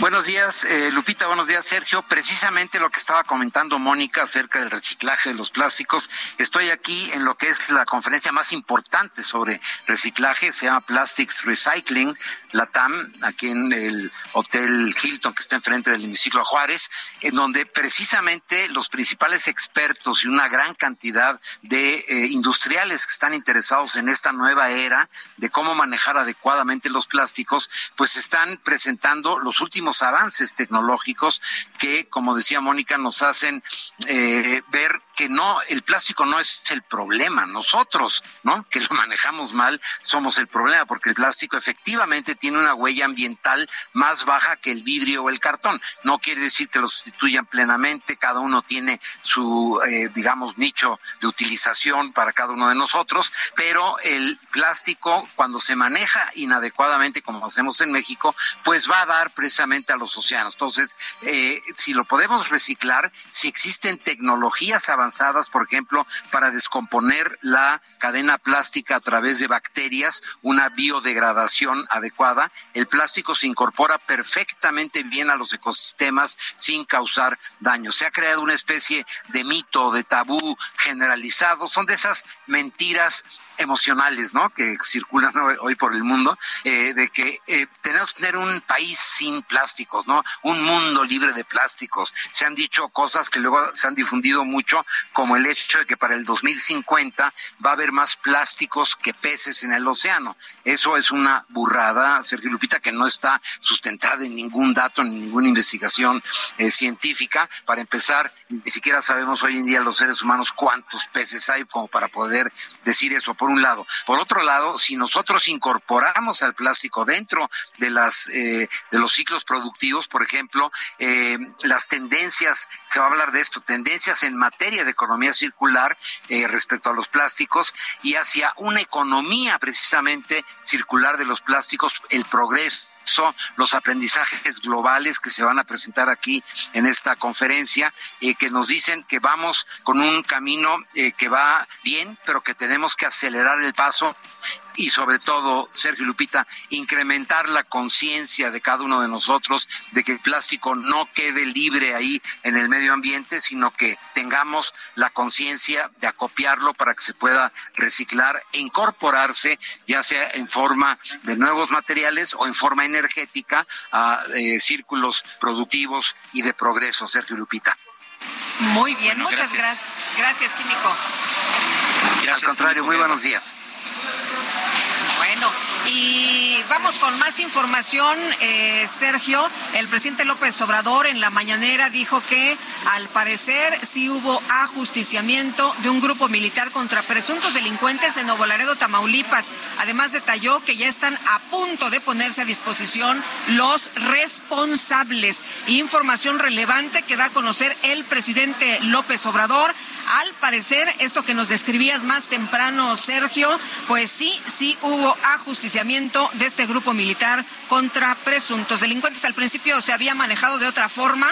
Buenos días, eh, Lupita, buenos días, Sergio. Precisamente lo que estaba comentando Mónica acerca del reciclaje de los plásticos. Estoy aquí en lo que es la conferencia más importante sobre reciclaje, se llama Plastics Recycling, la TAM, aquí en el Hotel Hilton, que está enfrente del hemiciclo Juárez, en donde precisamente los principales expertos y una gran cantidad de eh, industriales que están interesados en esta nueva era de cómo manejar adecuadamente los plásticos, pues están presentando los últimos avances tecnológicos que, como decía Mónica, nos hacen eh, ver que no, el plástico no es el problema, nosotros, ¿no? Que lo *laughs* manejamos mal, somos el problema, porque el plástico efectivamente tiene una huella ambiental más baja que el vidrio o el cartón. No quiere decir que lo sustituyan plenamente, cada uno tiene su, eh, digamos, nicho de utilización para cada uno de nosotros, pero el plástico, cuando se maneja inadecuadamente, como hacemos en México, pues va a dar precisamente a los océanos. Entonces, eh, si lo podemos reciclar, si existen tecnologías avanzadas, por ejemplo, para descomponer la cadena plástica a través de bacterias, una biodegradación adecuada. El plástico se incorpora perfectamente bien a los ecosistemas sin causar daño. Se ha creado una especie de mito, de tabú generalizado. Son de esas mentiras emocionales, ¿no? Que circulan hoy, por el mundo, eh, de que eh, tenemos que tener un país sin plásticos, ¿no? Un mundo libre de plásticos. Se han dicho cosas que luego se han difundido mucho, como el hecho de que para el 2050 va a haber más plásticos que peces en el océano. Eso es una burrada, Sergio Lupita, que no está sustentada en ningún dato, en ninguna investigación eh, científica. Para empezar, ni siquiera sabemos hoy en día los seres humanos cuántos peces hay como para poder decir eso por un lado. Por otro lado, si nosotros incorporamos al plástico dentro de las eh, de los ciclos productivos, por ejemplo, eh, las tendencias, se va a hablar de esto, tendencias en materia de economía circular eh, respecto a los plásticos y hacia una economía precisamente circular de los plásticos, el progreso los aprendizajes globales que se van a presentar aquí en esta conferencia, y que nos dicen que vamos con un camino eh, que va bien, pero que tenemos que acelerar el paso y sobre todo, Sergio Lupita, incrementar la conciencia de cada uno de nosotros de que el plástico no quede libre ahí en el medio ambiente, sino que tengamos la conciencia de acopiarlo para que se pueda reciclar e incorporarse, ya sea en forma de nuevos materiales o en forma energética, a eh, círculos productivos y de progreso, Sergio Lupita. Muy bien, muchas gracias. Gracias, Químico. Al contrario, muy buenos días. Bueno, y vamos con más información, eh, Sergio. El presidente López Obrador en la mañanera dijo que al parecer sí hubo ajusticiamiento de un grupo militar contra presuntos delincuentes en Nuevo Laredo, Tamaulipas. Además detalló que ya están a punto de ponerse a disposición los responsables. Información relevante que da a conocer el presidente López Obrador. Al parecer, esto que nos describías más temprano, Sergio, pues sí, sí hubo ajusticiamiento de este grupo militar contra presuntos delincuentes. Al principio se había manejado de otra forma,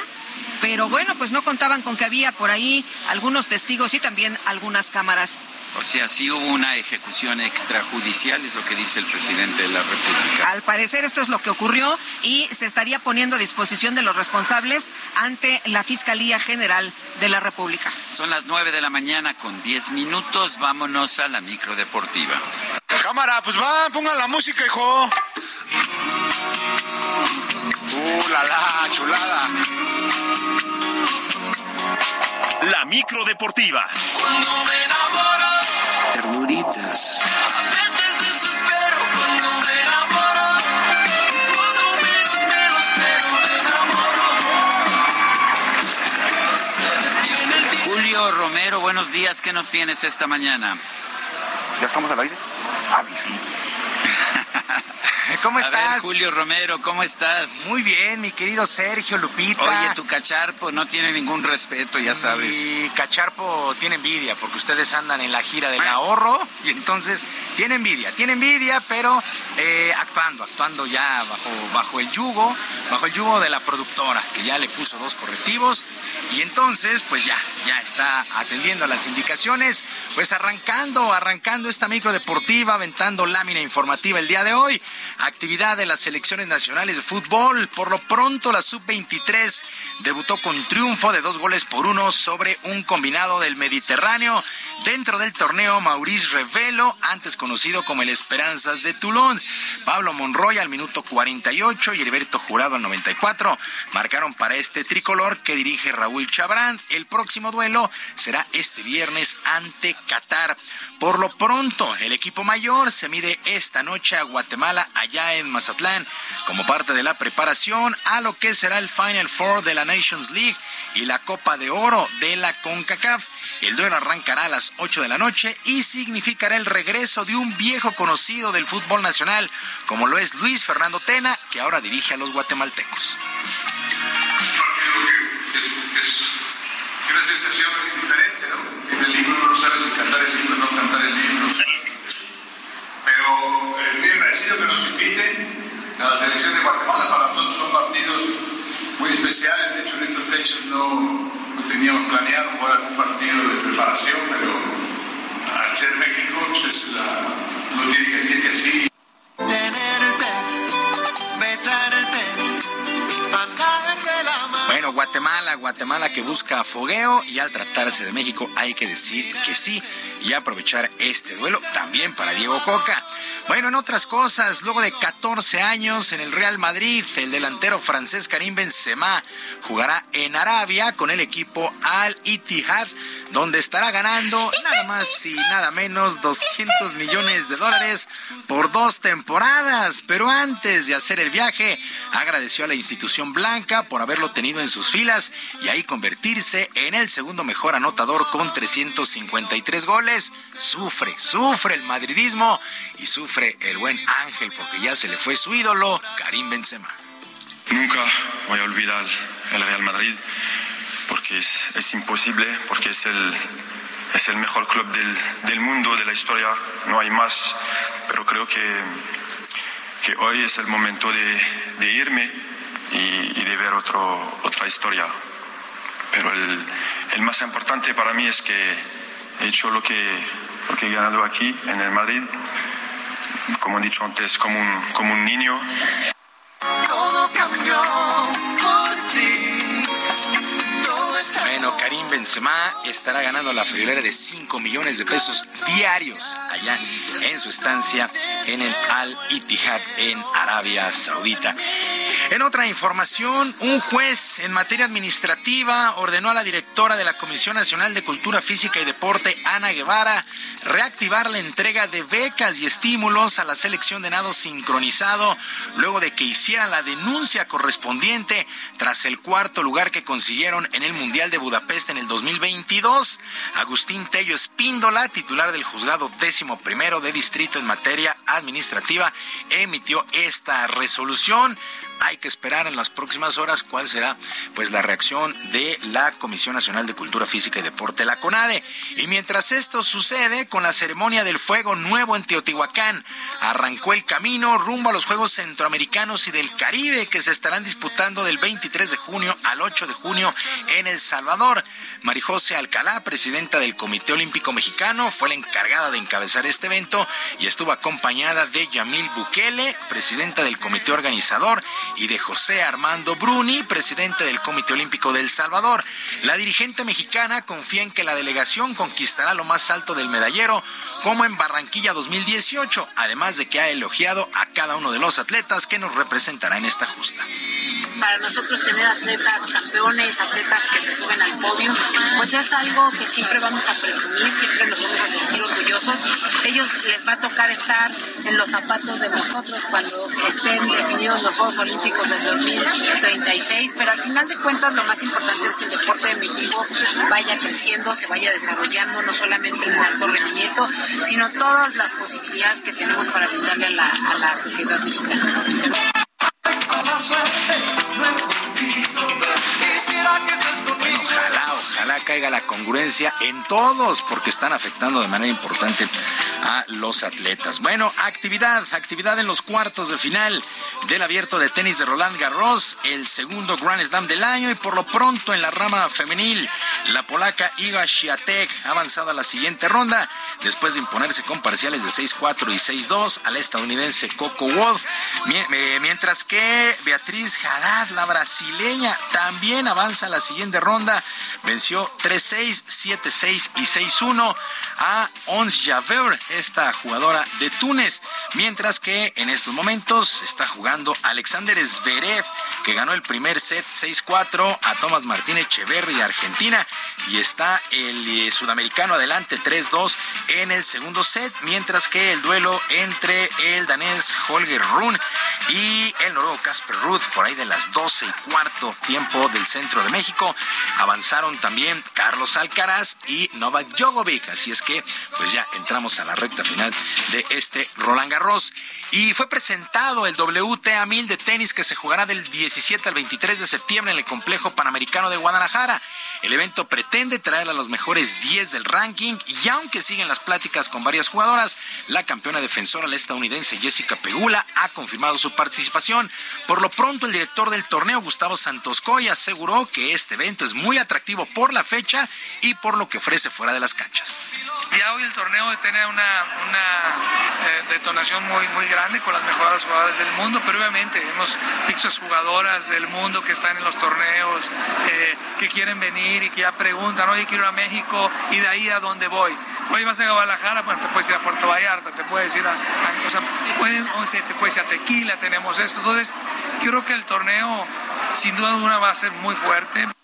pero bueno, pues no contaban con que había por ahí algunos testigos y también algunas cámaras. O sea, sí hubo una ejecución extrajudicial, es lo que dice el presidente de la República. Al parecer esto es lo que ocurrió y se estaría poniendo a disposición de los responsables ante la Fiscalía General de la República. Son las nueve de la mañana con diez minutos, vámonos a la micro deportiva. Cámara, pues va, pongan la música, hijo. Uh, la la, chulada. La micro deportiva. Cuando me enamoro, Ternuritas. a veces desespero cuando me enamoro. Cuando menos me lo espero, me enamoro. Se detiene el tiempo. Julio Romero, buenos días, ¿qué nos tienes esta mañana? ¿Ya estamos al aire? Ah, sí. *laughs* ¿Cómo A ver, estás? Julio Romero, ¿cómo estás? Muy bien, mi querido Sergio Lupita. Oye, tu cacharpo no tiene ningún respeto, ya sabes. Mi cacharpo tiene envidia porque ustedes andan en la gira del ahorro y entonces tiene envidia, tiene envidia, pero eh, actuando, actuando ya bajo, bajo el yugo, bajo el yugo de la productora, que ya le puso dos correctivos y entonces pues ya, ya está atendiendo a las indicaciones, pues arrancando, arrancando esta micro deportiva, aventando lámina informativa el día de hoy. Actividad de las selecciones nacionales de fútbol. Por lo pronto, la sub-23 debutó con triunfo de dos goles por uno sobre un combinado del Mediterráneo dentro del torneo Maurice Revelo, antes conocido como el Esperanzas de Toulon. Pablo Monroy al minuto 48 y Heriberto Jurado al 94 marcaron para este tricolor que dirige Raúl Chabrán. El próximo duelo será este viernes ante Qatar. Por lo pronto, el equipo mayor se mide esta noche a Guatemala allá en Mazatlán como parte de la preparación a lo que será el Final Four de la Nations League y la Copa de Oro de la CONCACAF. El duelo arrancará a las 8 de la noche y significará el regreso de un viejo conocido del fútbol nacional, como lo es Luis Fernando Tena, que ahora dirige a los guatemaltecos. una sensación diferente, ¿no? En el libro no sabes cantar el no cantar el libro. Pero eh, agradecido que nos inviten a la selección de Guatemala. Para nosotros son partidos muy especiales. De hecho, en estas fechas no, no teníamos planeado jugar algún partido de preparación, pero al ser México, pues es la, uno tiene que decir que sí. Tenerte, besarte, andar de la Guatemala que busca fogueo y al tratarse de México hay que decir que sí y aprovechar este duelo también para Diego Coca. Bueno, en otras cosas, luego de 14 años en el Real Madrid, el delantero francés Karim Benzema jugará en Arabia con el equipo Al Ittihad, donde estará ganando nada más y nada menos 200 millones de dólares por dos temporadas. Pero antes de hacer el viaje, agradeció a la institución blanca por haberlo tenido en sus filas y ahí convertirse en el segundo mejor anotador con 353 goles. Sufre, sufre el madridismo y sufre el buen Ángel porque ya se le fue su ídolo, Karim Benzema. Nunca voy a olvidar el Real Madrid porque es, imposible, porque es el, es el mejor club del, del mundo, de la historia, no hay más, pero creo que, que hoy es el momento de, de irme y, y de ver otro, otra historia. Pero el, el más importante para mí es que he hecho lo que, lo que he ganado aquí en el Madrid, como he dicho antes, como un, como un niño. Todo cambió por ti. Todo es Bueno, Karim Benzema estará ganando la friolera de 5 millones de pesos diarios allá en su estancia en el Al Ittihad en Arabia Saudita. En otra información, un juez en materia administrativa ordenó a la directora de la Comisión Nacional de Cultura Física y Deporte, Ana Guevara, reactivar la entrega de becas y estímulos a la selección de nado sincronizado luego de que hicieran la denuncia correspondiente tras el cuarto lugar que consiguieron en el Mundial de Budapest en el 2022. Agustín Tello Espíndola, titular del juzgado décimo primero de distrito en materia administrativa, emitió esta resolución. Hay que esperar en las próximas horas cuál será pues la reacción de la Comisión Nacional de Cultura Física y Deporte, la CONADE. Y mientras esto sucede, con la ceremonia del fuego nuevo en Teotihuacán, arrancó el camino rumbo a los Juegos Centroamericanos y del Caribe que se estarán disputando del 23 de junio al 8 de junio en El Salvador. Marijose Alcalá, presidenta del Comité Olímpico Mexicano, fue la encargada de encabezar este evento y estuvo acompañada de Yamil Bukele, presidenta del comité organizador, y de José Armando Bruni, presidente del Comité Olímpico de El Salvador. La dirigente mexicana confía en que la delegación conquistará lo más alto del medallero, como en Barranquilla 2018, además de que ha elogiado a cada uno de los atletas que nos representará en esta justa. para nosotros tener atletas campeones, atletas que se suben al podio, pues es algo que siempre vamos a presumir, siempre nos vamos a sentir orgullosos. Ellos les va a tocar estar en los zapatos de nosotros cuando estén definidos los Juegos Olímpicos del 2036, pero al final de cuentas lo más importante es que el deporte de México vaya creciendo, se vaya desarrollando, no solamente en alto rendimiento, sino todas las posibilidades que tenemos para brindarle a la, a la sociedad mexicana. Caiga la congruencia en todos, porque están afectando de manera importante a los atletas. Bueno, actividad, actividad en los cuartos de final del abierto de tenis de Roland Garros, el segundo Grand Slam del año y por lo pronto en la rama femenil, la polaca Iga Świątek ha avanzado a la siguiente ronda después de imponerse con parciales de 6-4 y 6-2 al estadounidense Coco Wolf, eh, mientras que Beatriz Haddad, la brasileña, también avanza a la siguiente ronda, venció 3-6, 7-6 y 6-1 a Ons Javer, esta jugadora de Túnez, mientras que en estos momentos está jugando Alexander Zverev, que ganó el primer set 6-4 a Tomás Martínez Echeverri Argentina. Y está el eh, sudamericano adelante 3-2 en el segundo set, mientras que el duelo entre el danés Holger Rune y el noruego Casper Ruth por ahí de las 12 y cuarto tiempo del centro de México. Avanzaron también Carlos Alcaraz y Novak Djokovic, así es que pues ya entramos a la recta final de este Roland Garros y fue presentado el WTA 1000 de tenis que se jugará del 17 al 23 de septiembre en el complejo panamericano de Guadalajara. El evento pretende traer a los mejores 10 del ranking y aunque siguen las pláticas con varias jugadoras, la campeona defensora, la estadounidense Jessica Pegula, ha confirmado su participación. Por lo pronto, el director del torneo, Gustavo Santos Coy, aseguró que este evento es muy atractivo por la fecha y por lo que ofrece fuera de las canchas. Ya hoy el torneo tiene una, una eh, detonación muy, muy grande con las mejores jugadoras del mundo, pero obviamente hemos visto jugadoras del mundo que están en los torneos, eh, que quieren venir y que ya preguntan, oye, quiero ir a México y de ahí a dónde voy. Oye, vas a Guadalajara, bueno, te puedes ir a Puerto Vallarta, te puedes ir o sea, pueden, o sea, te puedes ir a Tequila, tenemos esto. Entonces, yo creo que el torneo, sin duda alguna, va a ser muy fuerte.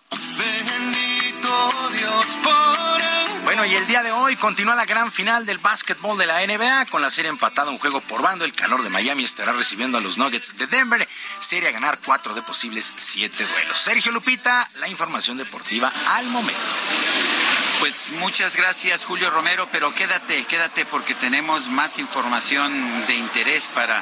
Bueno, y el día de hoy continúa la gran final del básquetbol de la NBA con la serie empatada un juego por bando. El calor de Miami estará recibiendo a los Nuggets de Denver. Serie a ganar cuatro de posibles siete duelos. Sergio Lupita, la información deportiva al momento. Pues muchas gracias Julio Romero, pero quédate, quédate porque tenemos más información de interés para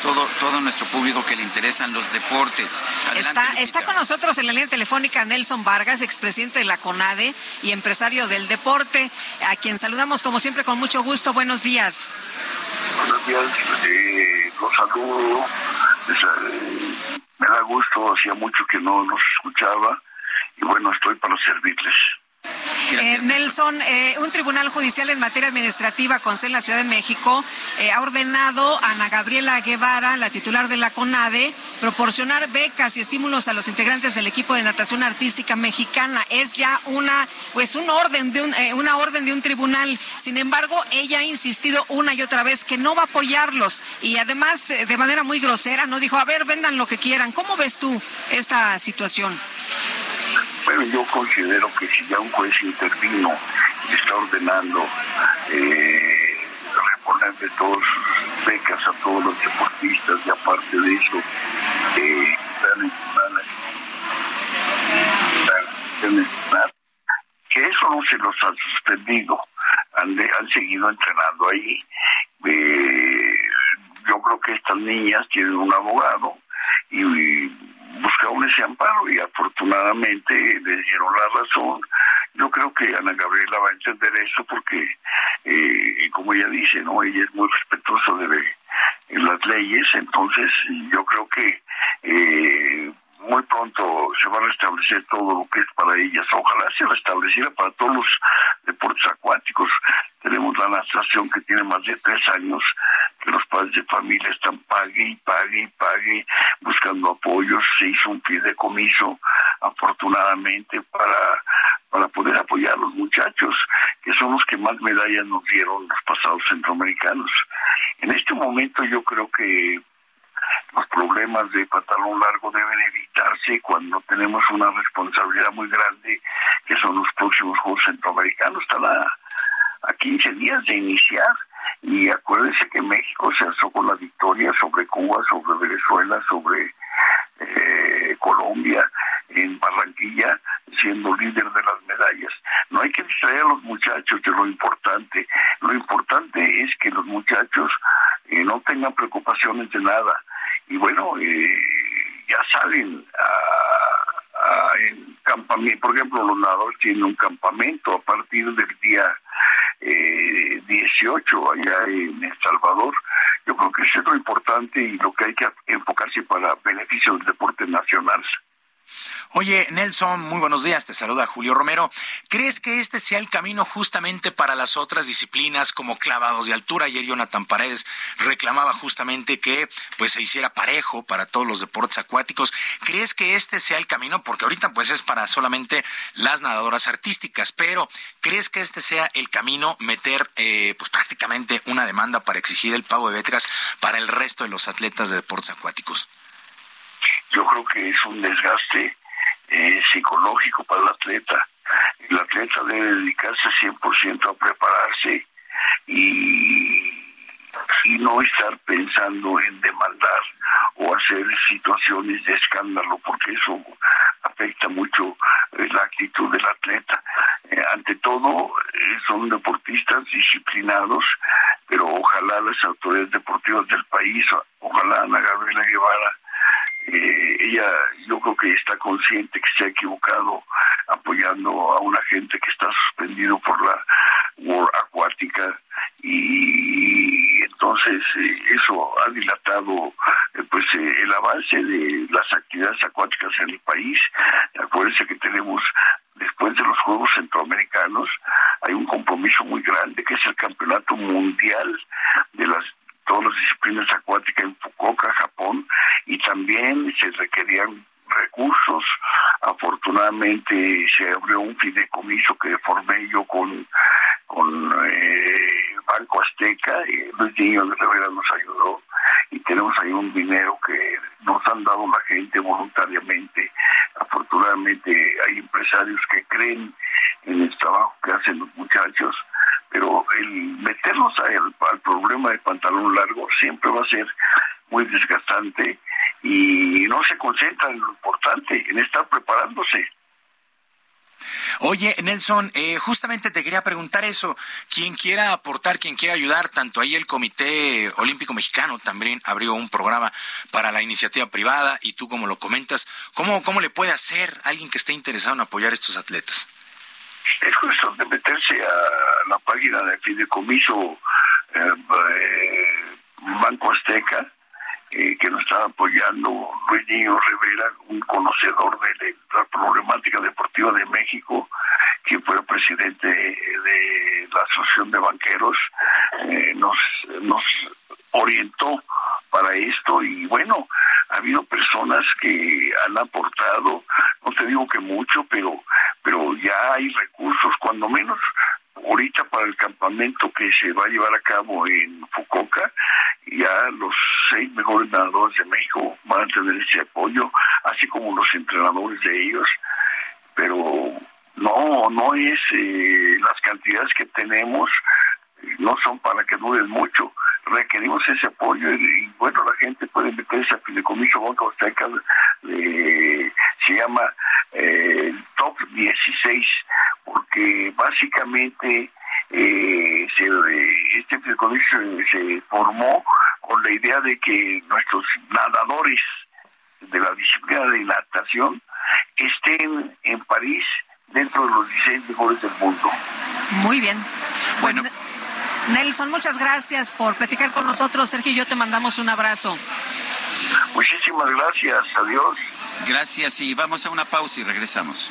todo, todo nuestro público que le interesan los deportes. Adelante, Está, está con nosotros en la línea telefónica Nelson Vargas, expresidente de la CONADE y empresario del deporte, a quien saludamos como siempre con mucho gusto. Buenos días. Buenos días, eh, los saludo. Eh, me da gusto, hacía mucho que no nos escuchaba y bueno, estoy para servirles. Eh, Nelson, eh, un tribunal judicial en materia administrativa con sede en la Ciudad de México eh, ha ordenado a Ana Gabriela Guevara, la titular de la CONADE, proporcionar becas y estímulos a los integrantes del equipo de natación artística mexicana. Es ya una, pues, un orden de un, una orden de un tribunal. Sin embargo, ella ha insistido una y otra vez que no va a apoyarlos y además de manera muy grosera no dijo, a ver, vendan lo que quieran. ¿Cómo ves tú esta situación? Bueno, yo considero que si ya un juez intervino y está ordenando eh, reponer de todas sus becas a todos los deportistas y aparte de eso, eh, dan- dan- dan- que eso no se los han suspendido, han, han seguido entrenando ahí. Eh, yo creo que estas niñas tienen un abogado y, buscaron ese amparo y afortunadamente le dieron la razón. Yo creo que Ana Gabriela va a entender eso porque, eh, como ella dice, no, ella es muy respetuosa de, de las leyes, entonces yo creo que eh, muy pronto se va a restablecer todo lo que es para ellas. Ojalá se restableciera para todos los deportes acuáticos. Tenemos la natación que tiene más de tres años, que los padres de familia están pague y pague y pague, buscando apoyos. Se hizo un fideicomiso, afortunadamente, para, para poder apoyar a los muchachos, que son los que más medallas nos dieron los pasados centroamericanos. En este momento yo creo que los problemas de pantalón largo deben evitarse cuando tenemos una responsabilidad muy grande, que son los próximos Juegos Centroamericanos. Están a, a 15 días de iniciar y acuérdense que México se alzó con la victoria sobre Cuba, sobre Venezuela, sobre eh, Colombia, en Barranquilla, siendo líder de las medallas. No hay que distraer a los muchachos de lo importante. Lo importante es que los muchachos eh, no tengan preocupaciones de nada. Y bueno, eh, ya salen a, a- en campamento. Por ejemplo, los nadadores tienen un campamento a partir del día eh, 18 allá en El Salvador. Yo creo que eso es lo importante y lo que hay que enfocarse para beneficio del deporte nacional. Oye, Nelson, muy buenos días. Te saluda Julio Romero. ¿Crees que este sea el camino justamente para las otras disciplinas como clavados de altura? Ayer Jonathan Paredes reclamaba justamente que pues se hiciera parejo para todos los deportes acuáticos. ¿Crees que este sea el camino? Porque ahorita pues es para solamente las nadadoras artísticas, pero ¿crees que este sea el camino meter eh, pues prácticamente una demanda para exigir el pago de becas para el resto de los atletas de deportes acuáticos? Yo creo que es un desgaste eh, psicológico para el atleta. El atleta debe dedicarse 100% a prepararse y, y no estar pensando en demandar o hacer situaciones de escándalo, porque eso afecta mucho eh, la actitud del atleta. Eh, ante todo, eh, son deportistas disciplinados, pero ojalá las autoridades deportivas del país, ojalá Ana Gabriela Guevara, eh, ella yo creo que está consciente que se ha equivocado apoyando a una gente que está suspendido por la World Acuática y entonces eh, eso ha dilatado eh, pues eh, el avance de las actividades acuáticas en el país. Acuérdense que tenemos después de los Juegos Centroamericanos hay un compromiso muy grande que es el Campeonato Mundial de las todas las disciplinas acuáticas en Fukuoka, Japón, y también se requerían recursos. Afortunadamente se abrió un fideicomiso que formé yo con, con eh, Banco Azteca, Luis Niño de Rivera nos ayudó, y tenemos ahí un dinero que nos han dado la gente voluntariamente. Afortunadamente hay empresarios que creen en el trabajo que hacen los muchachos pero el meternos al, al problema de pantalón largo siempre va a ser muy desgastante y no se concentra en lo importante, en estar preparándose. Oye, Nelson, eh, justamente te quería preguntar eso. Quien quiera aportar, quien quiera ayudar, tanto ahí el Comité Olímpico Mexicano también abrió un programa para la iniciativa privada y tú como lo comentas, ¿cómo, cómo le puede hacer alguien que esté interesado en apoyar a estos atletas? Es cuestión de meterse a la página de Fideicomiso eh, eh, Banco Azteca, eh, que nos está apoyando Luis Niño Rivera, un conocedor de, la problemática deportiva de México, quien fue presidente de la Asociación de Banqueros, nos, nos orientó para esto. Y bueno, ha habido personas que han aportado, no te digo que mucho, pero, pero ya hay recursos, cuando menos ahorita para el campamento que se va a llevar a cabo en Fukuoka, ya los seis mejores nadadores de México van a tener ese apoyo, así como los entrenadores de ellos, pero no, no es eh, las cantidades que tenemos, no son para que duren mucho. Requerimos ese apoyo y, bueno, la gente puede meterse a Fideicomiso Banco Azteca, eh, se llama eh, Top 16, porque básicamente eh, se, este fideicomiso se formó con la idea de que nuestros nadadores de la disciplina de natación estén en París dentro de los 16 mejores del mundo. Muy bien. Pues, bueno. Nelson, muchas gracias por platicar con nosotros. Sergio y yo te mandamos un abrazo. Muchísimas gracias. Adiós. Gracias y vamos a una pausa y regresamos.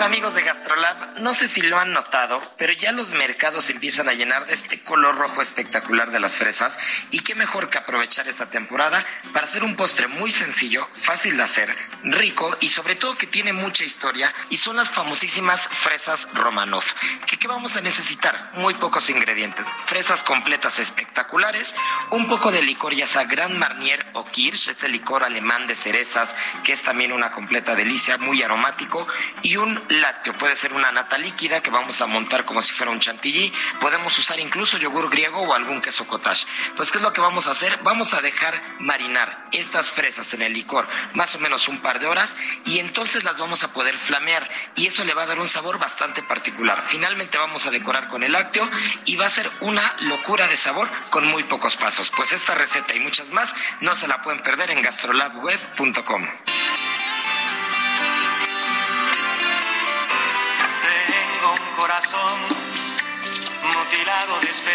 Hola amigos de GastroLab, no sé si lo han notado, pero ya los mercados empiezan a llenar de este color rojo espectacular de las fresas y qué mejor que aprovechar esta temporada para hacer un postre muy sencillo, fácil de hacer, rico y sobre todo que tiene mucha historia y son las famosísimas fresas Romanov. ¿Qué, qué vamos a necesitar? Muy pocos ingredientes, fresas completas espectaculares, un poco de licor ya sea Grand Marnier o Kirsch, este licor alemán de cerezas que es también una completa delicia, muy aromático y un lácteo, puede ser una nata líquida que vamos a montar como si fuera un chantilly, podemos usar incluso yogur griego o algún queso cottage. Pues, ¿qué es lo que vamos a hacer? Vamos a dejar marinar estas fresas en el licor más o menos un par de horas y entonces las vamos a poder flamear y eso le va a dar un sabor bastante particular. Finalmente vamos a decorar con el lácteo y va a ser una locura de sabor con muy pocos pasos. Pues esta receta y muchas más no se la pueden perder en gastrolabweb.com.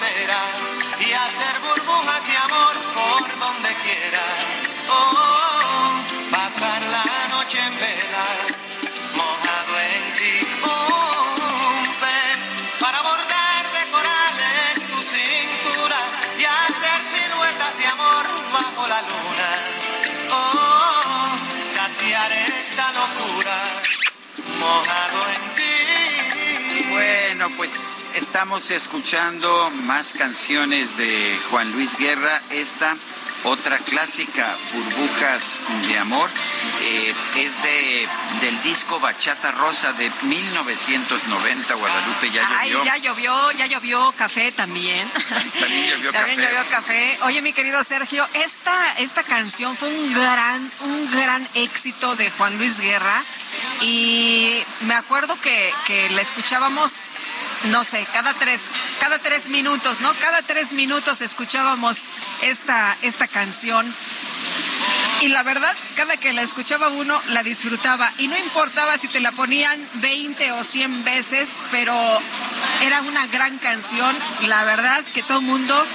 y hacer burbujas y amor por donde quiera. Oh, pasar la noche en vela, estamos escuchando más canciones de Juan Luis Guerra. Esta, otra clásica, Burbujas de Amor, eh, es de, del disco Bachata Rosa de 1990. Guadalupe ya Ay, llovió. ya llovió, ya llovió café también. También llovió También café. llovió café. Oye, mi querido Sergio, esta, esta canción fue un gran, un gran éxito de Juan Luis Guerra. Y me acuerdo que, que la escuchábamos, no sé, cada tres, cada tres minutos, ¿no? Cada tres minutos escuchábamos esta, esta canción. Y la verdad, cada que la escuchaba uno, la disfrutaba. Y no importaba si te la ponían 20 o 100 veces, pero era una gran canción. La verdad que todo el mundo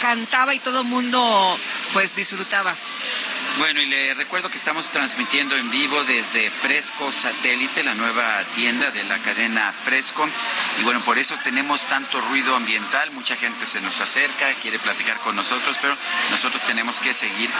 cantaba y todo el mundo pues disfrutaba. Bueno, y le recuerdo que estamos transmitiendo en vivo desde Fresco Satélite, la nueva tienda de la cadena Fresco. Y bueno, por eso tenemos tanto ruido ambiental, mucha gente se nos acerca, quiere platicar con nosotros, pero nosotros tenemos que seguir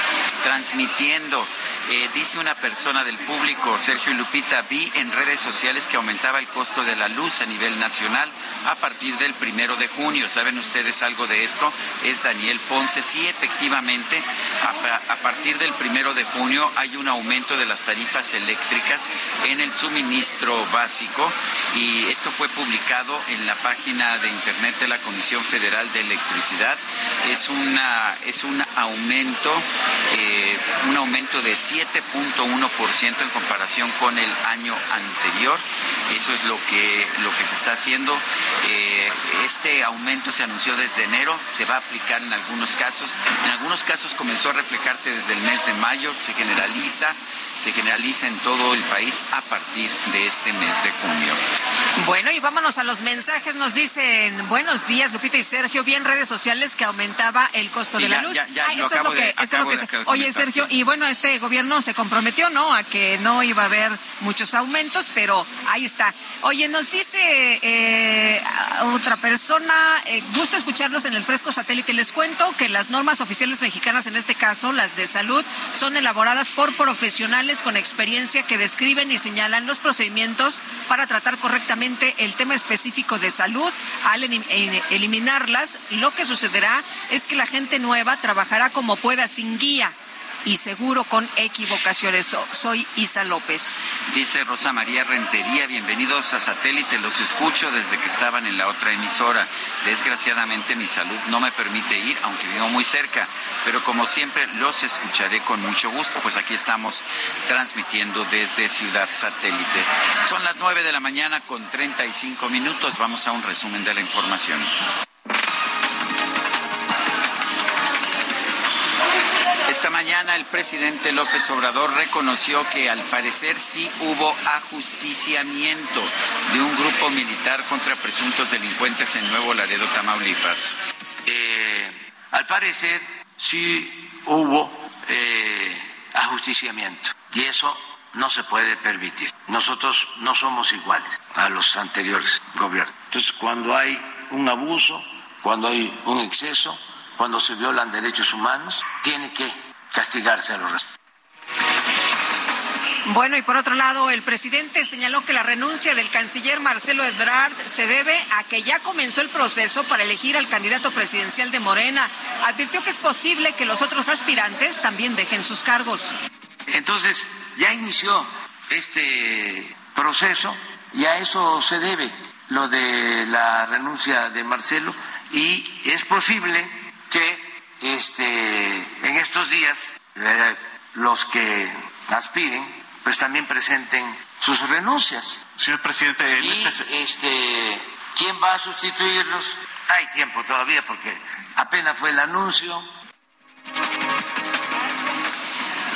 transmitiendo. Eh, dice una persona del público, Sergio Lupita, vi en redes sociales que aumentaba el costo de la luz a nivel nacional a partir del primero de junio. ¿Saben ustedes algo de esto? Es Daniel Ponce. Sí, efectivamente, a partir del primero de junio hay un aumento de las tarifas eléctricas en el suministro básico y esto fue publicado en la página de internet de la Comisión Federal de Electricidad. Es una es un aumento eh, un aumento de 7.1% en comparación con el año anterior. Eso es lo que lo que se está haciendo. Eh, este aumento se anunció desde enero, se va a aplicar en algunos casos. En algunos casos comenzó a reflejarse desde el mes mayo, se generaliza, se generaliza en todo el país a partir de este mes de junio. Bueno, y vámonos a los mensajes. Nos dicen, buenos días, Lupita y Sergio. Vi en redes sociales que aumentaba el costo Sí, de la luz. ya- ya lo esto es lo acabo de- que, esto es lo acabo que de se- comentar, Oye, Sergio, y bueno, este gobierno se comprometió, ¿no? A que no iba a haber muchos aumentos, pero ahí está. Oye, nos dice eh, otra persona, eh, gusto escucharlos en el fresco satélite. Les cuento que las normas oficiales mexicanas, en este caso las de salud, son elaboradas por profesionales con experiencia que describen y señalan los procedimientos para tratar correctamente el tema específico de salud. Al eh, eliminarlas, lo que sucederá es que la gente nueva trabajará como pueda, sin guía y seguro con equivocaciones. So- soy Isa López. Dice Rosa María Rentería, bienvenidos a Satélite, los escucho desde que estaban en la otra emisora. Desgraciadamente mi salud no me permite ir, aunque vivo muy cerca, pero como siempre los escucharé con mucho gusto, pues aquí estamos transmitiendo desde Ciudad Satélite. Son las 9 de la mañana con 35 minutos, vamos a un resumen de la información. Esta mañana el presidente López Obrador reconoció que al parecer sí hubo ajusticiamiento de un grupo militar contra presuntos delincuentes en Nuevo Laredo, Tamaulipas. Eh, al parecer sí hubo eh, ajusticiamiento y eso no se puede permitir. Nosotros no somos iguales a los anteriores gobiernos. Entonces, cuando hay un abuso, cuando hay un exceso, cuando se violan derechos humanos, tiene que castigarse a los. Bueno, y por otro lado, el presidente señaló que la renuncia del canciller Marcelo Ebrard se debe a que ya comenzó el proceso para elegir al candidato presidencial de Morena. Advirtió que es posible que los otros aspirantes también dejen sus cargos. Entonces, ya inició este proceso y a eso se debe lo de la renuncia de Marcelo y es posible que este en estos días eh, los que aspiren pues también presenten sus renuncias. Señor presidente, y este quién va a sustituirlos hay tiempo todavía porque apenas fue el anuncio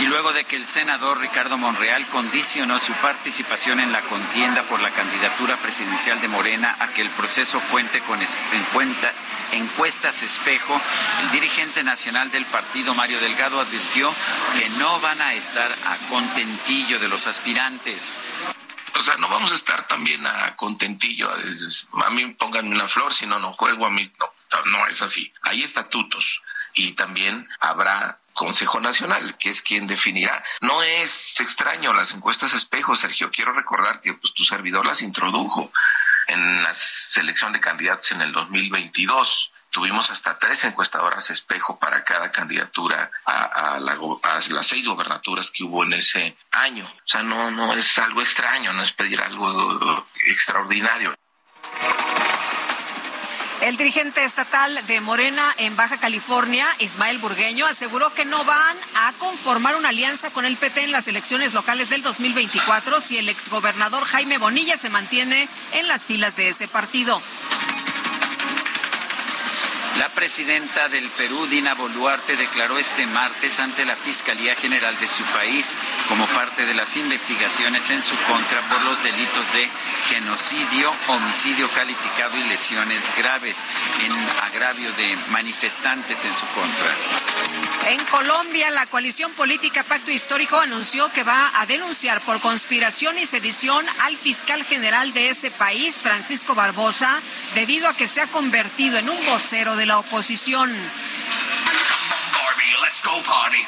Y luego de que el senador Ricardo Monreal condicionó su participación en la contienda por la candidatura presidencial de Morena a que el proceso cuente con encuestas espejo, el dirigente nacional del partido Mario Delgado advirtió que no van a estar a contentillo de los aspirantes. O sea, no vamos a estar también a contentillo. A mí pónganme una flor, si no, no juego. A mí no, no es así. Hay estatutos y también habrá Consejo Nacional, que es quien definirá. No es extraño las encuestas espejo, Sergio. Quiero recordar que pues, tu servidor las introdujo en la selección de candidatos en el 2022. Tuvimos hasta tres encuestadoras espejo para cada candidatura a, la las seis gobernaturas que hubo en ese año. O sea, no, no es algo extraño, no es pedir algo extraordinario. El dirigente estatal de Morena en Baja California, Ismael Burgueño, aseguró que no van a conformar una alianza con el PT en las elecciones locales del 2024 si el exgobernador Jaime Bonilla se mantiene en las filas de ese partido. La presidenta del Perú, Dina Boluarte, declaró este martes ante la Fiscalía General de su país como parte de las investigaciones en su contra por los delitos de genocidio, homicidio calificado y lesiones graves en agravio de manifestantes en su contra. En Colombia, la coalición política Pacto Histórico anunció que va a denunciar por conspiración y sedición al fiscal general de ese país, Francisco Barbosa, debido a que se ha convertido en un vocero de la oposición. Barbie, let's go party.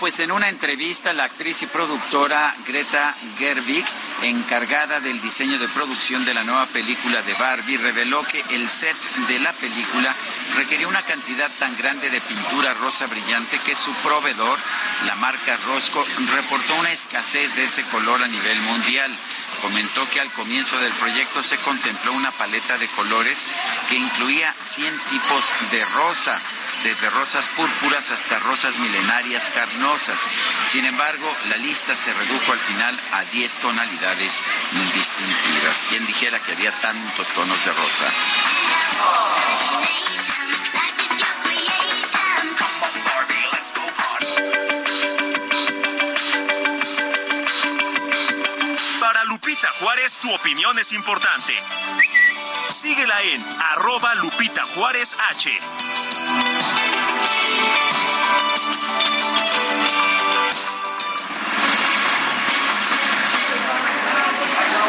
Pues en una entrevista la actriz y productora Greta Gerwig, encargada del diseño de producción de la nueva película de Barbie, reveló que el set de la película requería una cantidad tan grande de pintura rosa brillante que su proveedor, la marca Rosco, reportó una escasez de ese color a nivel mundial. Comentó que al comienzo del proyecto se contempló una paleta de colores que incluía 100 tipos de rosa desde rosas púrpuras hasta rosas milenarias carnosas. Sin embargo, la lista se redujo al final a 10 tonalidades muy distintivas. ¿Quién dijera que había tantos tonos de rosa? Para Lupita Juárez, tu opinión es importante. Síguela en arroba Lupita Juárez H. Bye.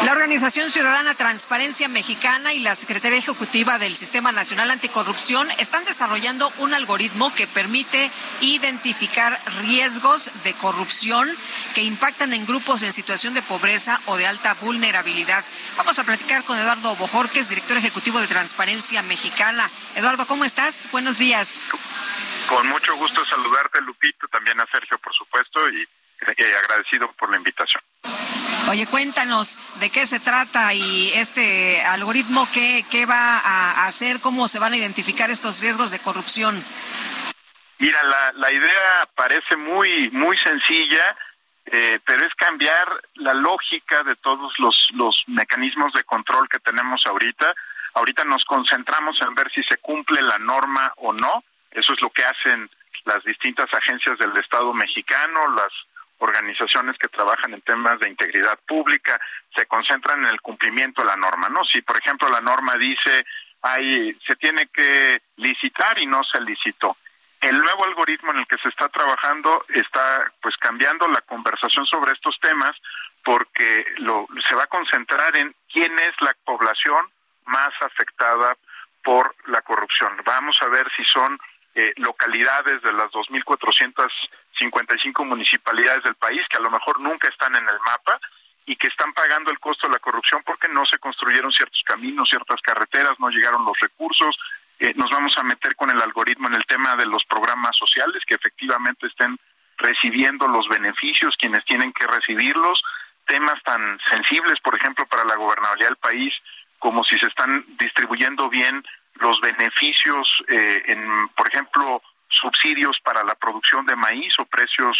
La Organización Ciudadana Transparencia Mexicana y la Secretaría Ejecutiva del Sistema Nacional Anticorrupción están desarrollando un algoritmo que permite identificar riesgos de corrupción que impactan en grupos en situación de pobreza o de alta vulnerabilidad. Vamos a platicar con Eduardo Bojorques, director ejecutivo de Transparencia Mexicana. Eduardo, ¿cómo estás? Buenos días. Con mucho gusto saludarte, Lupito, también a Sergio, por supuesto, y eh, agradecido por la invitación. Oye, cuéntanos de qué se trata y este algoritmo, qué, qué va a hacer, cómo se van a identificar estos riesgos de corrupción. Mira, la, la idea parece muy, muy sencilla, eh, pero es cambiar la lógica de todos los, los mecanismos de control que tenemos ahorita. Ahorita nos concentramos en ver si se cumple la norma o no. Eso es lo que hacen las distintas agencias del Estado mexicano, las organizaciones que trabajan en temas de integridad pública se concentran en el cumplimiento de la norma, ¿no? Si, por ejemplo, la norma dice hay, se tiene que licitar y no se licitó. El nuevo algoritmo en el que se está trabajando está pues cambiando la conversación sobre estos temas porque lo, se va a concentrar en quién es la población más afectada por la corrupción. Vamos a ver si son eh, localidades de las 2.455 municipalidades del país que a lo mejor nunca están en el mapa y que están pagando el costo de la corrupción porque no se construyeron ciertos caminos, ciertas carreteras, no llegaron los recursos. Eh, nos vamos a meter con el algoritmo en el tema de los programas sociales que efectivamente estén recibiendo los beneficios quienes tienen que recibirlos, temas tan sensibles, por ejemplo, para la gobernabilidad del país, como si se están distribuyendo bien los beneficios eh, en, por ejemplo, subsidios para la producción de maíz o precios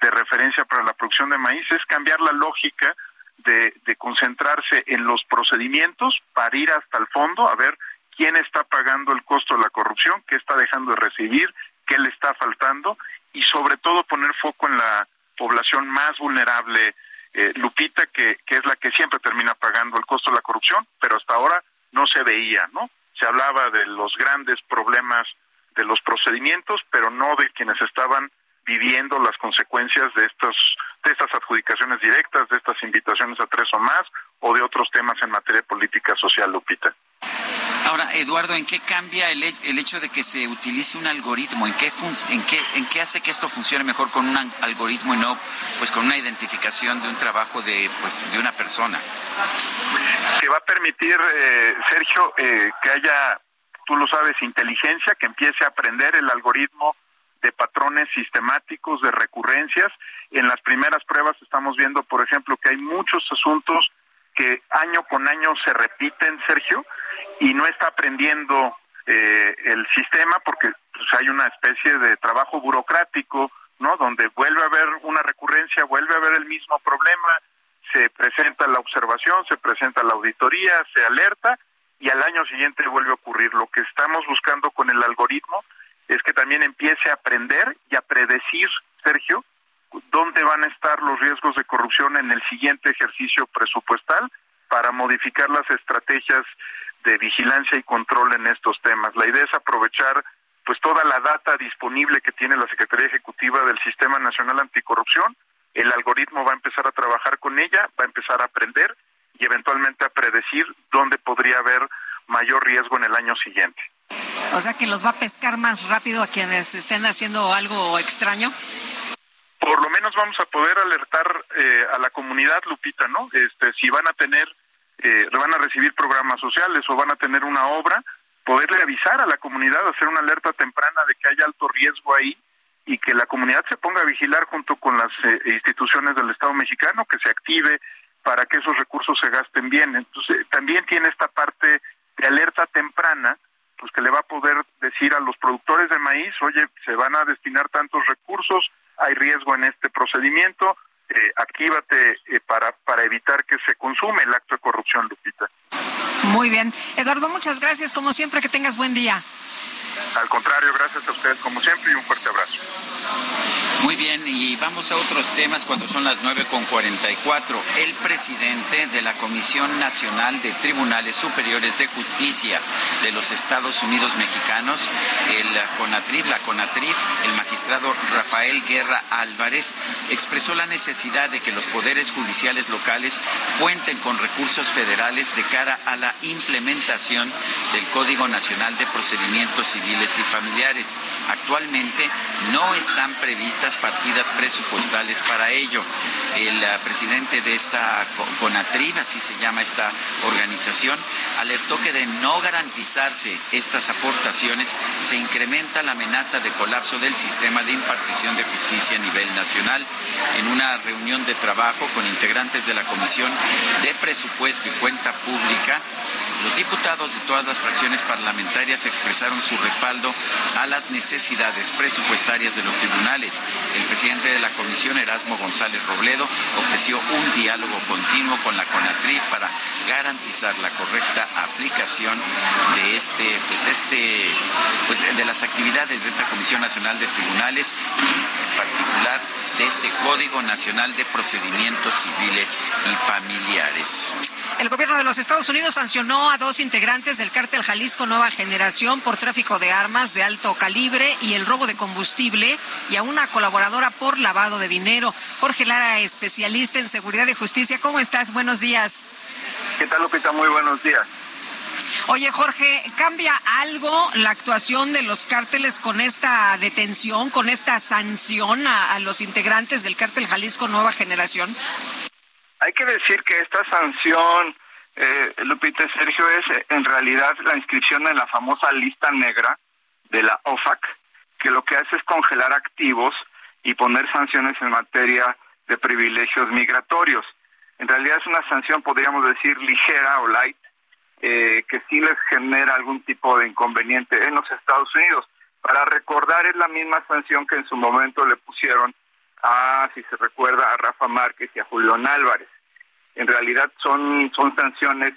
de referencia para la producción de maíz, es cambiar la lógica de, de concentrarse en los procedimientos para ir hasta el fondo a ver quién está pagando el costo de la corrupción, qué está dejando de recibir, qué le está faltando y sobre todo poner foco en la población más vulnerable, eh, Lupita, que, que es la que siempre termina pagando el costo de la corrupción, pero hasta ahora no se veía, ¿no? Se hablaba de los grandes problemas de los procedimientos, pero no de quienes estaban viviendo las consecuencias de estos de estas adjudicaciones directas, de estas invitaciones a tres o más o de otros temas en materia política social, Lupita. Ahora, Eduardo, ¿en qué cambia el, el hecho de que se utilice un algoritmo? ¿En qué, en, qué, ¿En qué hace que esto funcione mejor con un algoritmo y no pues con una identificación de un trabajo de, pues, de una persona? Que va a permitir, eh, Sergio, eh, que haya, tú lo sabes, inteligencia, que empiece a aprender el algoritmo de patrones sistemáticos, de recurrencias. En las primeras pruebas estamos viendo, por ejemplo, que hay muchos asuntos que año con año se repiten, Sergio, y no está aprendiendo eh, el sistema porque pues, hay una especie de trabajo burocrático, ¿no? Donde vuelve a haber una recurrencia, vuelve a haber el mismo problema, se presenta la observación, se presenta la auditoría, se alerta y al año siguiente vuelve a ocurrir. Lo que estamos buscando con el algoritmo es que también empiece a aprender y a predecir, Sergio, dónde van a estar los riesgos de corrupción en el siguiente ejercicio presupuestal para modificar las estrategias de vigilancia y control en estos temas. La idea es aprovechar pues toda la data disponible que tiene la Secretaría Ejecutiva del Sistema Nacional Anticorrupción. El algoritmo va a empezar a trabajar con ella, va a empezar a aprender y eventualmente a predecir dónde podría haber mayor riesgo en el año siguiente. O sea que los va a pescar más rápido a quienes estén haciendo algo extraño. Por lo menos vamos a poder alertar eh, a la comunidad, Lupita, ¿no? Este, si van a tener, eh, van a recibir programas sociales o van a tener una obra, poderle avisar a la comunidad, hacer una alerta temprana de que hay alto riesgo ahí y que la comunidad se ponga a vigilar junto con las eh, instituciones del Estado mexicano, que se active para que esos recursos se gasten bien. Entonces, también tiene esta parte de alerta temprana pues que le va a poder decir a los productores de maíz, oye, se van a destinar tantos recursos, hay riesgo en este procedimiento, eh, actívate eh, para, para evitar que se consume el acto de corrupción, Lupita. Muy bien. Eduardo, muchas gracias. Como siempre, que tengas buen día. Al contrario, gracias a ustedes como siempre y un fuerte abrazo. Muy bien, y vamos a otros temas cuando son las 9.44. El presidente de la Comisión Nacional de Tribunales Superiores de Justicia de los Estados Unidos Mexicanos, el CONATRIF, la CONATRIF, el magistrado Rafael Guerra Álvarez, expresó la necesidad de que los poderes judiciales locales cuenten con recursos federales de cara a la implementación del Código Nacional de Procedimientos Civiles y Familiares. Actualmente no están previstas partidas presupuestales para ello. El uh, presidente de esta CONATRIB, así se llama esta organización, alertó que de no garantizarse estas aportaciones se incrementa la amenaza de colapso del sistema de impartición de justicia a nivel nacional. En una reunión de trabajo con integrantes de la Comisión de Presupuesto y Cuenta Pública, los diputados de todas las fracciones parlamentarias expresaron su respaldo a las necesidades presupuestarias de los tribunales. El presidente de la comisión, Erasmo González Robledo, ofreció un diálogo continuo con la CONATRI para garantizar la correcta aplicación de este, pues este, pues las actividades de esta Comisión Nacional de Tribunales en particular de este Código Nacional de Procedimientos Civiles y Familiares. El gobierno de los Estados Unidos sancionó a dos integrantes del cártel Jalisco Nueva Generación por tráfico de armas de alto calibre y el robo de combustible y a una colaboradora por lavado de dinero. Jorge Lara, especialista en seguridad y justicia. ¿Cómo estás? Buenos días. ¿Qué tal, Lupita? Muy buenos días. Oye, Jorge, ¿cambia algo la actuación de los cárteles con esta detención, con esta sanción a, los integrantes del cártel Jalisco Nueva Generación? Hay que decir que esta sanción, eh, Lupita Sergio, es eh, en realidad la inscripción en la famosa lista negra de la OFAC, que lo que hace es congelar activos y poner sanciones en materia de privilegios migratorios. En realidad es una sanción, podríamos decir, ligera o light, eh, que sí les genera algún tipo de inconveniente en los Estados Unidos. Para recordar, es la misma sanción que en su momento le pusieron a, si se recuerda, a Rafa Márquez y a Julián Álvarez. En realidad son, son sanciones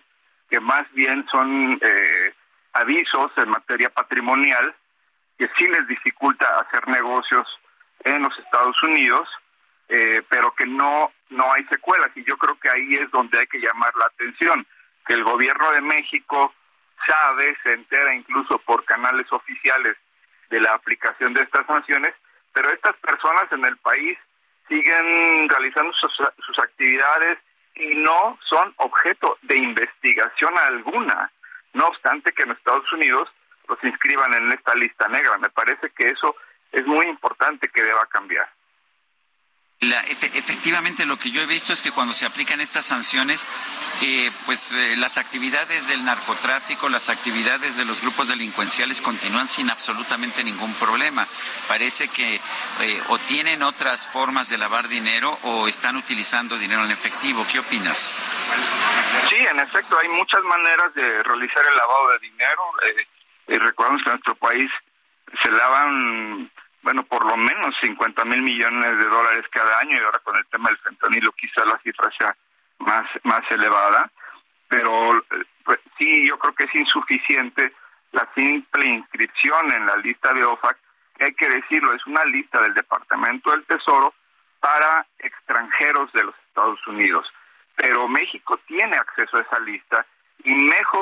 que más bien son eh, avisos en materia patrimonial que sí les dificulta hacer negocios en los Estados Unidos, eh, pero que no, no hay secuelas. Y yo creo que ahí es donde hay que llamar la atención, que el gobierno de México sabe, se entera incluso por canales oficiales de la aplicación de estas sanciones, pero estas personas en el país siguen realizando sus, sus actividades y no son objeto de investigación alguna. No obstante que en Estados Unidos los inscriban en esta lista negra. Me parece que eso es muy importante que deba cambiar. La, efe, efectivamente, lo que yo he visto es que cuando se aplican estas sanciones, eh, pues eh, las actividades del narcotráfico, las actividades de los grupos delincuenciales continúan sin absolutamente ningún problema. Parece que eh, o tienen otras formas de lavar dinero o están utilizando dinero en efectivo. ¿Qué opinas? Sí, en efecto, hay muchas maneras de realizar el lavado de dinero. Eh, recordemos que en nuestro país se lavan bueno, por lo menos 50 mil millones de dólares cada año y ahora con el tema del fentanilo quizá la cifra sea más, más elevada, pero pues, sí, yo creo que es insuficiente la simple inscripción en la lista de OFAC, que hay que decirlo, es una lista del Departamento del Tesoro para extranjeros de los Estados Unidos. Pero México tiene acceso a esa lista y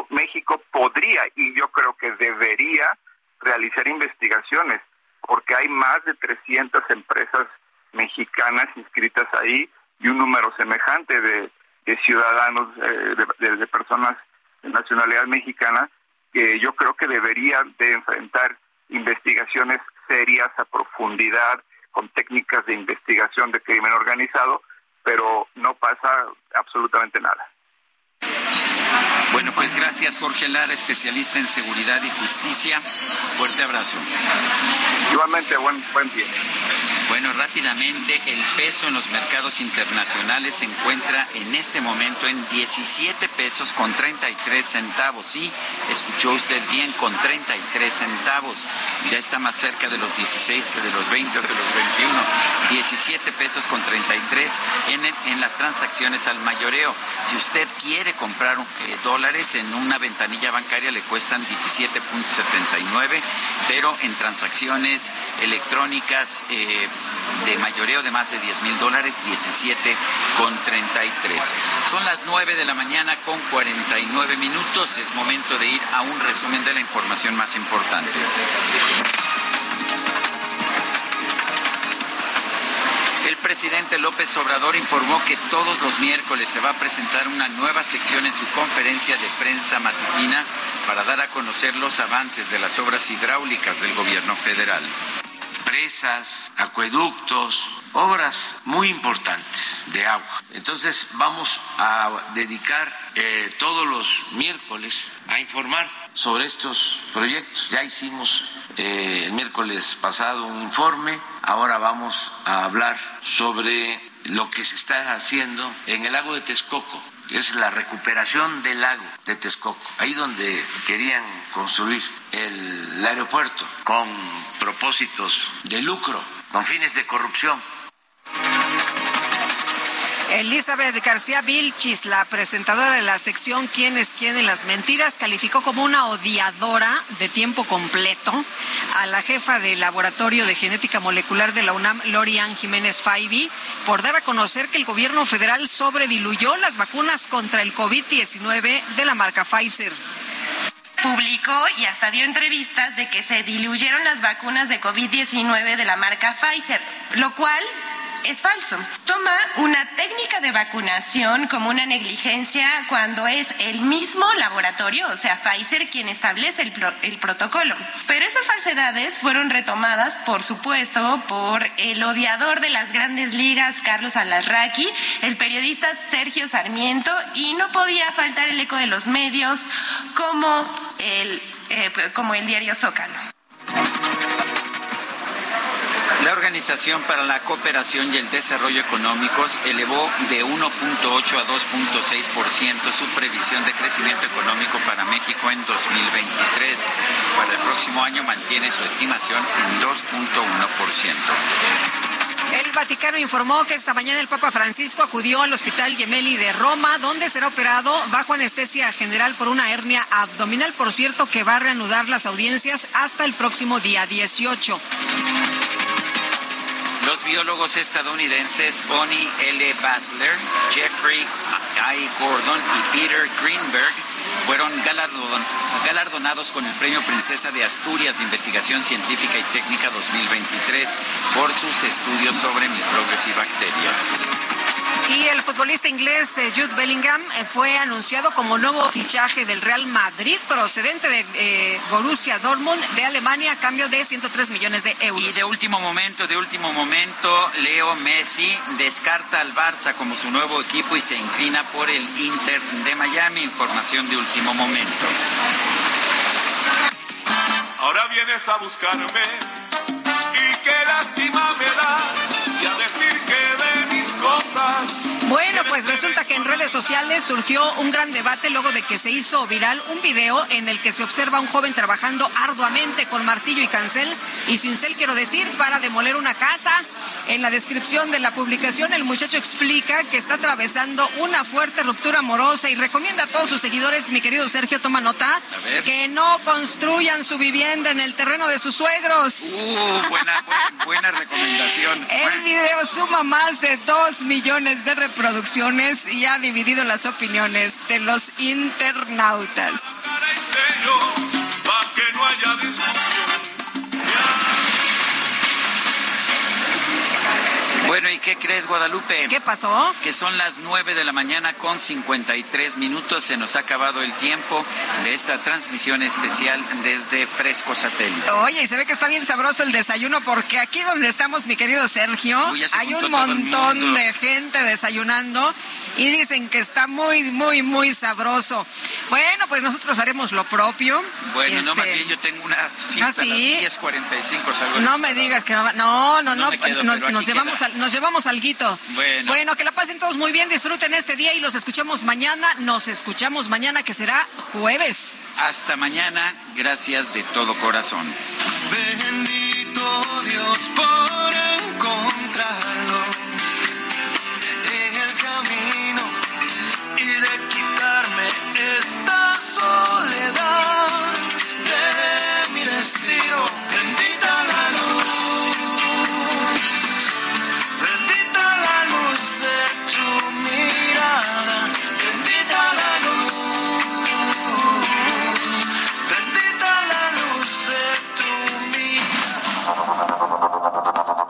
México podría, y yo creo que debería, realizar investigaciones porque hay más de 300 empresas mexicanas inscritas ahí y un número semejante de, de ciudadanos, eh, de, de, personas de nacionalidad mexicana, que yo creo que deberían de enfrentar investigaciones serias a profundidad, con técnicas de investigación de crimen organizado, pero no pasa absolutamente nada. Bueno, pues gracias Jorge Lara, especialista en seguridad y justicia. Fuerte abrazo. Igualmente, buen, buen día. Bueno, rápidamente, el peso en los mercados internacionales se encuentra en este momento en 17 pesos con 33 centavos. Sí, escuchó usted bien, con 33 centavos. Ya está más cerca de los 16 que de los 20 o de los 21. 17 pesos con 33 en, en las transacciones al mayoreo. Si usted quiere comprar eh, dólares en una ventanilla bancaria le cuestan 17.79, pero en transacciones electrónicas eh, de mayoreo de más de 10 mil dólares, 17 con 33. Son las 9 de la mañana con 49 minutos. Es momento de ir a un resumen de la información más importante. El presidente López Obrador informó que todos los miércoles se va a presentar una nueva sección en su conferencia de prensa matutina para dar a conocer los avances de las obras hidráulicas del gobierno federal presas, acueductos, obras muy importantes de agua. Entonces vamos a dedicar eh, todos los miércoles a informar sobre estos proyectos. Ya hicimos eh, el miércoles pasado un informe, ahora vamos a hablar sobre lo que se está haciendo en el lago de Texcoco es la recuperación del lago de Texcoco, ahí donde querían construir el, aeropuerto con propósitos de lucro, con fines de corrupción. Elizabeth García Vilchis, la presentadora de la sección ¿Quién es quién en las mentiras? calificó como una odiadora de tiempo completo a la jefa del Laboratorio de Genética Molecular de la UNAM, Lorian Jiménez Faibi, por dar a conocer que el gobierno federal sobrediluyó las vacunas contra el COVID-19 de la marca Pfizer publicó y hasta dio entrevistas de que se diluyeron las vacunas de COVID-19 de la marca Pfizer, lo cual es falso. Toma una técnica de vacunación como una negligencia cuando es el mismo laboratorio, o sea, Pfizer, quien establece el, el protocolo. Pero estas falsedades fueron retomadas, por supuesto, por el odiador de las grandes ligas, Carlos Alarraqui, el periodista Sergio Sarmiento, y no podía faltar el eco de los medios como el, eh, como el diario Zócalo. La Organización para la Cooperación y el Desarrollo Económicos elevó de 1.8 a 2.6% su previsión de crecimiento económico para México en 2023. Para el próximo año mantiene su estimación en 2.1%. El Vaticano informó que esta mañana el Papa Francisco acudió al Hospital Gemelli de Roma, donde será operado bajo anestesia general por una hernia abdominal, por cierto, que va a reanudar las audiencias hasta el próximo día 18. Los biólogos estadounidenses Bonnie L. Basler, Jeffrey I. Gordon y Peter Greenberg fueron galardon galardonados con el Premio Princesa de Asturias de Investigación Científica y Técnica 2023 por sus estudios sobre microbios y bacterias. Y el futbolista inglés eh, Jude Bellingham eh, fue anunciado como nuevo fichaje del Real Madrid procedente de eh, Borussia Dortmund de Alemania a cambio de 103 millones de euros. Y de último momento, de último momento, Leo Messi descarta al Barça como su nuevo equipo y se inclina por el Inter de Miami. Información de último momento. Ahora vienes a buscarme pues resulta que en redes sociales surgió un gran debate luego de que se hizo viral un video en el que se observa a un joven trabajando arduamente con martillo y cancel y cincel, quiero decir, para demoler una casa. En la descripción de la publicación, el muchacho explica que está atravesando una fuerte ruptura amorosa y recomienda a todos sus seguidores, mi querido Sergio, toma nota, que no construyan su vivienda en el terreno de sus suegros. Uh, buena, buena, buena recomendación. El video suma más de dos millones de reproducciones y ha dividido las opiniones de los internautas. ¿Y qué crees, Guadalupe? ¿Qué pasó? Que son las 9 de la mañana con 53 minutos. Se nos ha acabado el tiempo de esta transmisión especial desde Fresco Satélite. Oye, y se ve que está bien sabroso el desayuno porque aquí donde estamos, mi querido Sergio, Uy, ya se hay un montón de gente desayunando y dicen que está muy, muy, muy sabroso. Bueno, pues nosotros haremos lo propio. Bueno, no, Este, más bien yo tengo una cita ¿Ah, sí? a las 10.45. salgo No me digas que no va- No, no, No no. quedo, nos, pero aquí nos llevamos alguito. Bueno. Bueno, que la pasen todos muy bien, disfruten este día y los escuchamos mañana. Nos escuchamos mañana, que será jueves. Hasta mañana. Gracias de todo corazón. Bendito Dios por encontrarnos en el camino y de quitarme esta soledad de mi destino.